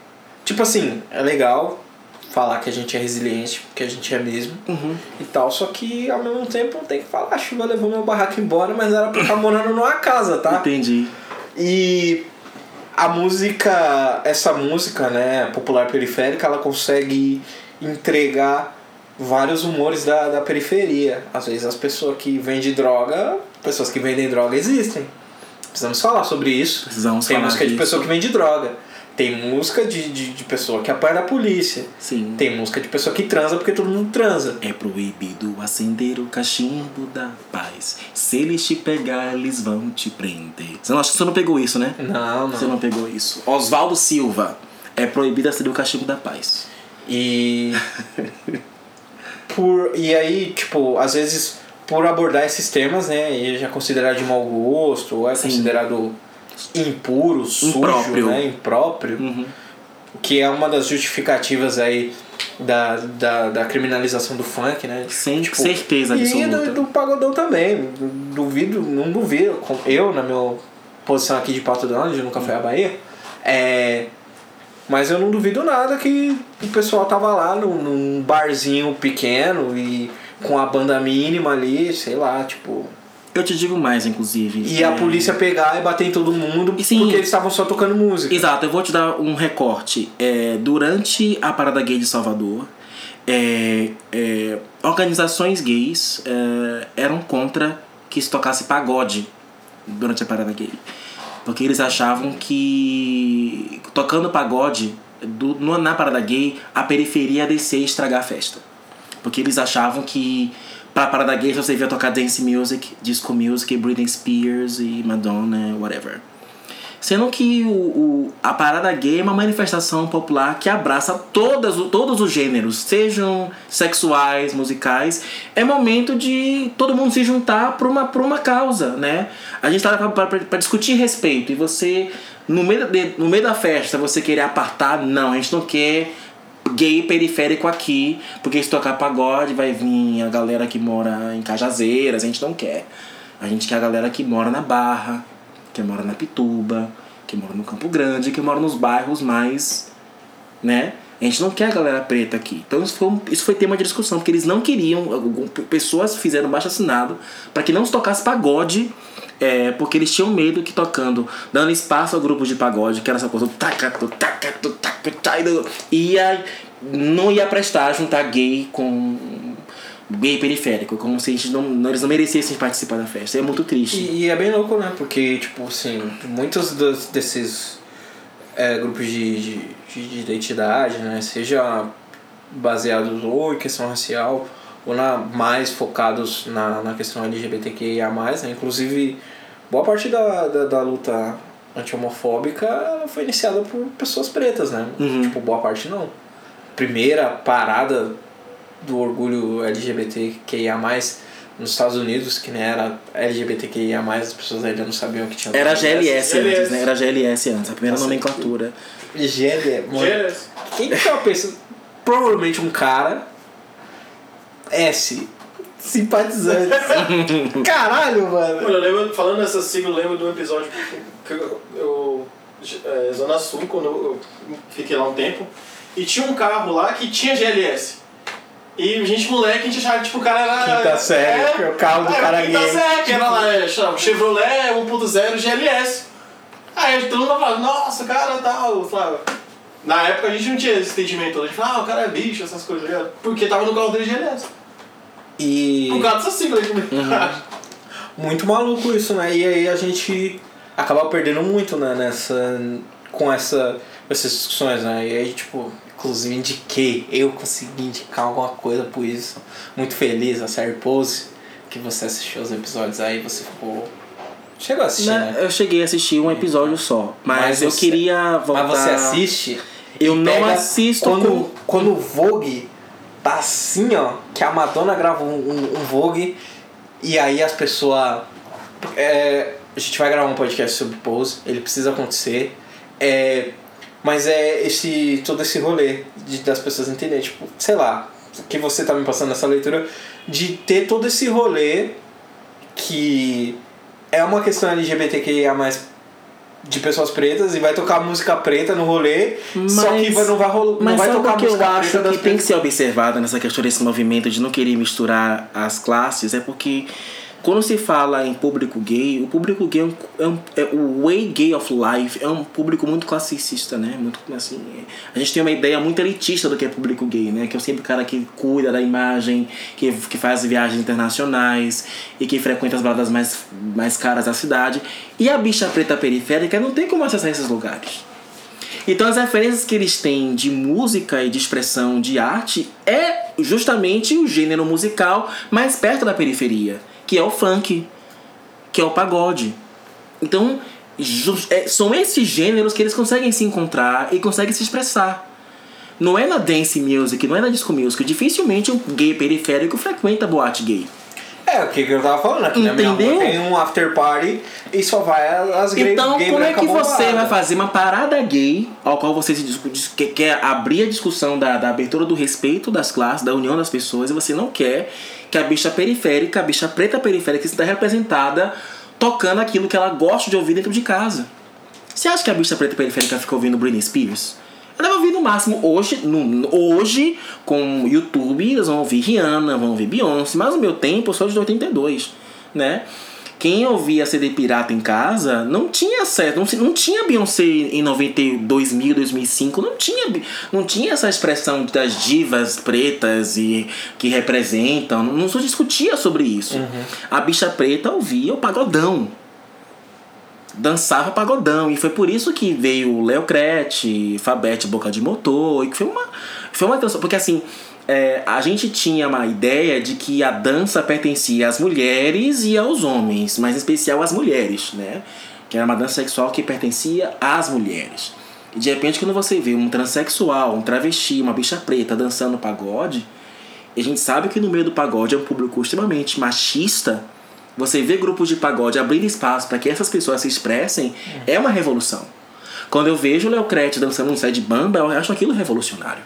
tipo assim, é legal falar que a gente é resiliente, porque a gente é mesmo Uhum. e tal, só que ao mesmo tempo tem que falar, a chuva levou meu barraco embora, mas era pra estar morando numa casa, tá? Entendi. E a música, essa música, né, popular periférica, ela consegue entregar vários humores da, da periferia. Às vezes as pessoas que vendem droga, pessoas que vendem droga existem. Precisamos falar sobre isso. Precisamos Tem falar música de disso. pessoa que vende droga. Tem música de, de, de pessoa que apanha da polícia. Sim. Tem música de pessoa que transa porque todo mundo transa. É proibido acender o cachimbo da paz. Se eles te pegar, eles vão te prender. Você não acha que você não pegou isso, né? Não, Você não. não pegou isso. Oswaldo Silva. É proibido acender o cachimbo da paz. E. por, e aí, tipo, às vezes, por abordar esses temas, né, ele já é considerado de mau gosto, ou é Sim. considerado impuro, sujo, Impróprio. né, impróprio, Uhum. que é uma das justificativas aí da, da, da criminalização do funk, né? Sem certeza E absoluta. do, do pagodão também. Duvido, não duvido. Eu, na minha posição aqui de Pato de nunca fui à Bahia, é. Mas eu não duvido nada que o pessoal tava lá num, num barzinho pequeno e com a banda mínima ali, sei lá, tipo. Eu te digo mais, inclusive. E a É, polícia pegar e bater em todo mundo sim. porque eles estavam só tocando música. Exato, eu vou te dar um recorte. É, durante a Parada Gay de Salvador, é, é, organizações gays é, eram contra que se tocasse pagode durante a Parada Gay. Porque eles achavam que tocando pagode do, na Parada Gay, a periferia ia descer e estragar a festa. Porque eles achavam que pra Parada Gay só servia tocar dance music, disco music, Britney Spears e Madonna, whatever. Sendo que o, o- a parada gay é uma manifestação popular que abraça todas, todos os gêneros, sejam sexuais, musicais. É momento de todo mundo se juntar por uma, uma causa, né? A gente tá para discutir respeito e você, no meio, de, no meio da festa, você querer apartar, não, a gente não quer gay periférico aqui, porque se tocar pagode vai vir a galera que mora em Cajazeiras, a gente não quer. A gente quer a galera que mora na Barra, que mora na Pituba, que mora no Campo Grande, que mora nos bairros mais, né? A gente não quer a galera preta aqui. Então isso foi, isso foi tema de discussão, porque eles não queriam, pessoas fizeram baixo assinado para que não se tocasse pagode, é, porque eles tinham medo que tocando, dando espaço ao grupo de pagode, que era essa coisa do taca, do taca, ia, não ia prestar juntar gay com gay periférico, como se a gente não, eles não merecessem participar da festa. É muito triste. E, e é bem louco, né? Porque, tipo, assim, muitos dos, desses é, grupos de, de, de identidade, né? Seja baseados ou em questão racial, ou na, mais focados na, na questão LGBTQIA+, né? Inclusive, boa parte da, da, da luta anti-homofóbica foi iniciada por pessoas pretas, né? Uhum. Tipo, boa parte não. Primeira parada do orgulho LGBTQIA+, nos Estados Unidos, que nem era LGBTQIA+, as pessoas ainda não sabiam que tinha... Era GLS antes, GLS. né? Era GLS antes, a primeira Nossa, nomenclatura. GLS. GLS. Quem que tava pensando? Provavelmente um cara S. Simpatizante. Caralho, mano. Mano, eu lembro, falando nessa sigla, eu lembro de um episódio que eu, eu é, Zona Sul, quando eu fiquei lá um tempo, e tinha um carro lá que tinha GLS. E a gente, moleque, a gente achava que tipo, o cara era. Quinta série, que é o carro do é, cara quinta gay. série, que era lá, é, Chevrolet 1.0 GLS. Aí todo mundo falava, nossa, cara, tal, Flávio. Na época a gente não tinha esse entendimento todo. A gente falava, ah, o cara é bicho, essas coisas, tá? Porque tava no carro dele GLS. E. Causa dessa sigla aí também. Muito maluco isso, né? E aí a gente acaba perdendo muito, né, nessa. com essa, essas discussões, né? E aí, tipo, inclusive indiquei, eu consegui indicar alguma coisa por isso. Muito feliz, a série Pose, que você assistiu os episódios aí, você ficou. Chegou a assistir, Né, né? Eu cheguei a assistir um episódio só, mas, Mas eu você- queria voltar. Mas você assiste. Eu não pega assisto Quando, com- quando o Vogue tá assim, ó, que a Madonna grava um, um, um Vogue e aí as pessoas. É, a gente vai gravar um podcast sobre Pose, ele precisa acontecer. É, mas é esse todo esse rolê de, das pessoas entenderem, tipo, sei lá, que você tá me passando nessa leitura, de ter todo esse rolê que é uma questão LGBTQIA de pessoas pretas e vai tocar música preta no rolê, só que vai- não vai, não Mas vai sabe tocar o que eu música acho preta que tem que ser observado nessa questão desse movimento de não querer misturar as classes? É porque quando se fala em público gay, o público gay é, um, é, um, é o way gay of life é um público muito classicista, né? Muito assim, a gente tem uma ideia muito elitista do que é público gay, né? Que é sempre o cara que cuida da imagem, que, que faz viagens internacionais e que frequenta as baladas mais, mais caras da cidade. E a bicha preta periférica não tem como acessar esses lugares. Então as referências que eles têm de música e de expressão de arte é justamente o gênero musical mais perto da periferia, que é o funk, que é o pagode. Então é- são esses gêneros que eles conseguem se encontrar e conseguem se expressar. Não é na dance music, não é na disco music. Dificilmente um gay periférico frequenta boate gay. É, o que eu tava falando aqui, na minha Entendeu? rua tem um after party e só vai as gays Então, gay como é que você vai fazer uma parada gay ao qual você se discu- dis- que- quer abrir a discussão da, da abertura do respeito das classes, da união das pessoas, e você não quer que a bicha periférica, a bicha preta periférica, esteja representada tocando aquilo que ela gosta de ouvir dentro de casa? Você acha que a bicha preta periférica fica ouvindo Britney Spears? Ela vai ouvir no máximo hoje, no, hoje, com YouTube, eles vão ouvir Rihanna, vão ouvir Beyoncé, mas no meu tempo eu sou de 82, né? Quem ouvia CD pirata em casa não tinha certo, não, não tinha Beyoncé em 92 mil, 2005, não tinha, não tinha essa expressão das divas pretas e que representam, não, não se discutia sobre isso. A bicha preta ouvia o pagodão dançava pagodão. E foi por isso que veio o Léo Crete, Fabete Boca de Motor, e que foi uma. Foi uma canção. Porque assim, é, a gente tinha uma ideia de que a dança pertencia às mulheres e aos homens, mas em especial às mulheres, né? Que era uma dança sexual que pertencia às mulheres. E de repente, quando você vê um transexual, um travesti, uma bicha preta dançando pagode, e a gente sabe que no meio do pagode é um público extremamente machista. Você vê grupos de pagode abrindo espaço para que essas pessoas se expressem é uma revolução. Quando eu vejo o Léo Crete dançando um de bamba, eu acho aquilo revolucionário.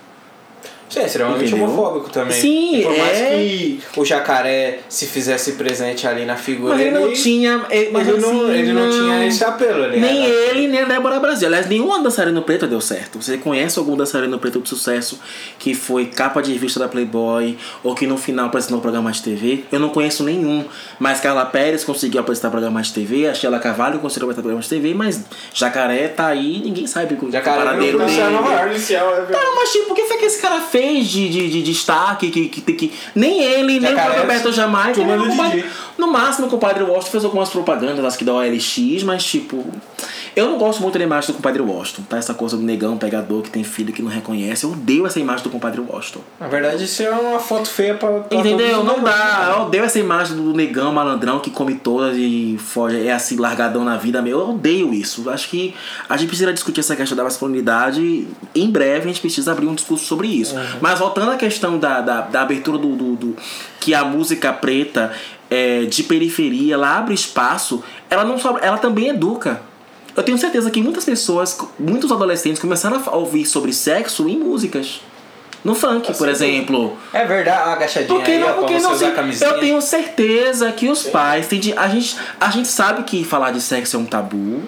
Sim, é extremamente Entendeu? homofóbico também. Sim, E por mais é. que o jacaré se fizesse presente ali na figura Mas ele não tinha. eh, Mas ele, não, assim, ele não tinha esse apelo. Ele Nem era- ele, nem a Débora Brasil. Aliás, nenhum dançarino preto deu certo. Você conhece algum dançarino preto de sucesso que foi capa de revista da Playboy ou que no final apresentou um programa de TV? Eu não conheço nenhum. Mas Carla Pérez conseguiu apresentar programa de TV, a Sheila Carvalho conseguiu apresentar programa de TV, mas Jacaré tá aí, ninguém sabe o Jacaré paradeiro não dele. é Não, mas tipo, o que foi que esse cara fez de, de, de destaque que, que, que, nem ele, nem o Jacaré, próprio Roberto Jamaica, turma nem o do compadre-. No máximo o compadre Washington fez algumas propagandas, acho que da OLX, mas tipo. Eu não gosto muito da imagem do compadre Washington, tá? Essa coisa do negão pegador que tem filho que não reconhece. Eu odeio essa imagem do compadre Washington. Na verdade, isso é uma foto feia pra. pra Entendeu? Não dá. Eu odeio essa imagem do negão malandrão que come todas e foge, é assim, largadão na vida. Meu, eu odeio isso. Acho que a gente precisa discutir essa questão da masculinidade. Em breve a gente precisa abrir um discurso sobre isso. Mas voltando à questão da, da, da abertura do, do, do- que a música preta é, de periferia, ela abre espaço, ela não só. ela também educa. Eu tenho certeza que muitas pessoas, muitos adolescentes começaram a ouvir sobre sexo em músicas. No funk, por exemplo. É verdade, a agachadinha Porque não, porque não usar camisinha. Eu tenho certeza que os pais têm de, a gente A gente sabe que falar de sexo é um tabu.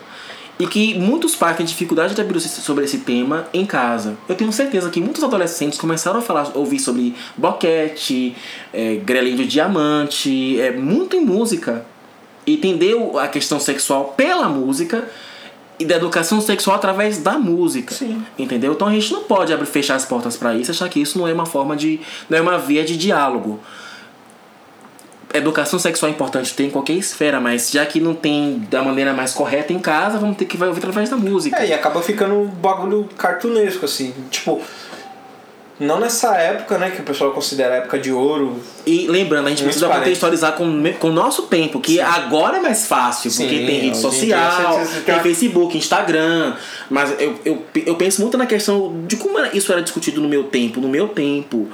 E que muitos pais têm dificuldade de abrir sobre esse tema em casa. Eu tenho certeza que muitos adolescentes começaram a falar, ouvir sobre boquete, é, grelinho de diamante, é, muito em música. E entender o- a questão sexual pela música e da educação sexual através da música. Sim. Entendeu? Então a gente não pode abrir, fechar as portas para isso, achar que isso não é uma forma de. não é uma via de diálogo. Educação sexual é importante ter em qualquer esfera, mas já que não tem da maneira mais correta em casa, vamos ter que ouvir através da música. É, e acaba ficando um bagulho cartunesco, assim. Tipo, não nessa época, né, que o pessoal considera a época de ouro. E lembrando, a gente precisa parente. contextualizar com, com o nosso tempo, que agora é mais fácil, porque Sim, tem rede social, tem tem- Facebook, Instagram. Mas eu, eu, eu penso muito na questão de como isso era discutido no meu tempo. No meu tempo,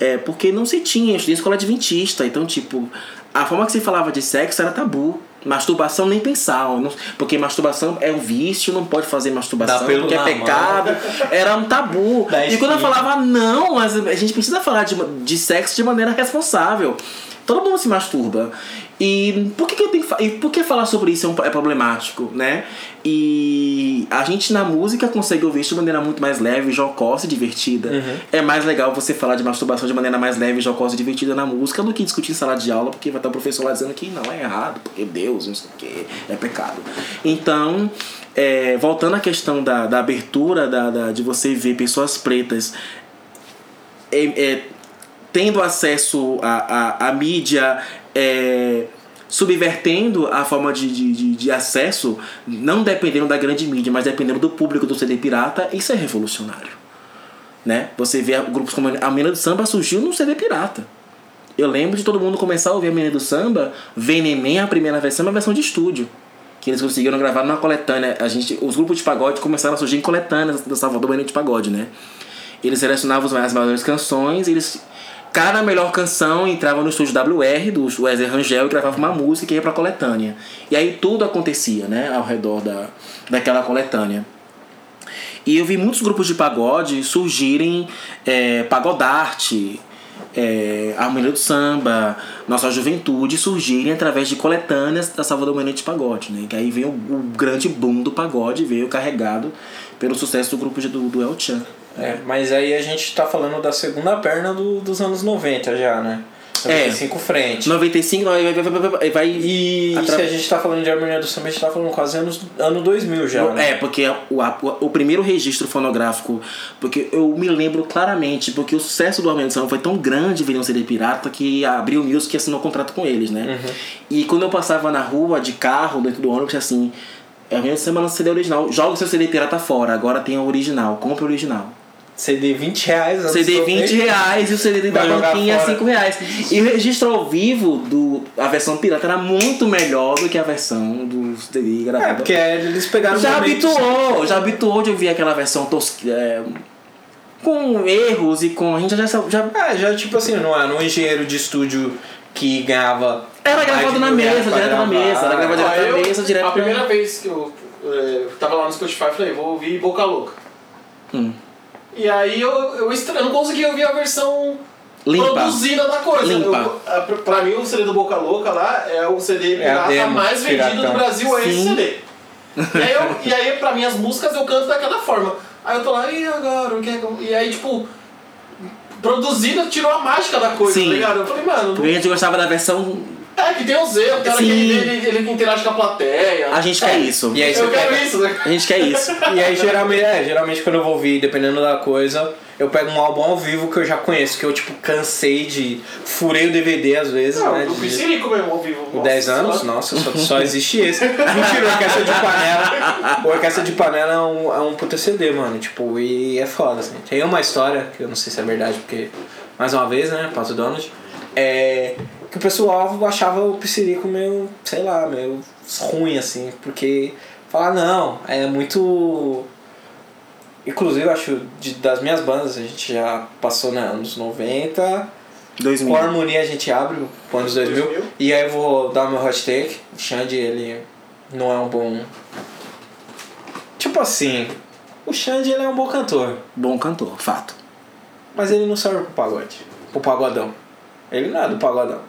é porque não se tinha, eu estudei em escola adventista, então, tipo, a forma que se falava de sexo era tabu. Masturbação nem pensar, não- porque masturbação é um vício, não pode fazer masturbação, porque é pecado. Era um tabu. Dá E quando eu espinha. falava, não, a gente precisa falar de, de sexo de maneira responsável. Todo mundo se masturba. E por que, que eu tenho e por que falar sobre isso é, é problemático, né? E a gente na música consegue ouvir isso de maneira muito mais leve, jocosa e divertida. É mais legal você falar de masturbação de maneira mais leve, jocosa e divertida na música do que discutir em sala de aula, porque vai estar o professor lá dizendo que não é errado, porque Deus, não sei o que, é pecado. Então, é, voltando à questão da, da abertura, da, da- de você ver pessoas pretas é, é, tendo acesso à, à, à mídia, é, subvertendo a forma de, de, de, acesso, não dependendo da grande mídia, mas dependendo do público do CD pirata, isso é revolucionário. Né? Você vê grupos como a Menina do Samba surgiu no CD pirata. Eu lembro de todo mundo começar a ouvir a Menina do Samba, Venenem, a primeira versão, é uma versão de estúdio. Que eles conseguiram gravar numa coletânea. A gente, os grupos de pagode começaram a surgir em coletâneas do Salvador Menino de Pagode, né? Eles selecionavam as melhores canções, eles. Cada melhor canção entrava no estúdio WR do Wesley Rangel e gravava uma música e ia pra coletânea. E aí tudo acontecia, né? Ao redor da, daquela coletânea. E eu vi muitos grupos de pagode surgirem, é, Pagodarte, é, Harmonia do Samba, Nossa Juventude surgirem através de coletâneas da Salvador de Pagode, né? Que aí veio o, o grande boom do pagode, veio carregado pelo sucesso do grupo de, do, do El Chan. É, mas aí a gente tá falando da segunda perna do, dos anos 90 já, né? É. 95 frente. 95 vai, vai, vai, vai, vai E atra- se a gente tá falando de harmonia do samba, a gente tá falando quase anos, ano 2000 já. né? É, porque o, a- o, o primeiro registro fonográfico, porque eu me lembro claramente, porque o sucesso do Harmonia do Samba foi tão grande vir um CD pirata que abriu o Music e assinou um contrato com eles, né? E quando eu passava na rua de carro, dentro do ônibus, assim, Harmonia do Samba lança CD original, joga o seu CD pirata fora, agora tem o original, compra o original. CD 20 reais. CD 20 90. reais e o CD da banquinha fora. 5 reais. E o registro ao vivo, do, a versão pirata era muito melhor do que a versão do CD gravado. É, porque eles pegaram Já habituou, já habituou de ouvir aquela versão tosca, é, com erros e com. A gente já. já É, já tipo assim, não era um engenheiro de estúdio que ganhava. era gravado na mesa, pra direto na mesa. Era gravado direto na eu- mesa, direto A pra- primeira vez que eu eh, tava lá no Spotify, eu falei, vou ouvir Boca Louca. Hum. E aí eu, eu, estra- eu não conseguia ouvir a versão Limpa. produzida da coisa. Limpa. Eu, a, pra mim, o CD do Boca Louca lá é o CD É pirata demo, mais vendido piratão. do Brasil, é esse Sim. CD. E aí, eu, e aí, pra mim, as músicas eu canto daquela forma. Aí eu tô lá, e agora? O que é eu-" E aí, tipo, produzida tirou a mágica da coisa, Sim. tá ligado? Eu falei, mano, Porque a gente gostava da versão. É que tem erros, tem hora que Sim. ele, ele, ele interage com a plateia. A gente quer isso. E aí você eu quero pega- isso, né? A gente quer isso. E aí geralmente, é, geralmente quando eu vou ouvir, dependendo da coisa, eu pego um álbum ao vivo que eu já conheço, que eu tipo cansei de. Furei o DVD às vezes, Não, né? o de- Piscirico mesmo ao vivo. Com 10 Nossa, anos, lá. nossa, só, só existe esse. Mentira, Orquestra de Panela. O Orquestra de Panela é um, é um puta CD, mano. Tipo, e é foda, assim. Tem uma história, que eu não sei se é verdade, porque, mais uma vez, né, Pato Donald, é que o pessoal achava o Piscirico meio, sei lá, meio ruim, assim, porque falar, não, é muito. Inclusive, eu acho, de, das minhas bandas, a gente já passou, né, anos 90. 2000. Com a harmonia a gente abre o anos 2000. 2000. E aí eu vou dar meu hot take. O Xande, ele não é um bom. Tipo assim, o Xande ele é um bom cantor, Bom cantor, fato. mas ele não serve pro pagode. Pro pagodão. Ele não é do pagodão.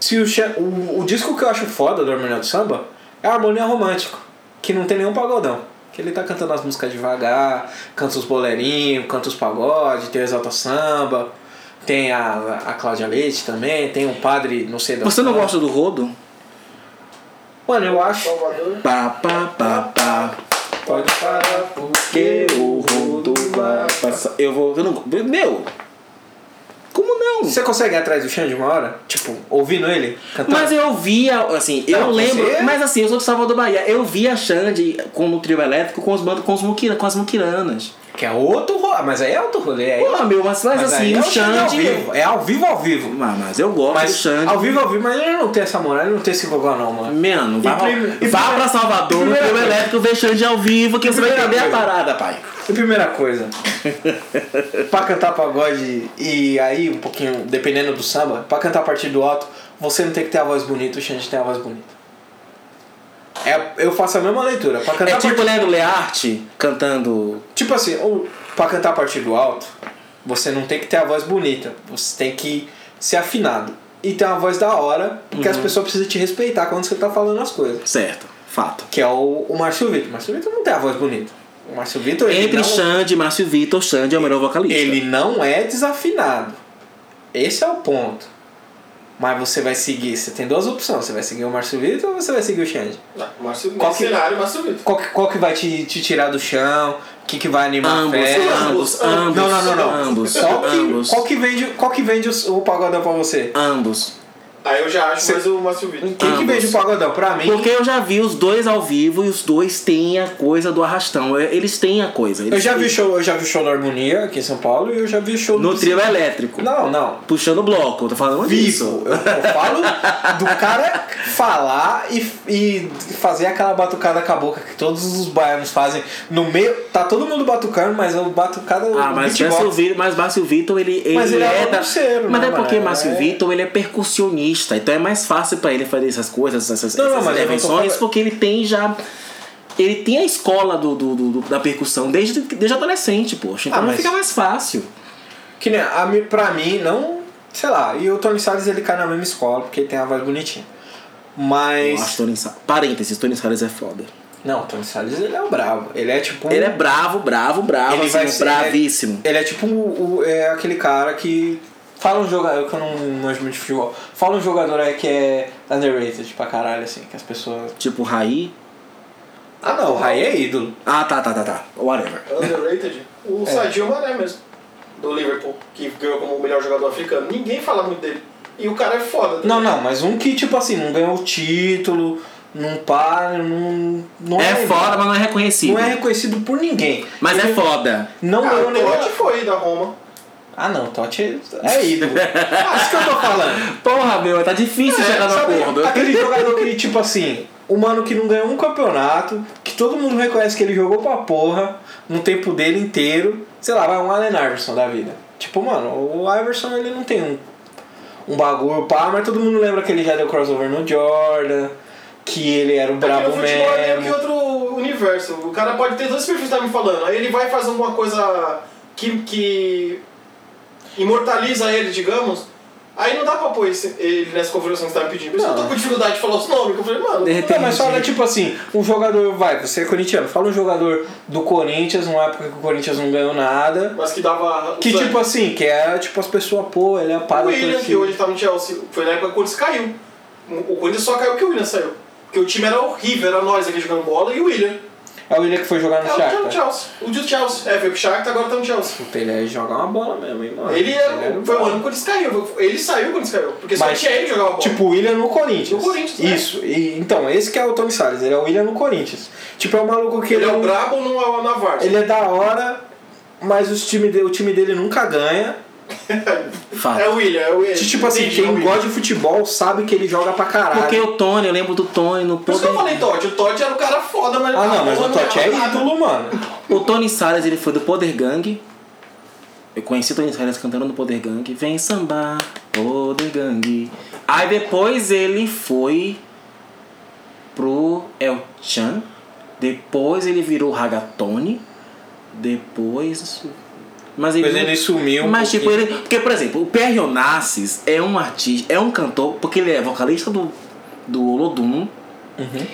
Se o, o, o disco que eu acho foda do Harmonia do Samba é a Harmonia Romântico, que não tem nenhum pagodão. Que ele tá cantando as músicas devagar, canta os boleirinhos, canta os pagodes, tem o Exalta Samba, tem a, a Cláudia Leite também, tem o padre, não sei da Você não gosta do rodo? Mano, eu acho. Pá, pá, pá, pá. pode parar porque o rodo vai passar. Eu vou. Eu não, meu! Como não? Você consegue ir atrás do Xande uma hora? Tipo, ouvindo ele cantar? Mas eu via, assim, eu Não, lembro. você- Mas assim, eu sou de Salvador Bahia. Eu via a Xande com no trio elétrico com os bandos, com, os muquira, com as muquiranas. Que é outro rolê. Mas aí é outro rolê. Aí, Pô, meu, mas, mas, mas assim, é o Xande ao Xande. vivo. É ao vivo, ao vivo. Mas, mas eu gosto do Mas Xande. ao vivo, ao vivo, mas ele não tem essa moral, ele não tem esse gogó não, mano. Mano, vá, vá pra Salvador, no trio coisa- elétrico, ver Xande ao vivo, que você vai entender a parada, pai. E primeira coisa, pra cantar pagode e aí um pouquinho, dependendo do samba, pra cantar a partir do alto, você não tem que ter a voz bonita, o Xande tem a voz bonita. É, eu faço a mesma leitura. Pra cantar É tipo partir, Leandro Learte cantando. tipo assim, ou, pra cantar a partir do alto, você não tem que ter a voz bonita, você tem que ser afinado. E ter uma voz da hora, porque as pessoas precisam te respeitar quando você tá falando as coisas. Certo, fato. Que é o, o Márcio Vitor. O Márcio Vitor não tem a voz bonita. O Márcio Vitor. Entre não- Xande e Márcio Vitor, Xande é o melhor vocalista. Ele não é desafinado. Esse é o ponto. Mas você vai seguir. Você tem duas opções. Você vai seguir o Márcio Vitor ou você vai seguir o Xande? Não, Márcio, Qual que- cenário, Márcio Vitor. Qual que, qual que vai te, te tirar do chão? O que, que vai animar Ambos, a festa? ambos, ambos. Não, não, não, não. Ambos, Qual que, ambos. qual que vende, qual que vende o, o pagodão pra você? Ambos. Aí eu já acho Cê- mais o Márcio Vitor. Quem que Ambos. vende o pagodão? Pra mim. Porque eu já vi os dois ao vivo e os dois têm a coisa do arrastão. É, Eles têm a coisa. Eu já vi têm- show, eu já vi show da Harmonia aqui em São Paulo e eu já vi show No do trio elétrico. Não, não. Puxando bloco, eu tô falando disso. Vivo. Eu, eu falo do cara falar e, e fazer aquela batucada com a boca que todos os baianos fazem. No meio, tá todo mundo batucando, mas o batucada. Ah, mas. Márcio Vitor, mas Márcio Vitor, ele, ele, Mas ele é é da... Mas né, é porque? Márcio É- Vitor, ele é percussionista, então é mais fácil pra ele fazer essas coisas, essas, Não, essas não porque ele tem já... Ele tem a escola do, do, do- da percussão desde, desde adolescente, poxa. Então Ah, mas- fica mais fácil. Que nem, a, pra mim, não. Sei lá, e o Tony Salles ele cai na mesma escola, porque ele tem a voz bonitinha. Eu Mas. acho Tony Sa- Parênteses, Tony Salles é foda. Não, o Tony Salles ele é o bravo. Ele é tipo. um- Ele é bravo, bravo, bravo, Ele assim, vai ser- bravíssimo. Ele é tipo o, o- é aquele cara que. Fala um jogador que eu não manjo muito de futebol. Fala um jogador aí que é underrated pra caralho, assim, que as pessoas. Tipo, Raí. Ah não, o Rai é ídolo. Ah, tá, tá, tá, tá. Whatever. Underrated. O É. Sadio Mané mesmo. Do Liverpool. Que ganhou como o melhor jogador africano. Ninguém fala muito dele. E o cara é foda. Não, não, mas um que, tipo assim, não ganhou o título, não para, não. não É foda, mas não é reconhecido. Não é reconhecido por ninguém. Mas é Ele foda. Não Ah, ganhou o nenhum. Totti foi da Roma. Ah não, Totti é- é ídolo. ah, isso que eu tô falando. Porra, meu, tá difícil chegar no É, acordo. Aquele jogador que, tipo assim, o mano que não ganhou um campeonato, que todo mundo reconhece que ele jogou pra porra no tempo dele inteiro. Sei lá, vai um Allen Iverson da vida. Tipo, mano, o Iverson ele não tem um, um bagulho pá, mas todo mundo lembra que ele já deu crossover no Jordan, que ele era o brabo no futebol é meio que mesmo. outro universo. O cara pode ter os perfis que tá me falando. Aí ele vai fazer alguma coisa que, que imortaliza ele, digamos. Aí não dá pra pôr esse- ele nessa configuração que você tá me pedindo. Por isso eu tô com dificuldade de falar os nomes. Eu falei, mano, De repente- Não, mas fala tipo assim, um jogador, vai, você é corintiano, fala um jogador do Corinthians, numa época que o Corinthians não ganhou nada. mas que dava. Que sangue. tipo assim, que é tipo as pessoas, pô, ele é a pá O William, que hoje tá no Chelsea, foi na época que o Corinthians caiu. O Corinthians só caiu porque o William saiu. Porque o time era horrível, era nós aqui jogando bola e o William. É o William que foi jogar no É, o Shakhtar. Chelsea. O do Chelsea. É, veio pro Shakhtar, agora tá no Chelsea. Puta, ele é jogar uma bola mesmo, hein, mano. Ele, é, era foi o ano que o Corinthians caiu. Ele saiu quando Corinthians caiu. Porque só Mas, tinha ele jogava bola. Tipo, o William no Corinthians. No Corinthians, né? Isso. E, então, esse que é o Tony Salles, ele é o William no Corinthians. Tipo, é um maluco que ele é ele, o brabo no, na Varsa. ele é da hora, mas os time de, o time dele nunca ganha. Fato. É o William, é o William. Tipo assim, Entendi, é quem William. gosta de futebol sabe que ele joga pra caralho. Porque o Tony, eu lembro do Tony no Por isso que eu falei Totti. O Totti era o cara foda, mas... Ah não, mas o Totti é ídolo, mano. O Tony Salles, ele foi do Poder Gang. Eu conheci o Tony Salles cantando no Poder Gang. Vem sambar, Poder Gang. Aí depois ele foi pro El Chan. Depois ele virou Ragatone. Depois. Mas ele, não- ele sumiu um Mas tipo, pouquinho. ele. Porque, por exemplo, o Pierre Onassis é um artista, é um cantor, porque ele é vocalista do, do Olodum. Uhum.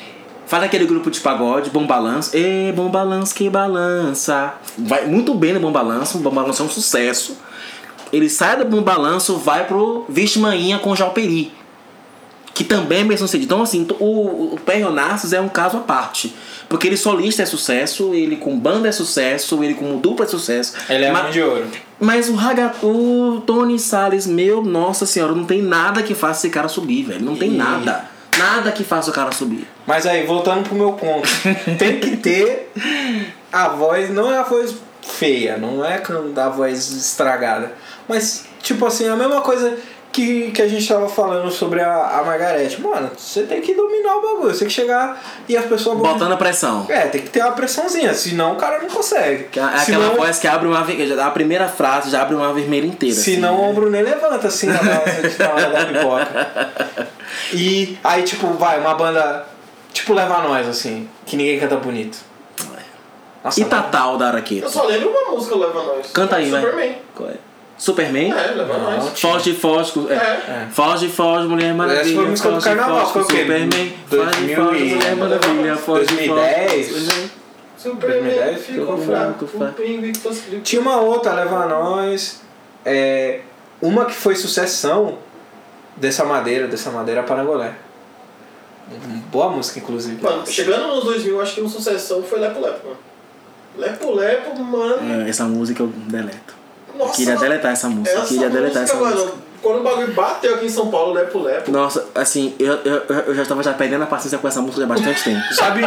Faz aquele grupo de pagode, Bom Balanço. Ê, Bom Balanço que balança. Vai muito bem no Bom Balanço, o Bom Balanço é um sucesso. Ele sai do Bom Balanço, vai pro Vixe Manhinha com Jalperi. Que também é bem sucedido. Então, assim, o, o Perry Onassis é um caso à parte. Porque ele solista é sucesso, ele com banda é sucesso, ele com dupla é sucesso. Ele é Mas- de ouro. Mas o, Raga, o Tony Salles, meu, nossa senhora, não tem nada que faça esse cara subir, velho. Não tem E- nada. Nada que faça o cara subir. Mas aí, voltando pro meu ponto, tem que ter a voz, não é a voz feia, não é a voz estragada. Mas, tipo assim, a mesma coisa que, que a gente tava falando sobre a, a Margarete. Mano, você tem que dominar o bagulho, você tem que chegar e as pessoas vão. Botando a pressão. É, tem que ter uma pressãozinha, senão o cara não consegue. Que é aquela senão, voz que abre uma. A primeira frase já abre uma vermelha inteira. assim, senão né? o Brunet levanta assim na hora na hora da pipoca. E aí, tipo, vai, uma banda. Tipo, leva nós, assim, que ninguém canta bonito. Nossa, E Tatal da Eu Araqueta? só lembro uma música Leva Nós. Canta aí, vai. Superman. Qual é? Superman? É, Leva Nós. Foge, foge. é. É. Foge, foge, Mulher Maravilha. Essa foi a música do carnaval, foge, foi o quê? Superman. Foge, 2000 foge, Mulher Maravilha. Foge, 2010? foge. Superman 2010, ficou fraco. Tinha uma outra, Leva Nós. É, uma que foi sucessão dessa madeira, dessa madeira Parangolé. Boa música, inclusive. Mano, chegando nos 2000, acho que uma sucessão foi Lepo Lepo, mano. Lepo Lepo, mano. É, Essa música eu deleto. Nossa, Queria mano. deletar essa música. Essa Queria deletar essa música, música. mano. Quando o bagulho bateu aqui em São Paulo, Lepo Lepo. Nossa, assim, eu, eu, eu já estava já perdendo a paciência com essa música há bastante tempo. Sabe?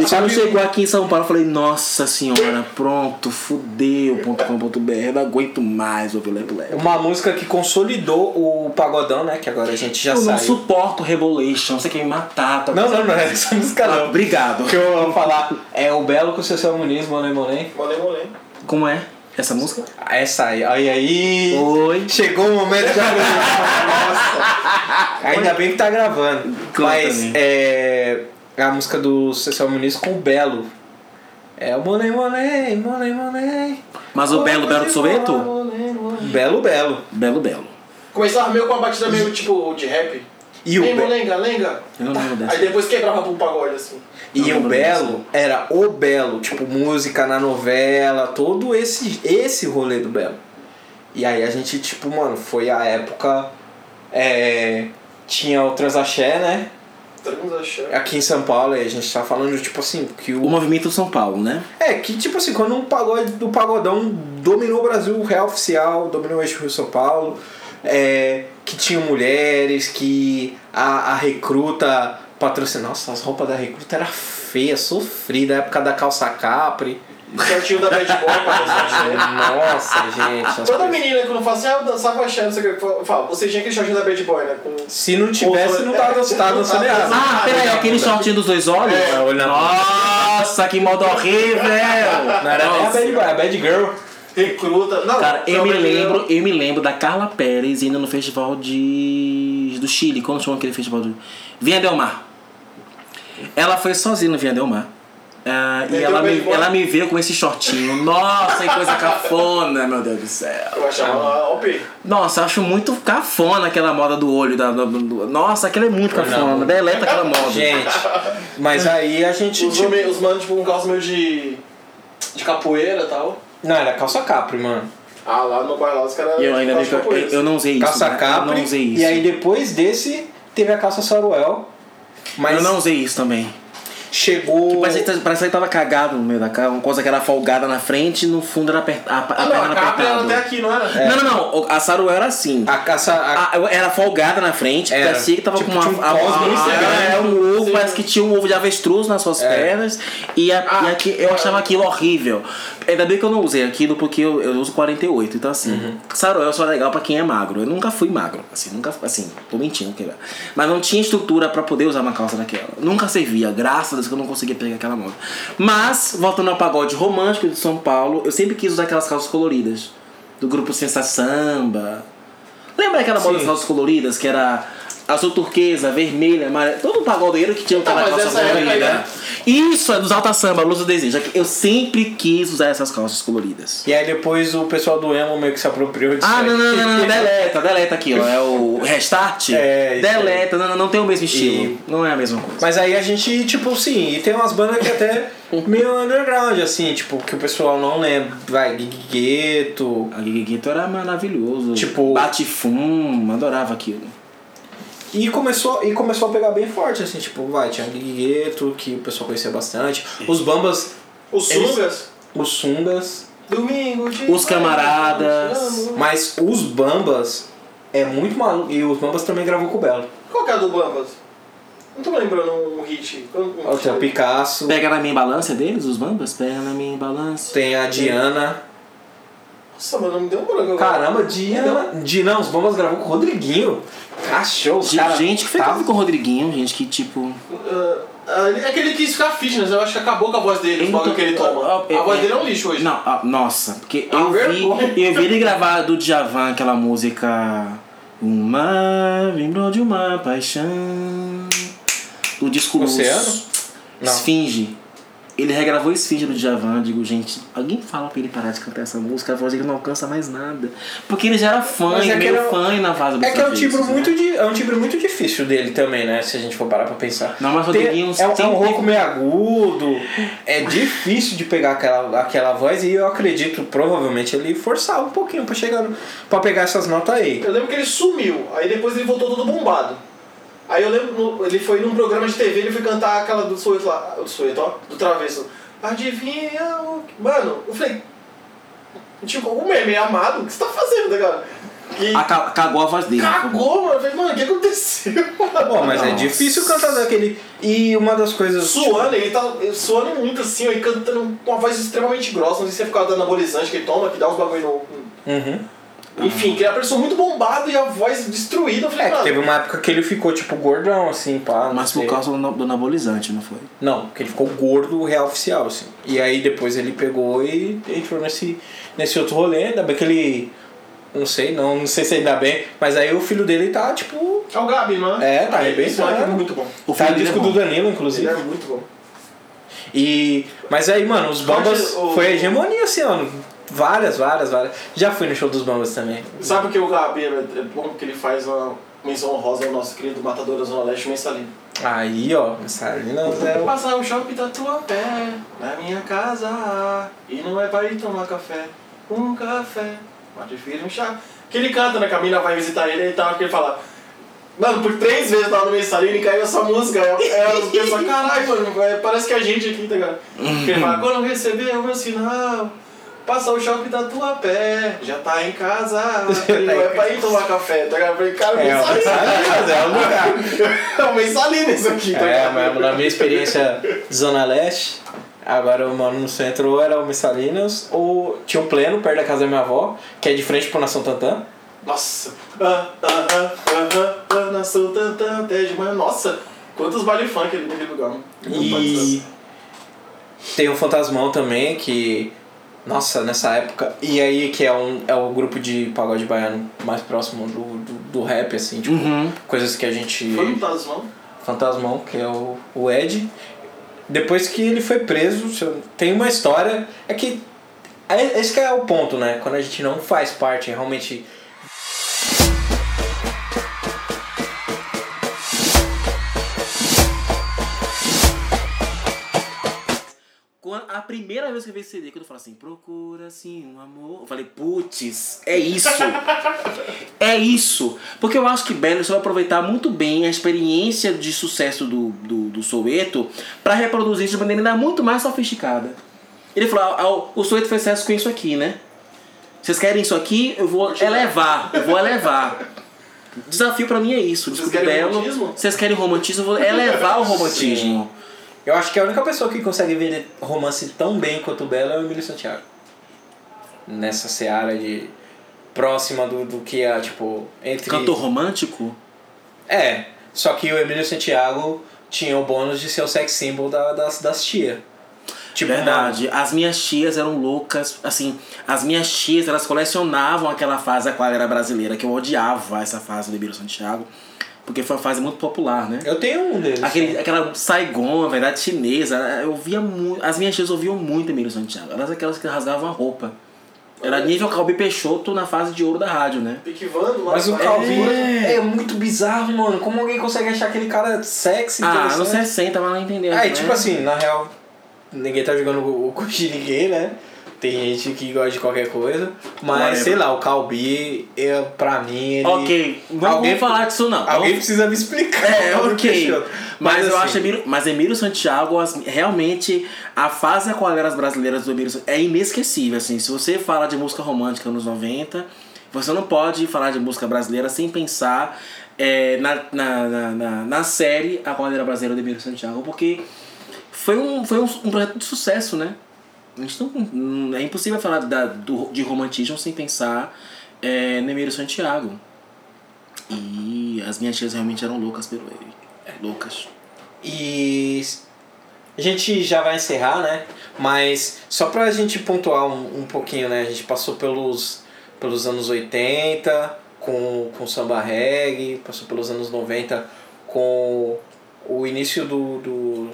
E quando chegou aqui em São Paulo, eu falei, nossa senhora, pronto, fudeu.com.br, eu não aguento mais ouvir Lepo Lepo. Uma música que consolidou o pagodão, né? Que agora a gente já Eu não saiu. suporto Revolution, você quer me matar. Tá Não, não, não é essa música Ah, não. obrigado. O que eu vou falar é o Belo com o Cecil Muniz, Monem Monem. Molém, molém. Como é essa música? Essa aí, aí, aí. Oi. Chegou o momento de Nossa. Ainda bem que tá gravando. Conta Mas aí. é a música do Cecil Muniz com o Belo. É o Monem Monem, Monem Monem. Mas o Belo Belo do Soweto? Belo Belo. Belo Belo. Começava meio com uma batida meio tipo de rap. E o, molenga, lenga. Eu não lembro Aí dessa. depois quebrava pro pagode, assim. E o Belo era o Belo, tipo música na novela, todo esse esse rolê do Belo. E aí a gente, tipo, mano, foi a época. É, tinha o Transaxé, né? Achando. Aqui em São Paulo, e a gente tá falando, tipo assim, que O movimento São Paulo, né? É, que tipo assim, quando um pagode do pagodão dominou o Brasil, o real oficial, dominou o eixo Rio São Paulo, é, que tinham mulheres, que a, a recruta patrocinava. Nossa, as roupas da recruta era feia, sofrida, época da calça capri. Shortinho da Bad Boy. Nossa, gente. Toda coisas- menina que não fala assim, ah, eu dançava axé, não sei o que. eu falo, você tinha aquele shortinho da Bad Boy, né? Com... Se não tivesse, não tava dançando, errado. Ah, peraí, aquele shortinho dos dois olhos? É, olha na- Nossa, que modo horrível! Não era nem a Nossa. Bad Boy, a Bad Girl. Recruta. Não, Cara, eu não, me lembro, eu me lembro da Carla Pérez indo no festival de do Chile, quando chama aquele festival do Vinha Del Mar. Ela foi sozinha no Vinha Del Mar. Ah, e ela me, ela me veio com esse shortinho. Nossa, que coisa cafona, meu Deus do céu. Eu achava ela OP. Nossa, eu acho muito cafona aquela moda do olho. Da, do- do- nossa, aquela é muito cafona. Não. Deleta aquela moda. Gente, mas aí a gente. Os, Tipo, os manos, tipo, um calço meio de. de capoeira e tal. não, era calça capri, mano. Ah, lá no bairro lá os caras. Eu ainda eu, eu, não usei isso. calça né? capri. Eu não usei isso. E aí depois desse teve a calça saruel. Mas Eu não usei isso também. chegou. Parece que, parece que tava cagado no meio da cara, uma coisa que era folgada na frente e no fundo era aperta, a, a Ah, perna não, a era até aqui, não era? É. Não, não, não. A Saruel era assim. A a- A- era folgada na frente, Era. parecia que tava Tipo, com uma. tinha um a- a- no a- cigano. é, um ovo, parece que tinha um ovo de avestruz nas suas É. pernas. E, a, Ah. e aqui, eu achava aquilo horrível. Ainda bem que eu não usei aquilo porque eu, eu uso 48. Então, assim, Uhum. Saruel só é legal pra quem é magro. Eu nunca fui magro. Assim, nunca. Assim, tô mentindo. Mas não tinha estrutura pra poder usar uma calça daquela. Nunca servia. Graças a Deus que eu não conseguia pegar aquela moda. Mas, voltando ao pagode romântico de São Paulo, eu sempre quis usar aquelas calças coloridas. Do grupo Sensa Samba. Lembra aquela moda das calças coloridas que era azul turquesa, vermelha, amarela? Todo um pagodeiro que tinha aquela calça colorida. aí, né? Isso é dos alta samba, luz do desejo. Eu sempre quis usar essas calças coloridas. E aí depois o pessoal do emo meio que se apropriou disso. Ah, não, não, não, não, deleta, deleta aquilo. É o restart? É. Deleta, não, não, não tem o mesmo estilo. E- Não é a mesma coisa. Mas aí a gente, tipo, sim, e tem umas bandas que até meio underground, assim, tipo, que o pessoal não lembra. Vai, Gueto. A Guiguito era maravilhoso. Tipo- Batifum, adorava aquilo. E começou, e começou a pegar bem forte, assim, tipo, vai, tinha Guigueto, que o pessoal conhecia bastante. Os Bambas, Os Eles- Sungas. os Sungas. Domingo de Os camaradas. Mas os Bambas é muito maluco. E os Bambas também gravou com o Belo. Qual que é a do Bambas? Não tô lembrando um hit. Um, um Tem o Picasso, Pega na minha balança deles, os bambas? Pega na minha balança. tem a Diana. Nossa, mano, me deu um branco agora. Caramba, Diana. Diana, os Bambas gravou com o Rodriguinho. Cachorro, Gente, cara. gente que foi tá- com o Rodriguinho, gente que tipo. Ah, é que ele quis ficar fitness, eu acho que acabou com a voz dele, os bagulho que ele toma. Ah, A voz é- dele é um lixo hoje. Não, nossa, porque Ah, eu vi, eu vi ele gravar do Djavan aquela música. Uma lembrou de uma paixão. O disco Oceano? Luz. Não. Esfinge. Ele regravou Esfinge do Djavan. Digo, gente, alguém fala pra ele parar de cantar essa música, a voz dele não alcança mais nada. Porque ele já era fã, é meio ele é um- fã na fase É que é um timbre né? muito de, é um timbre muito difícil dele também, né? Se a gente for parar pra pensar. Não, mas o Tem- Rodriguinho é, um- é tem- um rouco meio agudo. É difícil de pegar aquela, aquela voz e eu acredito provavelmente ele forçava um pouquinho pra chegar no, para pegar essas notas aí. Eu lembro que ele sumiu, aí depois ele voltou todo bombado. Aí eu lembro, ele foi num programa de TV, ele foi cantar aquela do Soeto lá, do Soeto, ó, do Travesso. Adivinha o que... Mano, eu falei, tipo, o meme é amado, o que você tá fazendo, né, cara? E Aca- Cagou a voz dele. cagou, mano, eu falei, mano, o que aconteceu? Bom, mas é Nossa. difícil cantar daquele. E uma das coisas. Suando, ele tá suando muito assim, ó, e cantando com uma voz extremamente grossa, não sei se é por causa do anabolizante que ele toma, que dá uns bagulho no... Uhum. Enfim, que ele é uma pessoa muito bombada e a voz destruída, eu falei, É, que mano... teve uma época que ele ficou tipo gordão, assim, pá. não Mas por sei. causa do, do anabolizante, não foi? Não, porque ele ficou gordo real oficial, assim. E aí depois ele pegou e entrou nesse, nesse outro rolê, ainda bem que ele. Não sei, não, não sei se ainda bem, mas aí o filho dele tá, tipo. É o Gabi, não é? É, tá Esse moleque é muito bom. O tá no filho disco é bom. do Danilo, Ele inclusive. é muito bom. E. Mas aí, mano, os Bambas que- o- foi a hegemonia, assim, ó. Várias, várias, várias. Já fui no show dos Bambas também. Sabe o que o Gabi é é bom? Que ele faz uma menção honrosa ao nosso querido Matador da Zona Leste, Mensalino. Aí, ó, Salinas é o. Passar o shopping da tua pé, na minha casa, e não é pra ir tomar café, um café, mas prefiro um chá. Que ele canta, né? Que a mina vai visitar ele e tal, que ele fala... Mano, por três vezes eu tava no Mensalino e caiu essa música. Aí as pessoas, caralho, mano, é, parece que a gente aqui, tá ligado? Que ele fala, quando receber o meu sinal, passa o shopping da tua pé, já tá em casa, e não é pra ir tomar café, tá ligado? Eu cara, É, o. Salinas é o lugar. É o Mensalino isso aqui, tá É, mas na minha experiência de Zona Leste, agora eu moro no centro, ou era o Messalinas, ou tinha um pleno perto da casa da minha avó, que é de frente pro Nação Tantã. Nossa. Ah, ah, ah, ah, ah, ah, nação tantã, até de manhã. Nossa, quantos baile funk ali naquele lugar. mano. E tem o Fantasmão também, que. Nossa, nessa época. E aí, que é, um, é o grupo de pagode baiano mais próximo do, do, do rap, assim, tipo, Uhum. coisas que a gente. Fantasmão. Fantasmão, que é o, o Ed. Depois que ele foi preso, tem uma história. É que. é- Esse que é o ponto, né? Quando a gente não faz parte, realmente. A primeira vez que eu vi esse CD, quando eu falo assim, procura assim um amor. Eu falei, putz, é isso. é isso. Porque eu acho que Belo vai aproveitar muito bem a experiência de sucesso do, do, do Soweto pra reproduzir isso de maneira ainda muito mais sofisticada. Ele falou, ah, ah, o Soweto fez sucesso com isso aqui, né? Vocês querem isso aqui? Eu vou elevar, eu vou elevar. O desafio pra mim é isso. Vocês querem Belo. romantismo? Vocês querem romantismo? Eu vou elevar o romantismo. Eu acho que a única pessoa que consegue vender romance tão bem quanto o Belo é o Emílio Santiago. Nessa seara de. próxima do, do que é, tipo. Entre. Cantor romântico? É, só que o Emílio Santiago tinha o bônus de ser o sex symbol da, das, das tia. Tipo, Verdade. As minhas tias eram loucas, assim, as minhas tias, elas colecionavam aquela fase aquarela brasileira, que eu odiava essa fase do Emílio Santiago, porque foi uma fase muito popular, né? Eu tenho um deles. Aquele, aquela Saigon, a verdade chinesa, eu via muito. As minhas tias ouviam muito Emílio Santiago. Elas aquelas que rasgavam a roupa. Era nível Calbi Peixoto na fase de ouro da rádio, né? Piquivando lá. Mas o Calvin É. é. muito bizarro, mano. Como alguém consegue achar aquele cara sexy, Ah, nos 60, mas não entendeu. Né? tipo assim, na real, ninguém tá jogando o cu de ninguém, né? Tem gente que gosta de qualquer coisa. Mas, sei lá, o Calbi, eu, pra mim, ele. Ok, vamos Alguém- falar disso não. Alguém Vamos- precisa me explicar. É, ok. Peixoto. Mas, eu assim, acho Emílio, mas Emílio Santiago, as- realmente, a fase Aqualeras brasileiras do Emílio Santiago é inesquecível, assim. Se você fala de música romântica nos 90, você não pode falar de música brasileira sem pensar é, na, na, na, na, na série Aqualera Brasileira do Emílio Santiago, porque foi um, foi um, um projeto de sucesso, né? A gente não, é impossível falar da, do, de romantismo sem pensar é, Emílio Santiago. E as minhas tias realmente eram loucas pelo ele. É, loucas. E a gente já vai encerrar, né? Mas só pra gente pontuar um, um pouquinho, né? A gente passou pelos, pelos anos 80 com, com samba reggae, passou pelos anos 90 com o início do, do,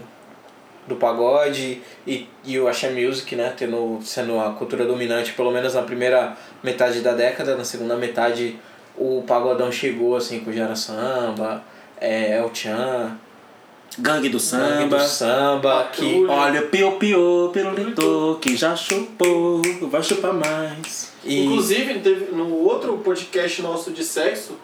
do pagode e, e o axé music, né? Tendo, sendo a cultura dominante, pelo menos na primeira metade da década, na segunda metade o pagodão chegou assim com o Gera Samba, é, El Chan, Gangue do Gangue samba. do samba, que Olha, piu piu, pirulito, que já chupou, vai chupar mais. e Inclusive, teve- no outro podcast nosso de sexo,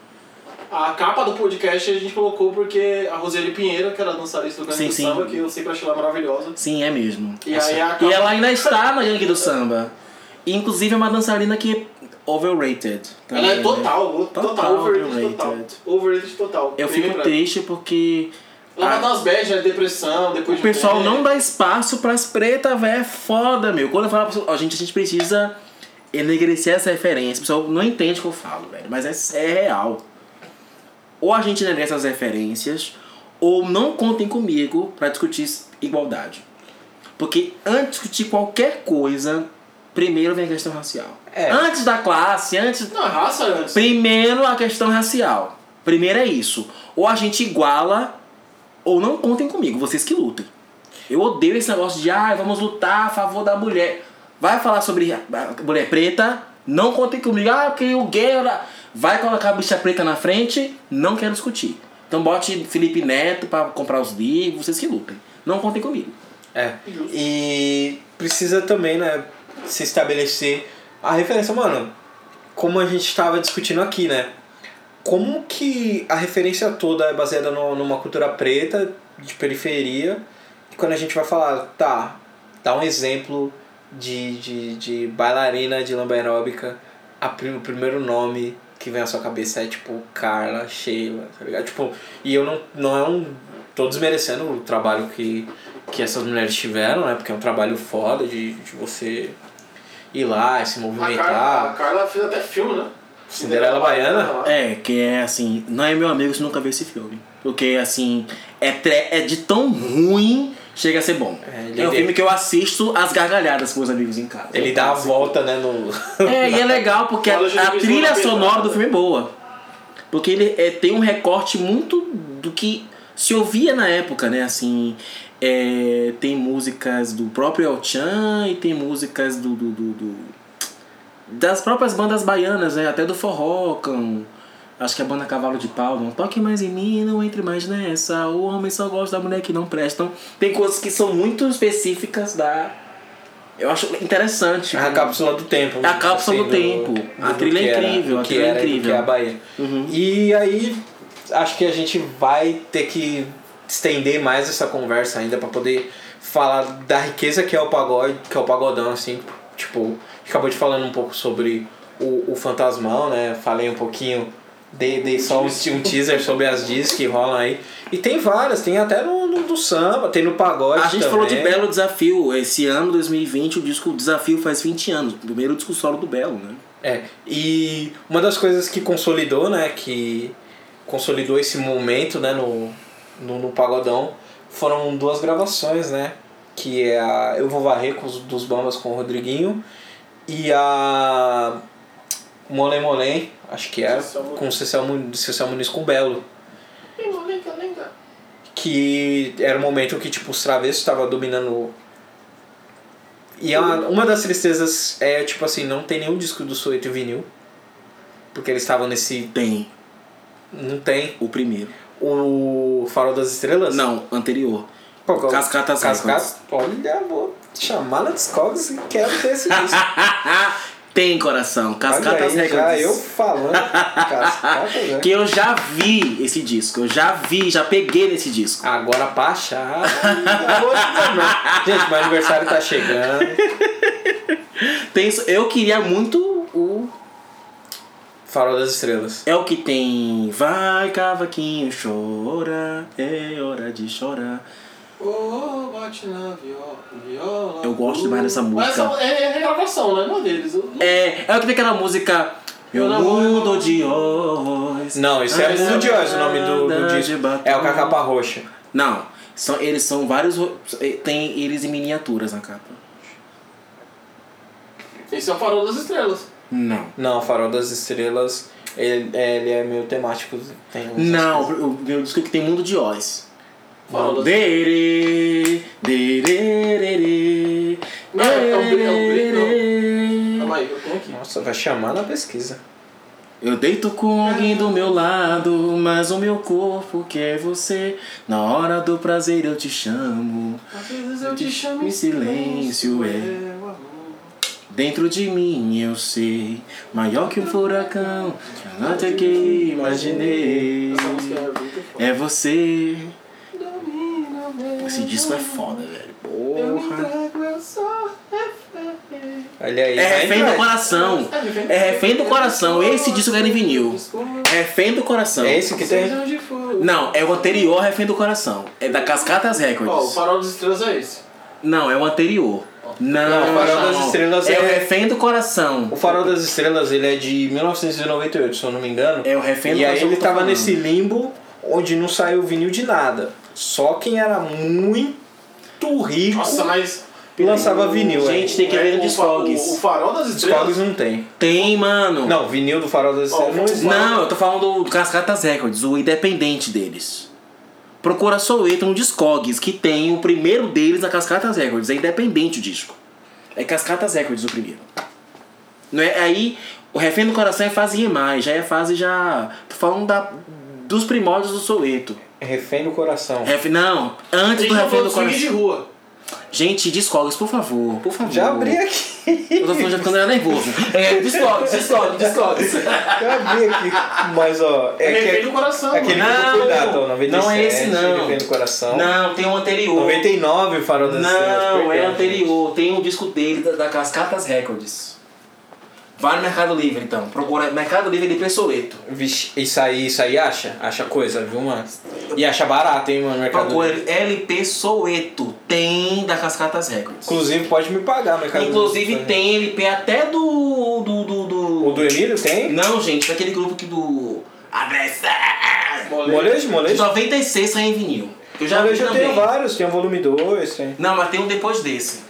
a capa do podcast a gente colocou porque a Roseli Pinheiro, que era dançarista do Gangue Sim, do sim. Samba, que eu sempre achei ela maravilhosa. Sim, é mesmo. E aí a E capa- ela ainda está na Gangue do Samba. E, inclusive é uma dançarina que é overrated. Ela também, é né? total, total, Total overrated total. overrated. Overrated total. Eu fico triste porque Ela Ah. umas bad, né? Depressão, depois o de pessoal não dá espaço pras pretas, velho. É foda, meu. Quando eu falo pra pessoa, gente, a gente precisa enegrecer essa referência. O pessoal não entende o que eu falo, velho. Mas é, é real. Ou a gente enegrece as referências, ou não contem comigo pra discutir igualdade. Porque antes de discutir qualquer coisa, primeiro vem a questão racial. É. Antes da classe, antes Não, é raça antes. Primeiro a questão racial. Primeiro é isso. Ou a gente iguala, ou não contem comigo, vocês que lutem. Eu odeio esse negócio de, ah, vamos lutar a favor da mulher. Vai falar sobre mulher preta, não contem comigo, ah, porque o gay. ela- Vai colocar a bicha preta na frente, não quero discutir. Então bote Felipe Neto pra comprar os livros, vocês que lutem. Não contem comigo. É. E precisa também, né, se estabelecer a referência, mano. Como a gente estava discutindo aqui, né? Como que a referência toda é baseada no- numa cultura preta, de periferia, e quando a gente vai falar, tá, dá um exemplo de, de, de bailarina de lamba aeróbica, a o primeiro nome que vem à sua cabeça é tipo Carla, Sheila, tá ligado? Tipo, e eu não, não é um. tô desmerecendo o trabalho que, que essas mulheres tiveram, né? Porque é um trabalho foda de, de você ir lá e se A Carla, a movimentar. Carla fez até filme, né? Cinderela Baiana? É, que é assim, não é meu amigo se nunca viu esse filme. Porque assim, é, tre- é de tão ruim, chega a ser bom. É, É, um filme que eu assisto as gargalhadas com meus amigos em casa. Ele dá a volta, né? No... É, e é legal porque a, a trilha sonora do filme é boa. Porque ele é, tem um recorte muito do que se ouvia na época, né? Assim, é, tem músicas do próprio El Chan e tem músicas do, do, do- do- das próprias bandas baianas, né? Até do forró, com, acho que é a banda Cavalo de Pau, não toque mais em mim, não entre mais nessa, o homem só gosta da mulher que não prestam. Tem coisas que são muito específicas da... Eu acho interessante. A cápsula do tempo. A cápsula do do- tempo. A do trilha é incrível, do a trilha é do incrível. que é a Bahia. Uhum. E aí, acho que a gente vai ter que estender mais essa conversa ainda para poder falar da riqueza que é o pagode, que é o pagodão, assim. Tipo, acabou de falando um pouco sobre o, o fantasmão, né? Falei um pouquinho, dei, dei só um, um teaser sobre as dias que rolam aí. E tem várias, tem até no, no, do samba, tem no pagode A gente também. falou de Belo Desafio. Esse ano, 2020, o disco Desafio faz 20 anos. O primeiro disco solo do Belo, né? É, e uma das coisas que consolidou, né, que consolidou esse momento, né, no, no, no Pagodão, foram duas gravações, né, que é a Eu Vou Varrer com os, dos Bambas com o Rodriguinho e a Molém Molém, acho que é, Muniz. com o Cecel Muniz, com o Belo, que era o momento que, tipo, os travessos estavam dominando e é uma, uma das tristezas é, tipo assim, não tem nenhum disco do Soeto em vinil. Porque eles estavam nesse. Tem Não tem. o primeiro. O Farol das Estrelas? Não, anterior. O- Cascatas Cascatas. Olha, vou chamar na Discogs e quero ter esse disco. Tem coração, Cascatas Olha aí, Records. eu falando. Cascatas, né? Que eu já vi esse disco, eu já vi, já peguei nesse disco. Agora pra achar. Gente, meu aniversário tá chegando. Tem, isso- eu queria muito o. Farol das Estrelas. É o que tem. Vai, cavaquinho, chora, é hora de chorar. Oh, bate na viola, viola. Eu gosto demais dessa Mas música. essa é, é regravação, né? Não é deles. Eu- É, é o que tem aquela música. Meu mundo de horas. Não, isso é Mundo de Oz, o nome do, do disco. É o com a capa roxa. Não, são, eles são vários. ro- Tem eles em miniaturas na capa. Esse é o Farol das Estrelas. Não. Não, Farol das Estrelas, ele, é- ele é meio temático. Tem Não, o meu disco que tem Mundo de Oz. Dererere, Não, é é o Bri- dererere. Calma aí, eu tenho aqui. Nossa, vai chamar na pesquisa. Eu deito com alguém do meu lado, mas o meu corpo quer você. Na hora do prazer eu te chamo. Às vezes eu te chamo em silêncio, é. amor. Dentro de mim eu sei, maior que um furacão, até que imaginei. É. É você. Esse disco é foda, velho. Porra. entrego, eu sou refém. Olha aí. É refém do coração. É refém do coração. Esse disco quero em vinil. Refém do coração. É esse que tem? Não, é o anterior Refém do Coração. É da Cascatas Ó, o Records. Farol das Estrelas é esse. Não, é o anterior. Não, Não, o Farol das Estrelas é o é- Refém do Coração. O Farol das Estrelas, ele é de 1998, se eu não me engano. É o Refém do E aí Coração. ele tava falando. nesse limbo onde não saiu vinil de nada. Só quem era muito rico Nossa, mas. lançava vinil. Gente, tem que ver no o, fa- o, o Discogs. Farol das Discogs Estrelas. não tem. Tem, mano. Não, vinil do Farol das Estrelas não existe. Não, eu tô falando do Cascatas Records, o independente deles. Procura Soweto no Discogs, que tem o primeiro deles na Cascatas Records. É independente o disco. É Cascatas Records o primeiro. Não é, aí, o Refém do Coração é fase mais, já é fase já... Tô falando da, dos primórdios do Soweto. É Refém do coração. Ref, não, antes do Refém do Coração. de rua. Gente, Discogs, por favor, por favor. Já abri aqui. Eu tô falando já ficando nervoso. É, Discogs, Discogs, Discogs. Já abri aqui. Mas ó, é, É que refém do coração. Aquele mano. Não, que cuidado, ó, 97, não é esse, não. Refém do coração. Não, tem um anterior. 99, Farol das Estrelas. Não, é anterior. Tem um disco dele da, da Cascatas Records. Vai no Mercado Livre então. Procura Mercado Livre de Pessoeto. Vixe, isso aí, isso aí acha? Acha coisa, viu, mano? E acha barato, hein, mano, no Mercado Procura Livre. LP Soweto. Tem da Cascatas Records. Inclusive, pode me pagar, Mercado Inclusive Livre. tem LP até do. do. do. do... O do Emílio tem? Não, gente, daquele grupo que do. Adressa! Molejo, De molejo. 96 saiu em vinil. Eu já vi Molejo eu também. tenho vários, tem o volume 2, tem. Não, mas tem um depois desse.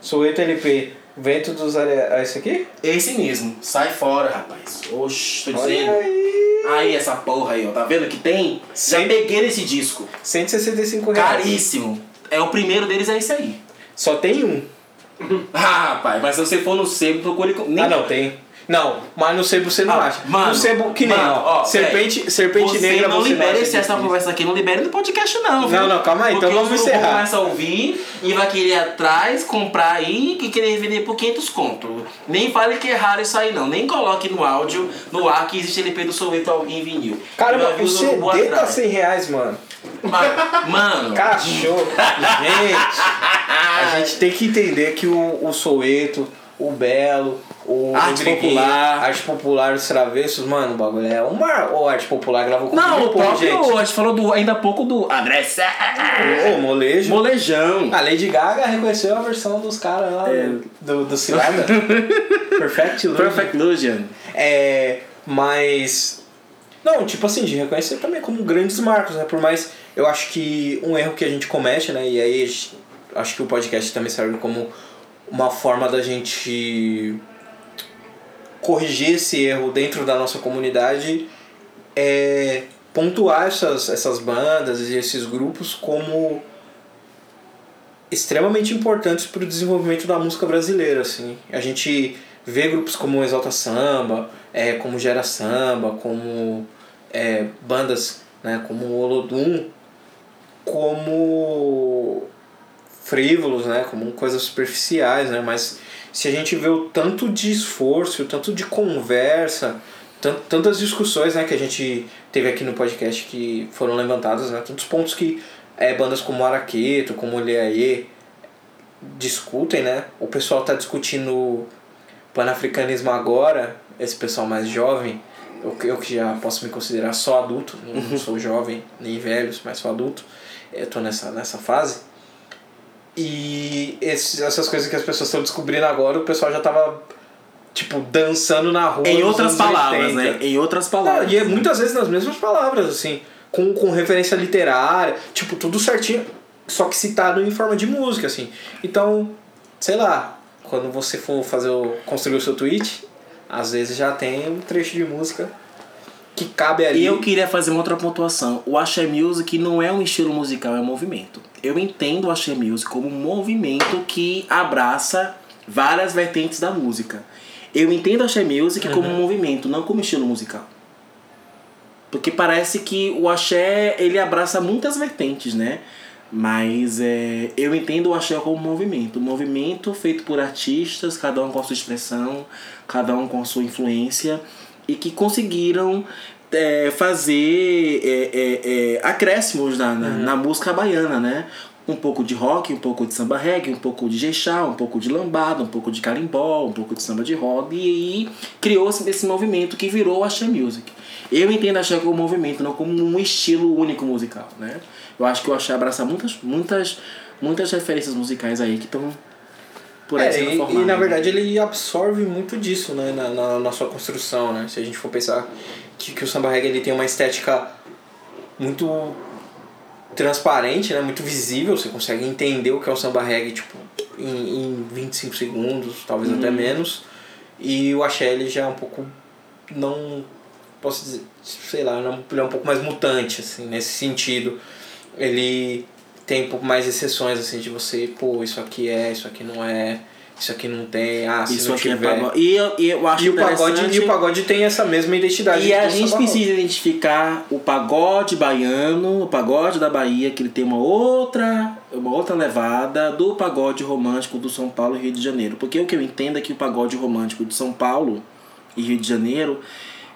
Soweto LP, Vento dos Are... Ah, esse aqui? Esse mesmo. Sai fora, rapaz. Oxe, tô Olha dizendo. aí. Aí, essa porra aí, ó. Tá vendo que tem? Já Sim. peguei nesse disco. 165 reais. Caríssimo. É o primeiro deles, é esse aí. Só tem um. Ah, rapaz, mas se você for no sebo, procure. com- Nem... Ah, não, tem. Não, mas no sebo você não Ah, acha. mano, no sebo, que nem, mano, ó. serpente serpente você negra não você libera acha esse essa conversa aqui, não libera no podcast, não. viu? Não, não, calma aí, então Porque vamos os grupos encerrar. começam a ouvir e vai querer ir atrás, comprar aí e querer vender por 500 conto. Nem fale que é raro isso aí, não. Nem coloque no áudio, no ar, que existe LP do Soweto em vinil. Caramba, o CD tá atrás. 100 reais, mano. Mano, Mano, Cachorro. gente, a gente tem que entender que o, o Soweto, o Belo, o Arte Popular. Arte Popular, os Travessos, mano, o bagulho é uma... Ou Arte Popular gravou com Não, um o próprio, gente. a gente falou do, ainda há pouco do Andressa. Ô, molejo. Molejão. A Lady Gaga reconheceu a versão dos caras lá É. do, do Cilada. Perfect Illusion. Perfect Illusion. É, mas. Não, tipo assim, de reconhecer também como grandes marcos, né? Por mais. Eu acho que um erro que a gente comete, né? E aí acho que o podcast também serve como uma forma da gente corrigir esse erro dentro da nossa comunidade é pontuar essas, essas bandas e esses grupos como extremamente importantes para o desenvolvimento da música brasileira assim a gente vê grupos como Exalta Samba é, como Gera Samba como é, bandas né, como o Olodum como frívolos, né? Como coisas superficiais, né? Mas se a gente vê o tanto de esforço, o tanto de conversa, tant- tantas discussões né, que a gente teve aqui no podcast que foram levantadas, né? Tantos pontos que é, bandas como Araqueto, como Leaê discutem, né? O pessoal tá discutindo panafricanismo agora, esse pessoal mais jovem, eu, eu que já posso me considerar só adulto, não sou jovem nem velho, mas sou adulto, eu tô nessa, nessa fase. E esses, essas coisas que as pessoas estão descobrindo agora, o pessoal já tava, tipo, dançando na rua. Em outras palavras, 80. né? Em outras Ah, palavras. e é muitas vezes nas mesmas palavras, assim, com, com referência literária, tipo, tudo certinho, só que citado em forma de música, assim. Então, sei lá, quando você for fazer o, construir o seu tweet, às vezes já tem um trecho de música que cabe ali. E eu queria fazer uma outra pontuação. O Axé Music não é um estilo musical, é um movimento. Eu entendo o Axé Music como um movimento que abraça várias vertentes da música. Eu entendo o Axé Music como um movimento, não como estilo musical. Porque parece que o axé, ele abraça muitas vertentes, né? Mas é, eu entendo o axé como um movimento. Um movimento feito por artistas, cada um com a sua expressão, cada um com a sua influência, e que conseguiram é, fazer é, é, é, acréscimos na, na, na música baiana, né? Um pouco de rock, um pouco de samba reggae, um pouco de jexá, um pouco de lambada, um pouco de carimbó, um pouco de samba de roda, e aí criou-se esse movimento que virou o axé music. Eu entendo axé como um movimento, não como um estilo único musical, né? Eu acho que o axé abraça muitas, muitas, muitas referências musicais aí que estão por aí É, sendo e, formadas. e na verdade ele absorve muito disso né, na, na, na sua construção, né? Se a gente for pensar que, que o samba reggae ele tem uma estética muito transparente, né? Muito visível, você consegue entender o que é o samba reggae tipo, em, em 25 segundos, talvez até menos. E o axé ele já é um pouco não posso dizer, sei lá, ele é um pouco mais mutante assim, nesse sentido. Ele tem um pouco mais exceções assim de você, pô, isso aqui é, isso aqui não é, isso aqui não tem, ah, se Isso não aqui é tiver. pagode. E eu, e eu acho E o, pagode, e o pagode tem essa mesma identidade. E a gente precisa identificar o pagode baiano, o pagode da Bahia, que ele tem uma outra, uma outra levada do pagode romântico do São Paulo e Rio de Janeiro. Porque o que eu entendo é que o pagode romântico de São Paulo e Rio de Janeiro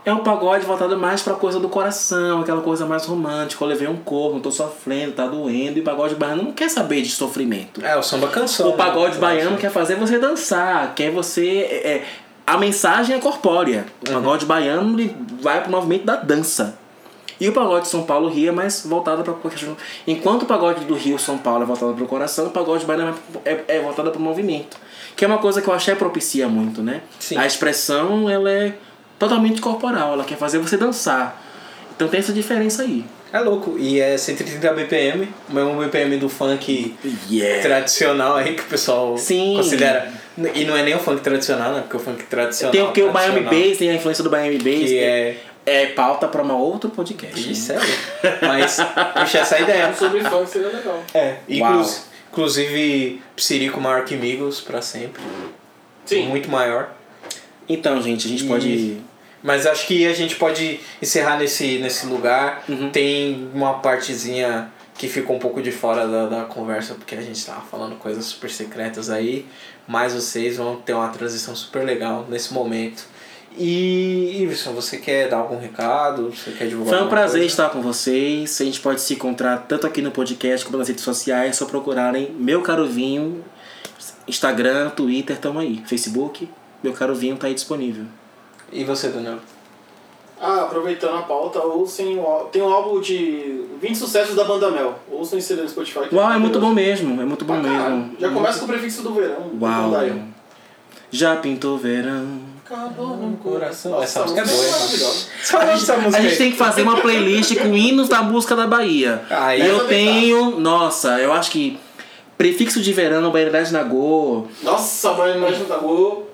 é um pagode voltado mais pra coisa do coração, aquela coisa mais romântica. Eu levei um corpo, tô sofrendo, tá doendo. E o pagode baiano não quer saber de sofrimento. É, o samba canção. O pagode né? baiano quer fazer você dançar, quer você. é, é, a mensagem é corpórea. O pagode baiano ele vai pro movimento da dança. E o pagode de São Paulo Rio é mais voltado para questão. Enquanto o pagode do Rio São Paulo é voltado para o coração, o pagode baiano é, é voltado para o movimento. Que é uma coisa que eu achei propicia muito, né? Sim. A expressão ela é totalmente corporal, ela quer fazer você dançar. Então tem essa diferença aí. É louco. E é 130 BPM, o mesmo BPM do funk Yeah. tradicional aí que o pessoal Sim. considera. E não é nem o funk tradicional, né? Porque o funk tradicional. Tem o que o Miami Bass, tem a influência do Miami Bass. Que é. É pauta para uma outro podcast. Isso é louco. Mas puxa essa ideia. Sobre funk seria legal. É. Uau. Inclus, inclusive, Psirico maior que Migos pra sempre. Sim. Muito maior. Então, gente, a gente E- pode. Mas acho que a gente pode encerrar nesse, nesse lugar. Uhum. Tem uma partezinha que ficou um pouco de fora da, da conversa, porque a gente tava falando coisas super secretas aí. Mas vocês vão ter uma transição super legal nesse momento. E, Iverson, você quer dar algum recado? Você quer divulgar Foi um prazer coisa? estar com vocês. A gente pode se encontrar tanto aqui no podcast como nas redes sociais. É só procurarem Meu Caro Vinho, Instagram, Twitter, tamo aí. Facebook, Meu Caro Vinho tá aí disponível. E você, Daniel? Ah, aproveitando a pauta, ouçam, o- tem um álbum de 20 sucessos da banda Mel. Ouçam esse no Spotify. Uau, é muito maravilhoso. bom mesmo, é muito bom caralho. mesmo. Já começa com o prefixo do verão. Uau. Já pintou verão. Acabou no coração. Nossa, essa música é boa. Fala dessa música A gente aí. tem que fazer uma playlist com hinos da música da Bahia. Aí E eu tenho, nossa, eu acho que prefixo de verão, Baianidade Nagô, Nossa, gol. Ah,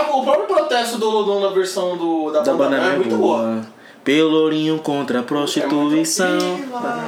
o próprio protesto do Lodon na versão do, da, da banda banda é muito boa. Pelourinho contra a prostituição.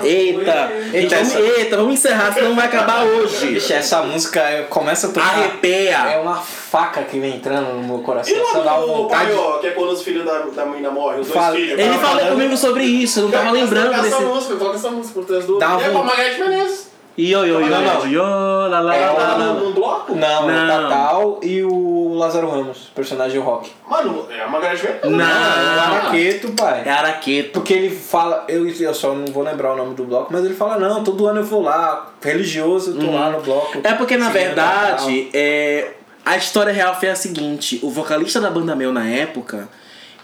É Eita, Eita, vamos, essa- eita, vamos encerrar, senão vai acabar hoje. Vixe, essa música começa a tocar. É Arrepia. uma faca que vem entrando no meu coração. E dá lá no vontade. pai, ó, que é quando os filhos da, da menina morrem, os dois Fala- filhos. Ele falou comigo sobre isso, eu não tava Toca lembrando essa desse. música, toca essa música por trás do... Dá é uma- pra Margareth Menezes. Io, io, io, Não, não. io, lá, lá, É lá, o- lá, lá. no, no bloco? Não, Não. o Tatal e o Lázaro Ramos, personagem do rock. Mano, é uma grande verdade. Não, é o Não, Araqueto, pai. é Araqueto. Porque ele fala, eu, eu só não vou lembrar o nome do bloco, mas ele fala, não, todo ano eu vou lá, religioso, eu tô lá no bloco. É porque, na Tatal. verdade, é, a história real foi a seguinte: o vocalista da banda Mel na época,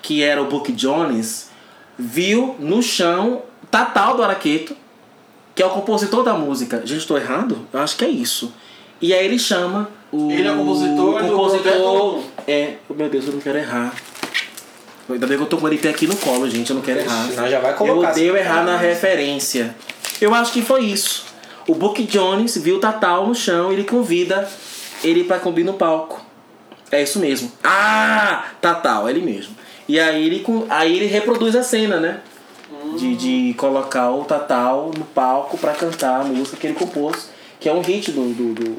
que era o Book Jones, viu no chão Tatal do Araqueto, que é o compositor da música. Gente, tô errado? Eu acho que é isso. E aí ele chama o. Ele é o compositor do compositor. Projeto É, oh, meu Deus, eu não quero errar. Ainda bem que eu tô com ele aqui no colo, gente, eu não quero errar. Senão já vai Eu colocar. odeio assim. errar na referência. Eu acho que foi isso. O Book Jones viu o Tatal no chão e ele convida ele pra cumprir no palco. É isso mesmo. Ah, Tatal, ele mesmo. E aí ele, aí ele reproduz a cena, né? De, de colocar o Tatal no palco pra cantar a música que ele compôs, que é um hit do, do, do-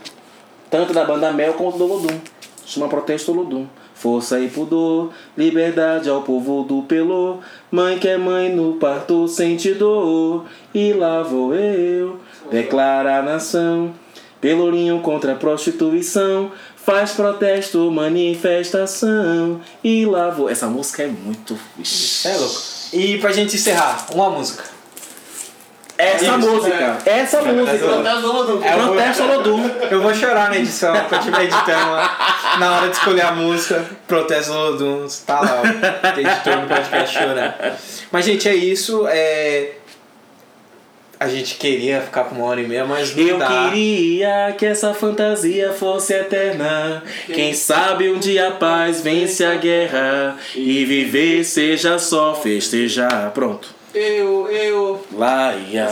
tanto da banda Mel quanto do Lodum. Chama Protesto Lodum. Força e pudor, liberdade ao povo do Pelô. Mãe que é mãe no parto sente dor. E lá vou eu declarar a nação. Pelourinho contra a prostituição. Faz protesto, manifestação. E lá vou. Essa música é muito. É louco. E pra gente encerrar, uma música. Essa Isso, música. Essa música. Protesto do Lodum. É, eu vou- Protesto Lodum. Eu vou chorar na edição, quando eu estiver editando lá. Na hora de escolher a música, Protesto Lodum, tá lá, o editor do podcast chorando. Mas, gente, é isso. É... A gente queria ficar com uma hora e meia, mas não Eu dá. queria que essa fantasia fosse eterna. Quem sabe um dia a paz vence a guerra e viver seja só festejar. Pronto. Eu, eu. Lá ia.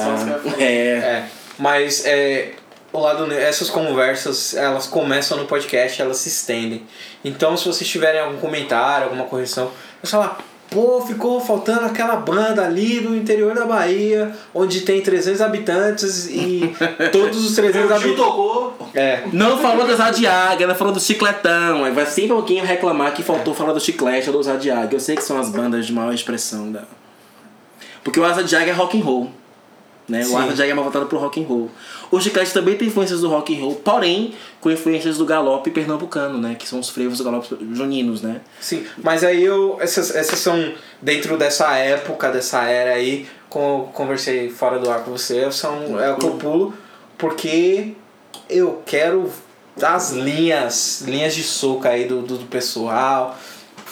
É. É. É, mas é, o lado essas conversas elas começam no podcast, elas se estendem. Então, se vocês tiverem algum comentário, alguma correção, é só lá. Pô, ficou faltando aquela banda ali no interior da Bahia, onde tem 300 habitantes e todos os 300 O Gil habitantes. tocou. É, Não falou do Zadiaga, ela falou do Chicletão. Aí vai sempre alguém reclamar que faltou falar do Chiclete ou do Zadiaga. Eu sei que são as bandas de maior expressão da. Porque o Asa Jaga é rock and roll. Né? O Asa Jaga é mais voltado pro rock and roll. O Chiclete também tem influências do rock and roll, porém com influências do galope pernambucano, né? Que são os frevos do galope juninos, né? sim. Mas aí eu. Essas, essas são dentro dessa época, dessa era aí, como eu conversei fora do ar com você, são, é o que eu pulo, porque eu quero as linhas, linhas de soco aí do, do, do pessoal,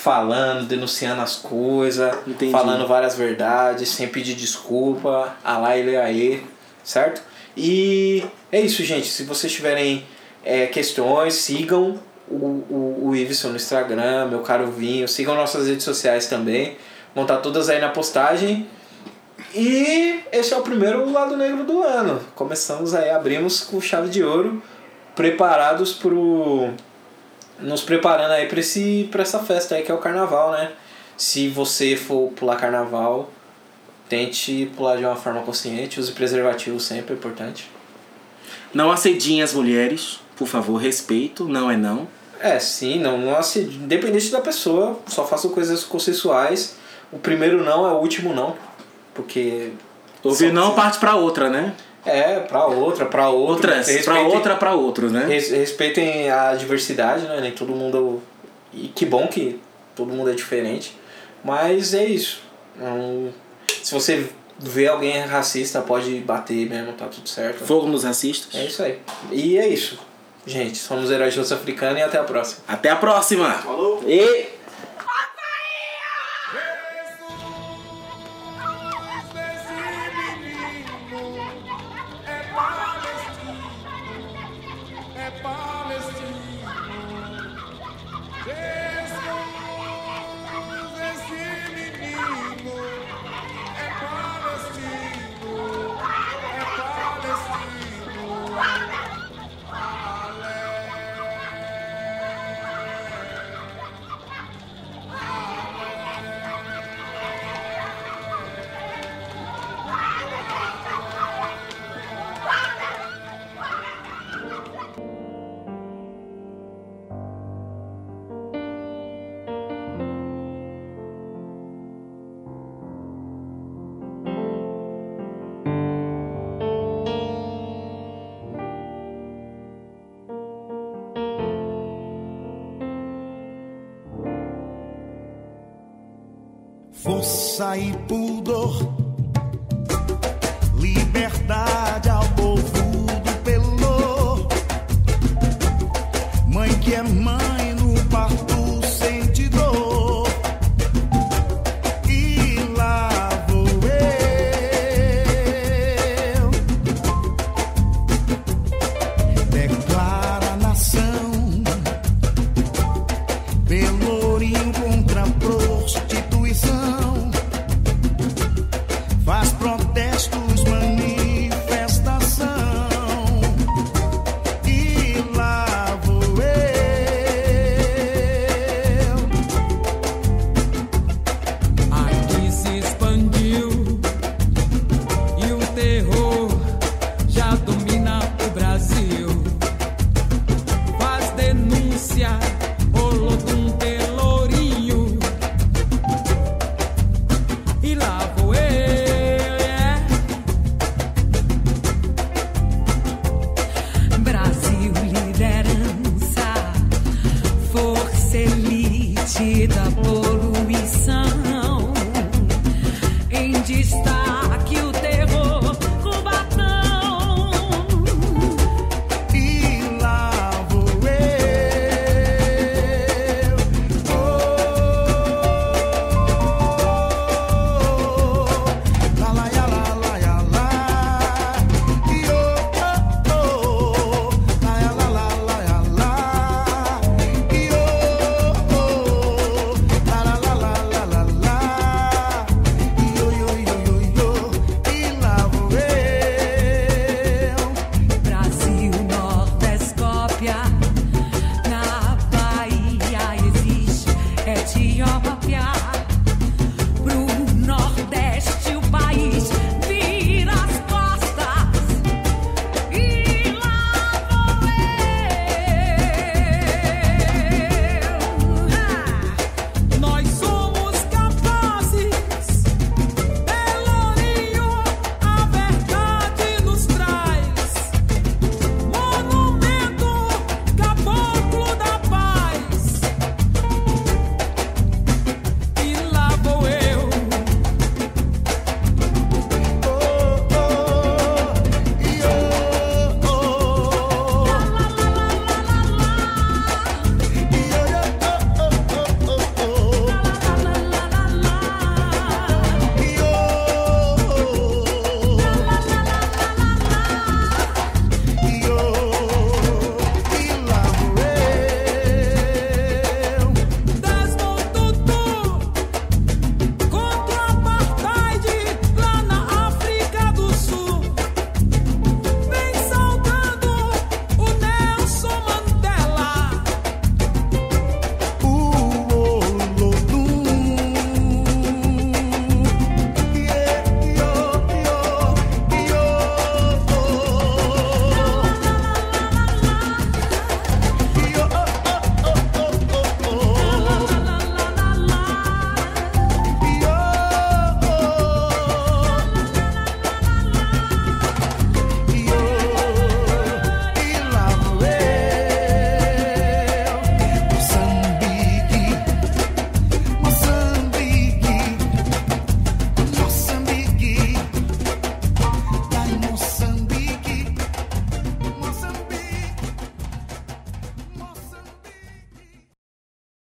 falando, denunciando as coisas, falando várias verdades, sem pedir desculpa, alá e aí, certo? E é isso, gente. Se vocês tiverem é, questões, sigam o, o, o Iveson no Instagram, meu caro Vinho, sigam nossas redes sociais também. Vão estar todas aí na postagem. E esse é o primeiro lado negro do ano. Começamos aí, abrimos com chave de ouro, preparados pro. Nos preparando aí pra, esse, pra essa festa aí que é o carnaval, né? Se você for pular carnaval, tente pular de uma forma consciente, use preservativo sempre, é importante. Não assediem as mulheres, por favor, respeito, não é não. É, sim, não, não assim, independente da pessoa, só façam coisas consensuais. O primeiro não é o último não, porque Ouvir não parte pra outra, né? É pra outra, pra outra. Outras, pra Respeitem- outra, pra outro, né? res- Respeitem a diversidade, né? Nem todo mundo. E que bom que todo mundo é diferente. Mas é isso. Não- se você vê alguém racista, pode bater mesmo, tá tudo certo. Fogo nos racistas. É isso aí. E é isso. Gente, somos Heróis de Africana e até a próxima. Até a próxima! Falou. E... força e pudor,